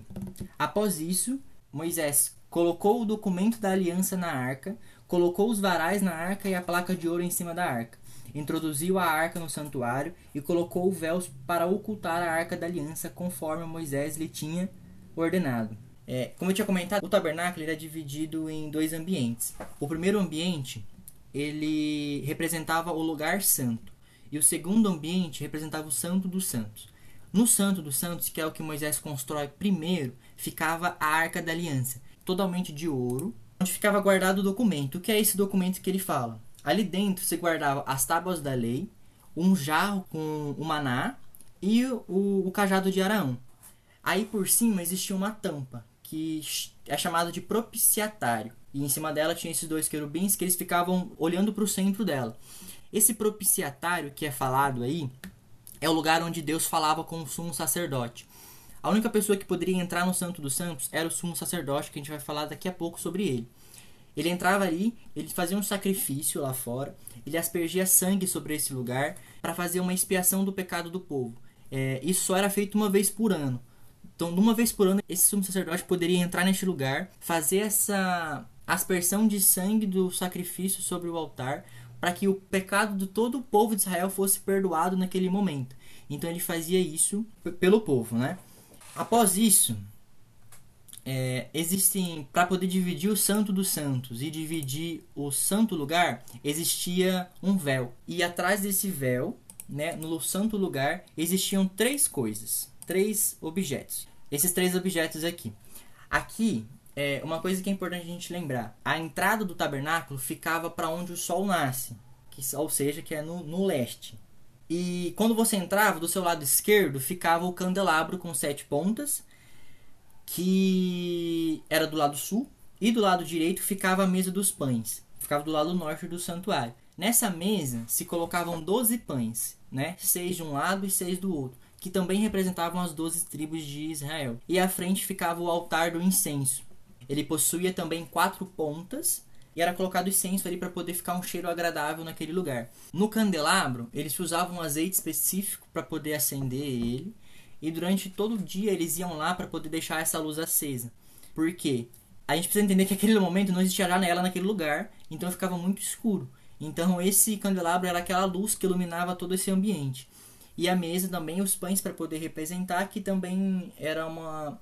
após isso, Moisés colocou o documento da aliança na arca, colocou os varais na arca e a placa de ouro em cima da arca. Introduziu a arca no santuário e colocou o véu para ocultar a arca da aliança, conforme Moisés lhe tinha ordenado. É, como eu tinha comentado, o tabernáculo era dividido em dois ambientes. O primeiro ambiente ele representava o lugar santo e o segundo ambiente representava o santo dos santos. No Santo dos Santos, que é o que Moisés constrói primeiro, ficava a Arca da Aliança, totalmente de ouro, onde ficava guardado o documento. O que é esse documento que ele fala? Ali dentro se guardava as tábuas da lei, um jarro com o maná e o, o cajado de Araão. Aí por cima existia uma tampa, que é chamada de propiciatário. E em cima dela tinha esses dois querubins que eles ficavam olhando para o centro dela. Esse propiciatário que é falado aí, é o lugar onde Deus falava com o sumo sacerdote. A única pessoa que poderia entrar no Santo dos Santos era o sumo sacerdote, que a gente vai falar daqui a pouco sobre ele. Ele entrava ali, ele fazia um sacrifício lá fora, ele aspergia sangue sobre esse lugar para fazer uma expiação do pecado do povo. É, isso só era feito uma vez por ano. Então, uma vez por ano, esse sumo sacerdote poderia entrar neste lugar, fazer essa aspersão de sangue do sacrifício sobre o altar, para que o pecado de todo o povo de Israel fosse perdoado naquele momento. Então ele fazia isso pelo povo, né? Após isso, é, existem para poder dividir o Santo dos Santos e dividir o Santo Lugar existia um véu e atrás desse véu, né, no Santo Lugar existiam três coisas, três objetos. Esses três objetos aqui. Aqui é, uma coisa que é importante a gente lembrar: a entrada do tabernáculo ficava para onde o sol nasce, que, ou seja, que é no, no leste. E quando você entrava, do seu lado esquerdo ficava o candelabro com sete pontas, que era do lado sul, e do lado direito ficava a mesa dos pães, ficava do lado norte do santuário. Nessa mesa se colocavam doze pães, né? seis de um lado e seis do outro, que também representavam as doze tribos de Israel. E à frente ficava o altar do incenso, ele possuía também quatro pontas e era colocado incenso ali para poder ficar um cheiro agradável naquele lugar. No candelabro, eles usavam um azeite específico para poder acender ele, e durante todo o dia eles iam lá para poder deixar essa luz acesa. Por quê? A gente precisa entender que naquele momento não existia janela naquele lugar, então ficava muito escuro. Então esse candelabro era aquela luz que iluminava todo esse ambiente. E a mesa também, os pães para poder representar, que também era uma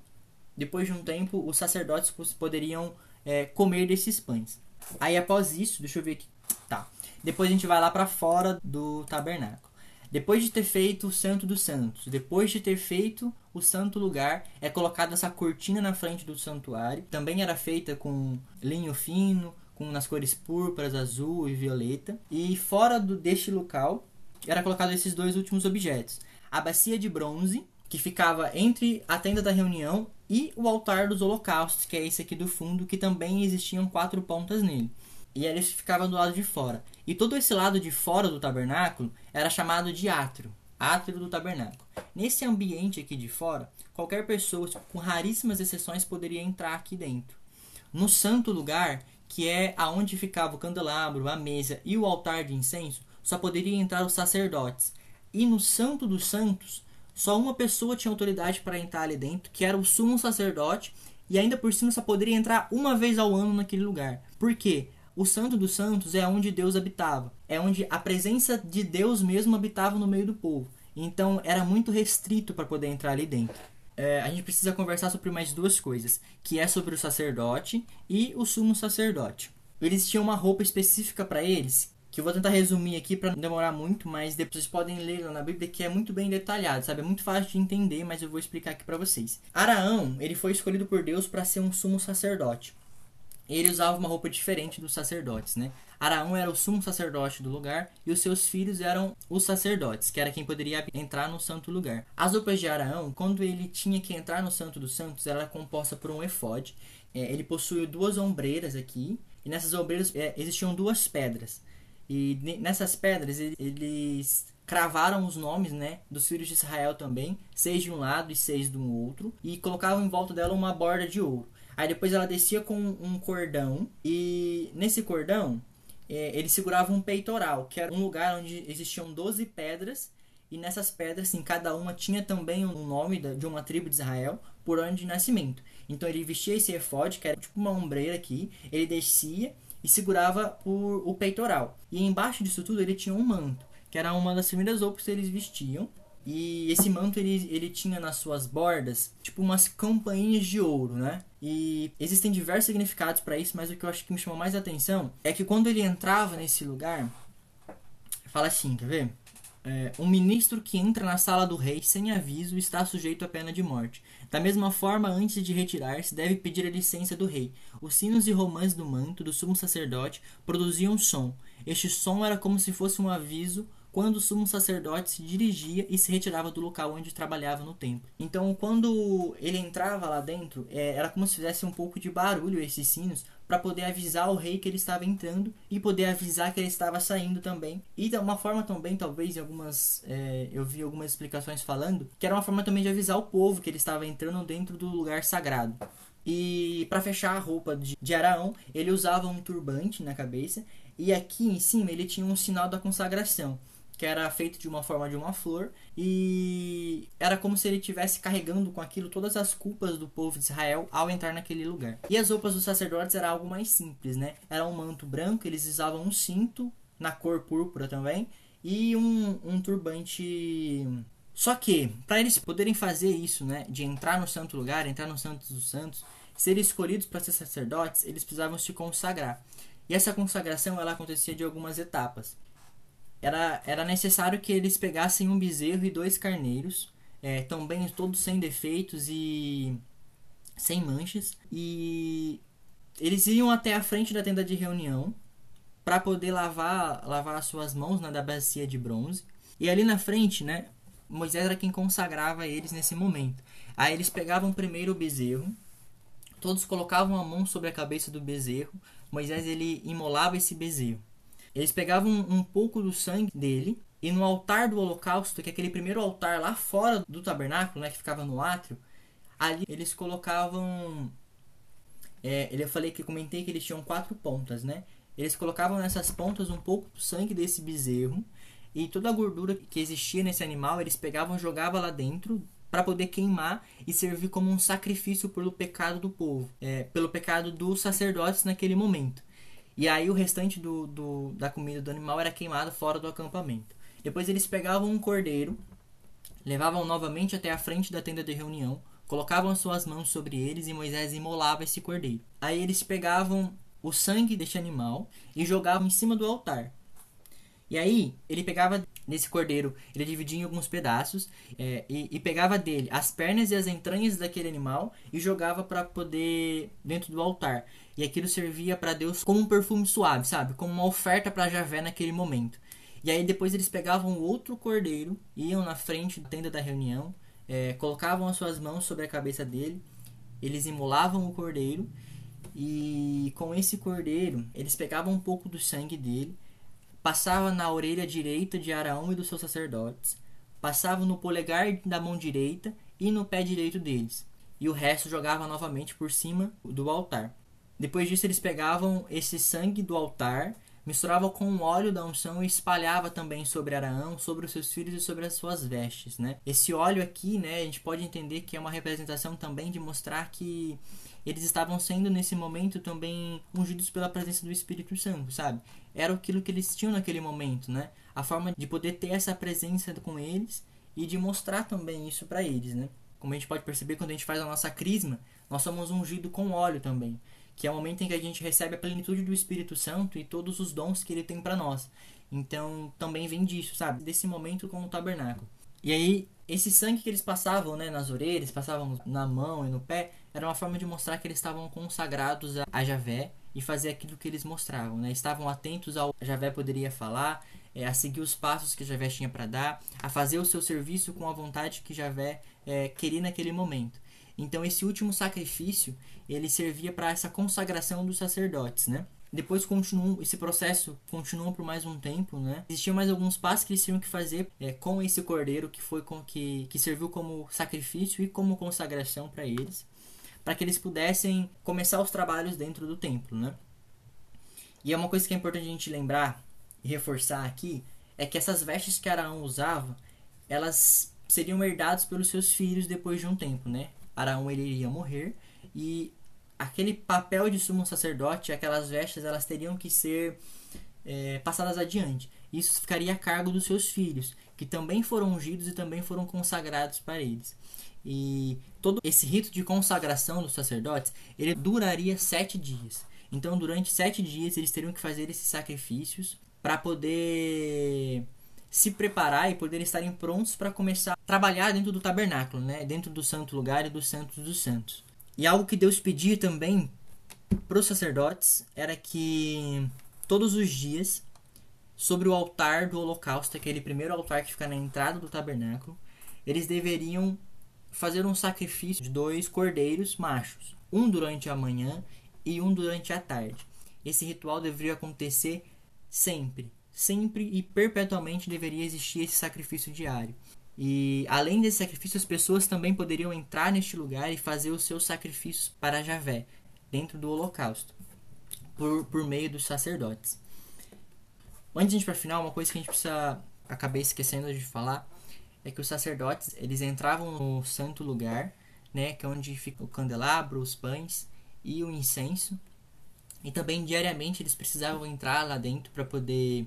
depois de um tempo, os sacerdotes poderiam é, comer desses pães. Aí após isso, deixa eu ver aqui. Tá. Depois a gente vai lá para fora do tabernáculo. Depois de ter feito o Santo dos Santos, depois de ter feito o santo lugar, é colocada essa cortina na frente do santuário. Também era feita com linho fino, com nas cores púrpuras, azul e violeta. E fora do, deste local, era colocado esses dois últimos objetos: a bacia de bronze, que ficava entre a tenda da reunião e o altar dos holocaustos, que é esse aqui do fundo, que também existiam quatro pontas nele. E ele ficava do lado de fora. E todo esse lado de fora do tabernáculo era chamado de átrio, átrio do tabernáculo. Nesse ambiente aqui de fora, qualquer pessoa, com raríssimas exceções, poderia entrar aqui dentro. No santo lugar, que é aonde ficava o candelabro, a mesa e o altar de incenso, só poderiam entrar os sacerdotes. E no santo dos santos, só uma pessoa tinha autoridade para entrar ali dentro, que era o sumo sacerdote, e ainda por cima só poderia entrar uma vez ao ano naquele lugar. Por quê? O Santo dos Santos é onde Deus habitava, é onde a presença de Deus mesmo habitava no meio do povo. Então era muito restrito para poder entrar ali dentro. É, a gente precisa conversar sobre mais duas coisas, que é sobre o sacerdote e o sumo sacerdote. Eles tinham uma roupa específica para eles, que eu vou tentar resumir aqui para não demorar muito, mas depois vocês podem ler lá na Bíblia que é muito bem detalhado, sabe? É muito fácil de entender, mas eu vou explicar aqui para vocês. Araão, ele foi escolhido por Deus para ser um sumo sacerdote. Ele usava uma roupa diferente dos sacerdotes, né? Araão era o sumo sacerdote do lugar e os seus filhos eram os sacerdotes, que era quem poderia entrar no santo lugar. As roupas de Araão, quando ele tinha que entrar no santo dos santos, era composta por um efode. É, ele possuía duas ombreiras aqui e nessas ombreiras é, existiam duas pedras. E nessas pedras eles cravaram os nomes né, dos filhos de Israel também, seis de um lado e seis do outro, e colocavam em volta dela uma borda de ouro. Aí depois ela descia com um cordão, e nesse cordão é, ele segurava um peitoral, que era um lugar onde existiam 12 pedras, e nessas pedras, assim, cada uma tinha também um nome de uma tribo de Israel por ano de nascimento. Então ele vestia esse efode, que era tipo uma ombreira aqui, ele descia e segurava por o peitoral. E embaixo disso tudo ele tinha um manto, que era uma das primeiras roupas que eles vestiam. E esse manto ele, ele tinha nas suas bordas tipo umas campainhas de ouro, né? E existem diversos significados para isso, mas o que eu acho que me chamou mais atenção é que quando ele entrava nesse lugar, fala assim, quer ver? É, um ministro que entra na sala do rei sem aviso está sujeito à pena de morte. Da mesma forma, antes de retirar-se, deve pedir a licença do rei. Os sinos e romãs do manto do sumo sacerdote produziam som. Este som era como se fosse um aviso quando o sumo sacerdote se dirigia e se retirava do local onde trabalhava no templo. Então, quando ele entrava lá dentro, é, era como se fizesse um pouco de barulho esses sinos para poder avisar o rei que ele estava entrando e poder avisar que ele estava saindo também. E de uma forma também, talvez, em algumas. É, eu vi algumas explicações falando que era uma forma também de avisar o povo que ele estava entrando dentro do lugar sagrado. E para fechar a roupa de, de Araão, ele usava um turbante na cabeça e aqui em cima ele tinha um sinal da consagração que era feito de uma forma de uma flor e era como se ele estivesse carregando com aquilo todas as culpas do povo de Israel ao entrar naquele lugar. E as roupas dos sacerdotes era algo mais simples, né? Era um manto branco, eles usavam um cinto na cor púrpura também e um, um turbante só que, para eles poderem fazer isso, né, de entrar no santo lugar, entrar no Santos dos Santos, serem escolhidos para ser sacerdotes, eles precisavam se consagrar. E essa consagração ela acontecia de algumas etapas era, era necessário que eles pegassem um bezerro e dois carneiros, é, também todos sem defeitos e sem manchas, e eles iam até a frente da tenda de reunião para poder lavar, lavar as suas mãos na da bacia de bronze. E ali na frente, né, Moisés era quem consagrava eles nesse momento. Aí eles pegavam primeiro o bezerro, todos colocavam a mão sobre a cabeça do bezerro. Moisés ele imolava esse bezerro. Eles pegavam um, pouco do sangue dele e no altar do holocausto, que é aquele primeiro altar lá fora do tabernáculo, né, que ficava no átrio, ali eles colocavam. É, eu falei que comentei que eles tinham quatro pontas, né? Eles colocavam nessas pontas um pouco do sangue desse bezerro e toda a gordura que existia nesse animal eles pegavam e jogavam lá dentro para poder queimar e servir como um sacrifício pelo pecado do povo, é, pelo pecado dos sacerdotes naquele momento. E aí o restante do, do, da comida do animal era queimado fora do acampamento. Depois eles pegavam um cordeiro, levavam novamente até a frente da tenda de reunião, colocavam suas mãos sobre eles e Moisés imolava esse cordeiro. Aí eles pegavam o sangue deste animal e jogavam em cima do altar. E aí ele pegava nesse cordeiro, ele dividia em alguns pedaços é, e, e, pegava dele as pernas e as entranhas daquele animal e jogava para poder dentro do altar. E aquilo servia para Deus como um perfume suave, sabe? Como uma oferta para Javé naquele momento. E aí depois eles pegavam outro cordeiro, iam na frente da tenda da reunião, é, colocavam as suas mãos sobre a cabeça dele, eles imolavam o cordeiro e com esse cordeiro eles pegavam um pouco do sangue dele, passavam na orelha direita de Araão e dos seus sacerdotes, passavam no polegar da mão direita e no pé direito deles, e o resto jogava novamente por cima do altar. Depois disso, eles pegavam esse sangue do altar, misturavam com o óleo da unção e espalhava também sobre Araão, sobre os seus filhos e sobre as suas vestes, né? Esse óleo aqui, né, a gente pode entender que é uma representação também de mostrar que eles estavam sendo nesse momento também ungidos pela presença do Espírito Santo, sabe? Era aquilo que eles tinham naquele momento, né? A forma de poder ter essa presença com eles e de mostrar também isso para eles, né? Como a gente pode perceber quando a gente faz a nossa crisma, nós somos ungidos com óleo também, que é o momento em que a gente recebe a plenitude do Espírito Santo e todos os dons que ele tem para nós. Então, também vem disso, sabe? Desse momento com o tabernáculo. E aí, esse sangue que eles passavam, né, nas orelhas, passavam na mão e no pé, era uma forma de mostrar que eles estavam consagrados a Javé e fazer aquilo que eles mostravam, né? Estavam atentos ao que Javé poderia falar, é, a seguir os passos que Javé tinha para dar, a fazer o seu serviço com a vontade que Javé é, queria naquele momento. Então esse último sacrifício ele servia para essa consagração dos sacerdotes, né? Depois continuam, esse processo continuou por mais um tempo, né? Existiam mais alguns passos que eles tinham que fazer é, com esse cordeiro que foi com que, que serviu como sacrifício e como consagração para eles, para que eles pudessem começar os trabalhos dentro do templo, né? E é uma coisa que é importante a gente lembrar e reforçar aqui é que essas vestes que Araão usava, elas seriam herdadas pelos seus filhos depois de um tempo, né? Araão ele iria morrer e aquele papel de sumo sacerdote, aquelas vestes, elas teriam que ser é, passadas adiante. Isso ficaria a cargo dos seus filhos, que também foram ungidos e também foram consagrados para eles. E todo esse rito de consagração dos sacerdotes, ele duraria sete dias. Então, durante sete dias, eles teriam que fazer esses sacrifícios para poder se preparar e poder estarem prontos para começar a trabalhar dentro do tabernáculo, né? dentro do santo lugar e dos santos dos santos. E algo que Deus pedia também para os sacerdotes era que todos os dias, sobre o altar do holocausto, aquele primeiro altar que fica na entrada do tabernáculo, eles deveriam fazer um sacrifício de dois cordeiros machos, um durante a manhã e um durante a tarde. Esse ritual deveria acontecer sempre, sempre e perpetuamente deveria existir esse sacrifício diário. E além desse sacrifício, as pessoas também poderiam entrar neste lugar e fazer os seus sacrifícios para Javé, dentro do holocausto, por, por meio dos sacerdotes. Antes de a gente para final, uma coisa que a gente precisa acabei esquecendo de falar é que os sacerdotes eles entravam no santo lugar, né, que é onde fica o candelabro, os pães e o incenso. E também diariamente eles precisavam entrar lá dentro para poder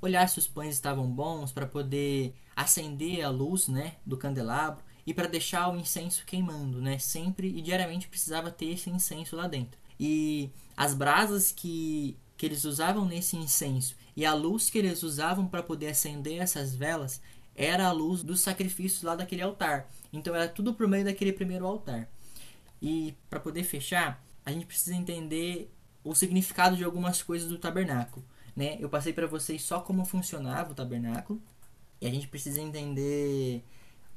olhar se os pães estavam bons, para poder acender a luz né, do candelabro e para deixar o incenso queimando, né? Sempre e diariamente precisava ter esse incenso lá dentro. E as brasas que, que eles usavam nesse incenso e a luz que eles usavam para poder acender essas velas era a luz do sacrifício lá daquele altar. Então era tudo por meio daquele primeiro altar. E para poder fechar, a gente precisa entender o significado de algumas coisas do tabernáculo né? Eu passei para vocês só como funcionava o tabernáculo e a gente precisa entender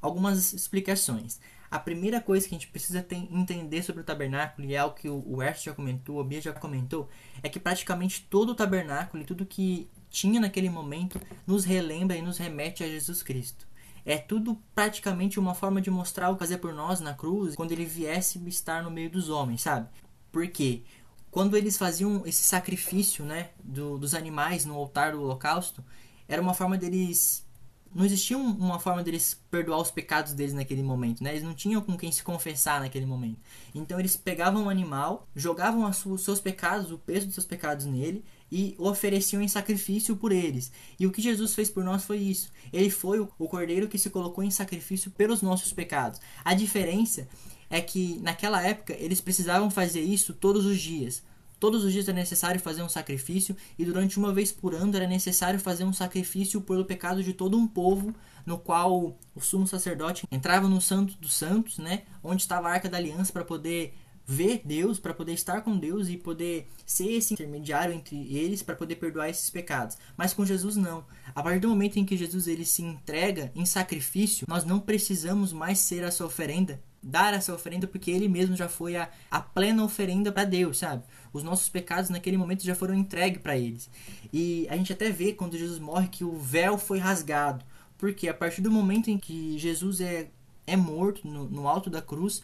algumas explicações. A primeira coisa que a gente precisa entender sobre o tabernáculo, e é algo que o, o já comentou, a Bia já comentou, é que praticamente todo o tabernáculo e tudo que tinha naquele momento nos relembra e nos remete a Jesus Cristo. É tudo praticamente uma forma de mostrar o que fazer por nós na cruz quando ele viesse estar no meio dos homens, sabe? Por quê? Quando eles faziam esse sacrifício né, do, dos animais no altar do holocausto, era uma forma deles. Não existia uma forma deles perdoar os pecados deles naquele momento, né? Eles não tinham com quem se confessar naquele momento. Então eles pegavam o animal, jogavam os seus pecados, o peso dos seus pecados nele e o ofereciam em sacrifício por eles. E o que Jesus fez por nós foi isso. Ele foi o cordeiro que se colocou em sacrifício pelos nossos pecados. A diferença é que naquela época eles precisavam fazer isso todos os dias. Todos os dias era necessário fazer um sacrifício, e durante uma vez por ano era necessário fazer um sacrifício pelo pecado de todo um povo, no qual o sumo sacerdote entrava no Santo dos Santos, né, onde estava a Arca da Aliança para poder ver Deus, para poder estar com Deus e poder ser esse intermediário entre eles para poder perdoar esses pecados. Mas com Jesus não. A partir do momento em que Jesus ele se entrega em sacrifício, nós não precisamos mais ser essa oferenda, dar essa oferenda porque ele mesmo já foi a, a plena oferenda para Deus, sabe? Os nossos pecados naquele momento já foram entregues para eles. E a gente até vê quando Jesus morre que o véu foi rasgado. Porque a partir do momento em que Jesus é, é morto no, no alto da cruz,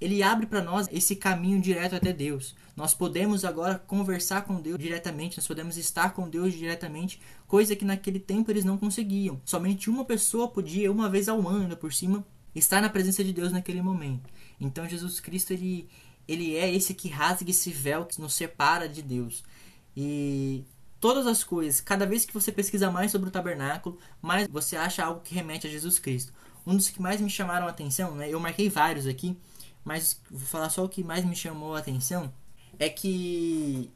ele abre para nós esse caminho direto até Deus. Nós podemos agora conversar com Deus diretamente, nós podemos estar com Deus diretamente, coisa que naquele tempo eles não conseguiam. Somente uma pessoa podia, uma vez ao ano, por cima, estar na presença de Deus naquele momento. Então Jesus Cristo ele ele é esse que rasga esse véu que nos separa de Deus. E todas as coisas, cada vez que você pesquisa mais sobre o tabernáculo, mais você acha algo que remete a Jesus Cristo. Um dos que mais me chamaram a atenção, né? Eu marquei vários aqui, mas vou falar só o que mais me chamou a atenção é que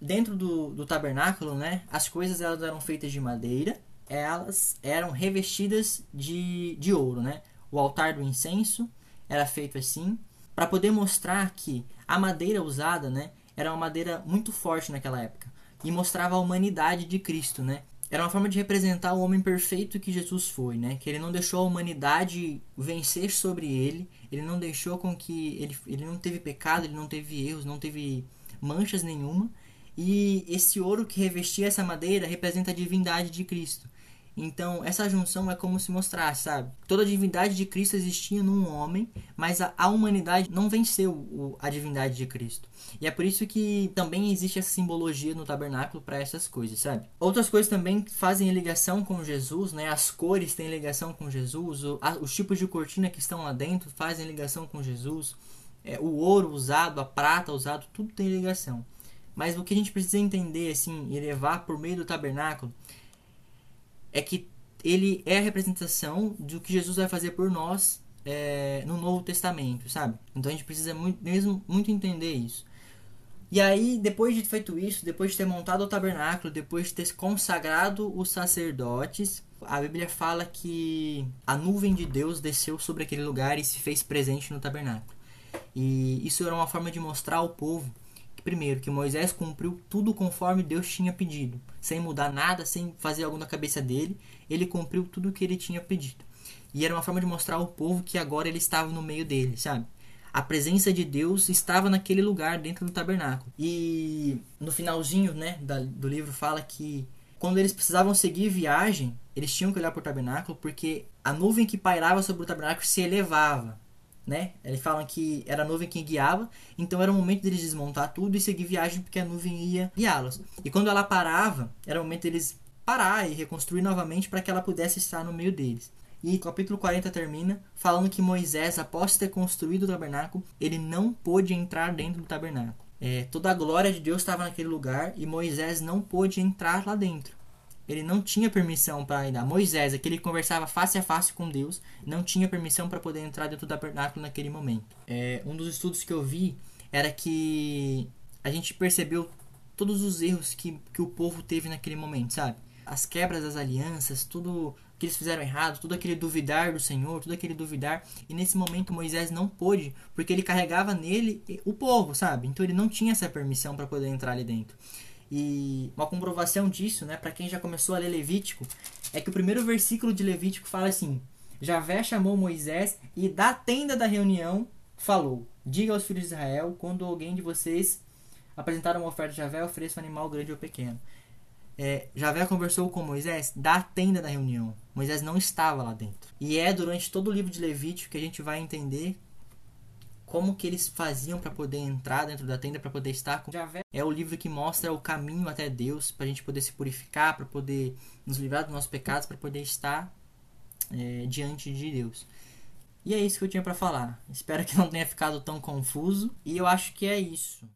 dentro do, do tabernáculo, né, as coisas elas eram feitas de madeira, elas eram revestidas de, de ouro, né? O altar do incenso era feito assim, para poder mostrar que a madeira usada, né, era uma madeira muito forte naquela época e mostrava a humanidade de Cristo, né? Era uma forma de representar o homem perfeito que Jesus foi, né? Que ele não deixou a humanidade vencer sobre ele, ele não deixou com que ele, ele não teve pecado, ele não teve erros, não teve manchas nenhuma. E esse ouro que revestia essa madeira representa a divindade de Cristo. Então, essa junção é como se mostrasse, sabe? Toda a divindade de Cristo existia num homem, mas a, a humanidade não venceu o, a divindade de Cristo. E é por isso que também existe essa simbologia no tabernáculo para essas coisas, sabe? Outras coisas também fazem ligação com Jesus, né? As cores têm ligação com Jesus, o, a, os tipos de cortina que estão lá dentro fazem ligação com Jesus. É, o ouro usado, a prata usado, tudo tem ligação. Mas o que a gente precisa entender, assim, e levar por meio do tabernáculo é que ele é a representação do que Jesus vai fazer por nós é, no Novo Testamento, sabe? Então a gente precisa muito, mesmo muito entender isso. E aí, depois de feito isso, depois de ter montado o tabernáculo, depois de ter consagrado os sacerdotes, a Bíblia fala que a nuvem de Deus desceu sobre aquele lugar e se fez presente no tabernáculo. E isso era uma forma de mostrar ao povo primeiro, que Moisés cumpriu tudo conforme Deus tinha pedido, sem mudar nada, sem fazer algo na cabeça dele, ele cumpriu tudo o que ele tinha pedido. E era uma forma de mostrar ao povo que agora ele estava no meio dele, sabe? A presença de Deus estava naquele lugar dentro do tabernáculo. E no finalzinho, né, do livro fala que quando eles precisavam seguir viagem, eles tinham que olhar para o tabernáculo porque a nuvem que pairava sobre o tabernáculo se elevava né? Eles falam que era a nuvem que guiava, então era o momento deles desmontar tudo e seguir viagem porque a nuvem ia guiá-los. E quando ela parava, era o momento deles parar e reconstruir novamente para que ela pudesse estar no meio deles. E o capítulo 40 termina falando que Moisés, após ter construído o tabernáculo, ele não pôde entrar dentro do tabernáculo. É, toda a glória de Deus estava naquele lugar e Moisés não pôde entrar lá dentro ele não tinha permissão para ir. Moisés, aquele que conversava face a face com Deus, não tinha permissão para poder entrar dentro do tabernáculo naquele momento. É, um dos estudos que eu vi era que a gente percebeu todos os erros que, que o povo teve naquele momento, sabe? As quebras das alianças, tudo que eles fizeram errado, tudo aquele duvidar do Senhor, tudo aquele duvidar. E nesse momento Moisés não pôde, porque ele carregava nele o povo, sabe? Então ele não tinha essa permissão para poder entrar ali dentro. E uma comprovação disso, né, para quem já começou a ler Levítico, é que o primeiro versículo de Levítico fala assim: Javé chamou Moisés e da tenda da reunião falou: Diga aos filhos de Israel, quando alguém de vocês apresentar uma oferta de Javé, ofereça um animal grande ou pequeno. É, Javé conversou com Moisés da tenda da reunião. Moisés não estava lá dentro. E é durante todo o livro de Levítico que a gente vai entender como que eles faziam para poder entrar dentro da tenda, para poder estar com. É o livro que mostra o caminho até Deus, para a gente poder se purificar, para poder nos livrar dos nossos pecados, para poder estar é, diante de Deus. E é isso que eu tinha para falar. Espero que não tenha ficado tão confuso. E eu acho que é isso.